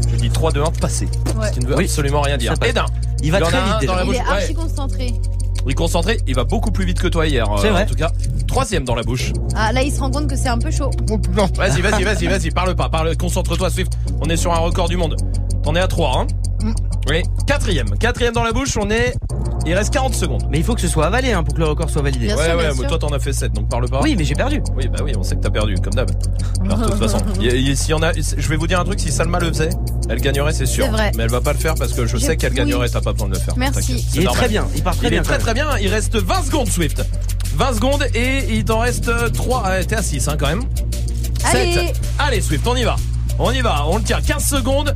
Je dis 3, 2, 1, passez. Ouais. Ce qui ne veut Oui. absolument rien dire. Passe. Edin Il va en très vite dans déjà. Il bouche. est archi concentré. Il est concentré, il va beaucoup plus vite que toi hier. euh, C'est vrai. En tout cas, troisième dans la bouche. Ah, là, il se rend compte que c'est un peu chaud. Vas-y, vas-y, vas-y, vas-y, parle pas, parle, concentre-toi, Swift. On est sur un record du monde. On est à 3, hein. Oui, quatrième. Quatrième dans la bouche, on est. Il reste 40 secondes. Mais il faut que ce soit avalé hein, pour que le record soit validé. Bien ouais, sûr, ouais, bien mais sûr. toi t'en as fait 7, donc parle pas. Oui, mais j'ai perdu. Oui, bah oui, on sait que t'as perdu, comme d'hab. Alors, de toute façon, y a- il y a- s'il y en a, je vais vous dire un truc, si Salma le faisait, elle gagnerait, c'est sûr. C'est vrai. Mais elle va pas le faire parce que je J'ai- sais qu'elle oui. gagnerait, t'as pas besoin de le faire. Merci. T'inquiète, c'est Il est normal. très bien. Il part très Il bien. est très quand très bien, il reste 20 secondes Swift. 20 secondes et il t'en reste 3. Ah, T'es à 6 hein, quand même. Allez. 7. Allez Swift, on y va. On y va, on le tient 15 secondes.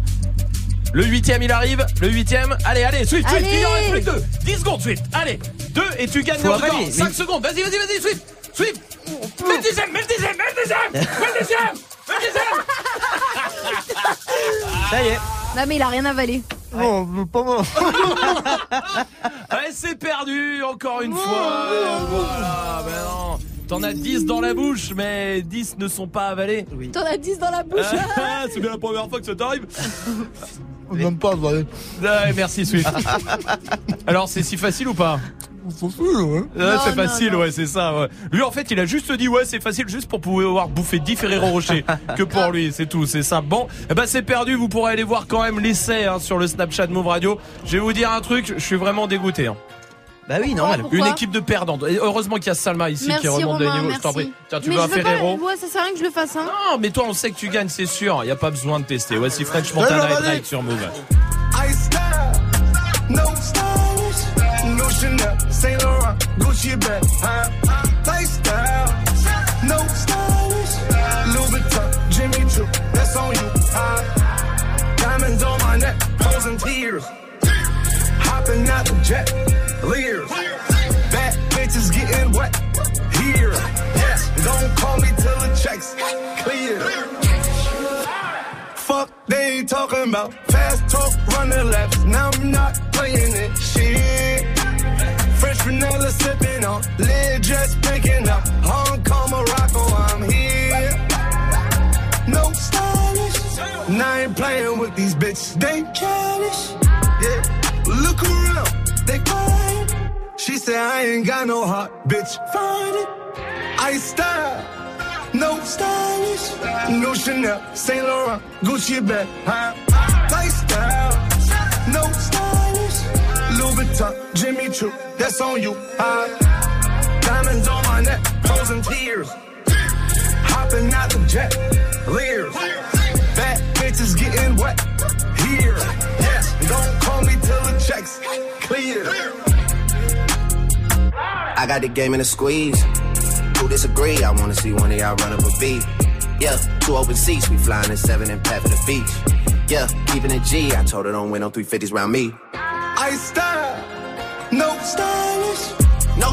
Le huitième il arrive, le huitième, allez allez Swift, Swift, Allez. il en reste plus que 2 10 secondes Swift, allez. 2 et tu gagnes Faut le record. avaler, 5 mais- secondes, vas-y vas-y vas-y Swift. Swift. Mets le dixième, mets le dixième, mets le dixième. Mets le dixième. Mets le dixième. Ça y est. Non, mais il a rien avalé. Oh, mais pas moi. Allez c'est perdu encore une fois. Voilà, ben non T'en as 10 dans la bouche, mais 10 ne sont pas avalés. Oui. T'en as 10 dans la bouche. Ah, c'est bien la première fois que ça t'arrive. Donne pas. Ouais, merci Swift. Alors c'est si facile ou pas Faut fuir, ouais. Non, c'est facile, non. ouais, c'est ça. Ouais. Lui, en fait, il a juste dit ouais, c'est facile, juste pour pouvoir bouffer 10 Ferrero Rocher que pour lui, c'est tout, c'est ça. Bon, eh ben c'est perdu. Vous pourrez aller voir quand même l'essai hein, sur le Snapchat Move Radio. Je vais vous dire un truc, je suis vraiment dégoûté. hein. Bah oui, normal. Pourquoi Une équipe de perdants. Et heureusement qu'il y a Salma ici Merci qui remonte Romain, les niveaux. Je t'en prie. Tiens, tu mais veux un Ferrero Ouais, ça sert à rien que je le fasse. Hein. Non, mais toi, on sait que tu gagnes, c'est sûr. Il y a pas besoin de tester. Voici French Montana et. Drake sur Move. Jimmy Choo, that's on you? Diamonds on my neck, frozen tears, hopping out the jet, leers, bad bitches getting wet, here, yes, don't call me till the checks clear. Fuck, they talking about fast talk, running laps. Now I'm not playing it. Shit. Fresh vanilla sipping on, lid just picking up. Hong Kong, Morocco, I'm here. No stylish. Now I ain't playing with these bitches. They childish. She said I ain't got no heart, bitch. Find it. I style. No stylish, no Chanel, Saint Laurent, Gucci bag, huh? Lifestyle, no stylish, Louis Vuitton, Jimmy Choo, that's on you, huh? Diamonds on my neck, frozen tears, hopping out the jet, leers, bad bitches getting wet, here, yes, don't call me till the checks clear. I got the game in a squeeze. Who disagree? I wanna see one of y'all run up a beat. Yeah, two open seats, we flying in seven and pat for the beach. Yeah, keeping a G, I told her don't win on 350s round me. I style, no stylish.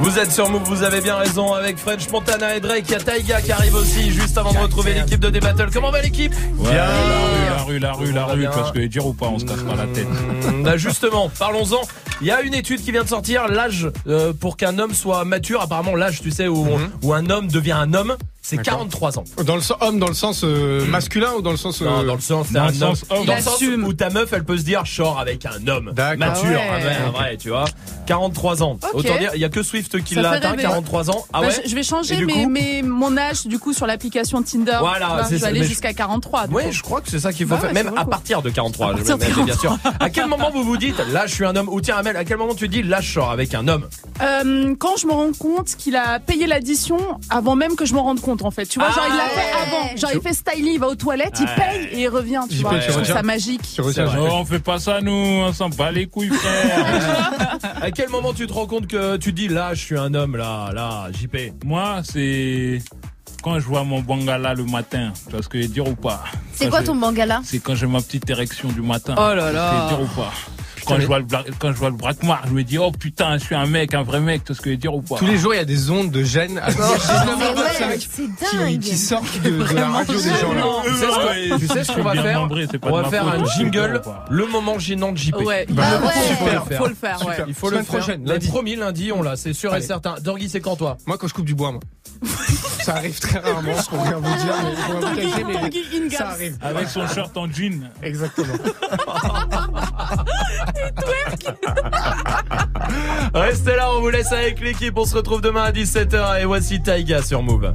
Vous êtes sur Move, vous avez bien raison avec French Montana et Drake. Il y a Taiga qui arrive aussi juste avant de retrouver l'équipe de D-Battle. Comment va l'équipe Ouais, la rue, la rue, la rue, la rue, parce que dire ou pas, on se casse pas la tête. Bah justement, parlons-en. Il y a une étude qui vient de sortir. L'âge euh, pour qu'un homme soit mature, apparemment l'âge, tu sais, où, où un homme devient un homme, c'est D'accord. 43 ans. Dans le sens homme dans le sens euh, masculin ou dans le sens Non, euh, dans le sens, un homme. Dans le sens où ta meuf, elle peut se dire, short avec un homme. Mature, Ah ouais. un vrai, un vrai, tu vois. 43 ans. Ok. Autant dire, il y a que Swift qui l'a atteint, rêver. 43 ans. Ah Bah, ouais. je, je vais changer mes, coup mes- mon âge du coup sur l'application Tinder. Voilà, c'est je ça, vais aller je- jusqu'à 43. du Oui, je crois que c'est ça qu'il faut Bah faire, ouais, même à partir de 43. À je partir de me- bien 43. sûr. À quel moment vous vous dites, là, je suis un homme, ou tiens, Amel, à quel moment tu dis, là, je sors avec un homme Euh, quand je me rends compte qu'il a payé l'addition avant même que je me rende compte en fait. Tu vois, Ah genre il l'a ouais. fait avant. Genre il fait styling, il va aux toilettes, il paye et il revient. Tu vois, je trouve ça magique. Non, on fait pas ça, nous, on s'en bat les couilles, frère. À quel moment tu te rends compte que tu dis, là, je suis un homme, là, là, JP Moi, c'est quand je vois mon bangala le matin, tu vois ce que je veux dire ou pas? C'est Quand quoi ton bangala? C'est quand j'ai ma petite érection du matin. Oh là là. Tu veux dire ou pas? Quand je, vois le bla- quand je vois le braquemar, je me dis, oh putain, je suis un mec, un vrai mec, vois ce que je veux dire ou pas Tous les jours, il y a des ondes de gêne à 19h25 c'est qui, dingue. qui sortent de, de la radio des gens. là. Tu sais ce tu sais qu'on va faire membré, On va faire un c'est jingle, le moment gênant de JP. Ouais. Bah, Ah ouais. super. Faut le faire, ouais. Il faut le Semaine faire. prochaine, Lundi. lundi. Promis, lundi, on l'a, c'est sûr et certain. Dorgui, c'est quand toi? Moi, quand je coupe du bois, moi. ça arrive très rarement, ce qu'on vient vous dire, mais cacher, Tanguy Ingalls. ça arrive. Avec son shirt en jean. Exactement. Restez là, on vous laisse avec l'équipe. On se retrouve demain à 17h et voici Taiga sur Move.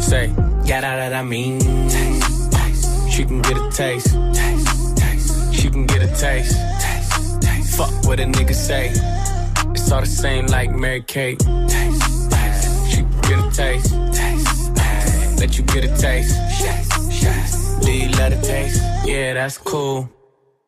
Say, yeah, that, I mean. Taste, taste. She can get a taste. Taste, taste. She can get a taste. Taste, taste. Fuck what a nigga say. It's all the same like Mary Kate. Taste, taste. She can get a taste. Taste, taste. Let you get a taste. Taste, taste. Do you love the taste? Yeah, that's cool.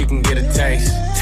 She can get a taste.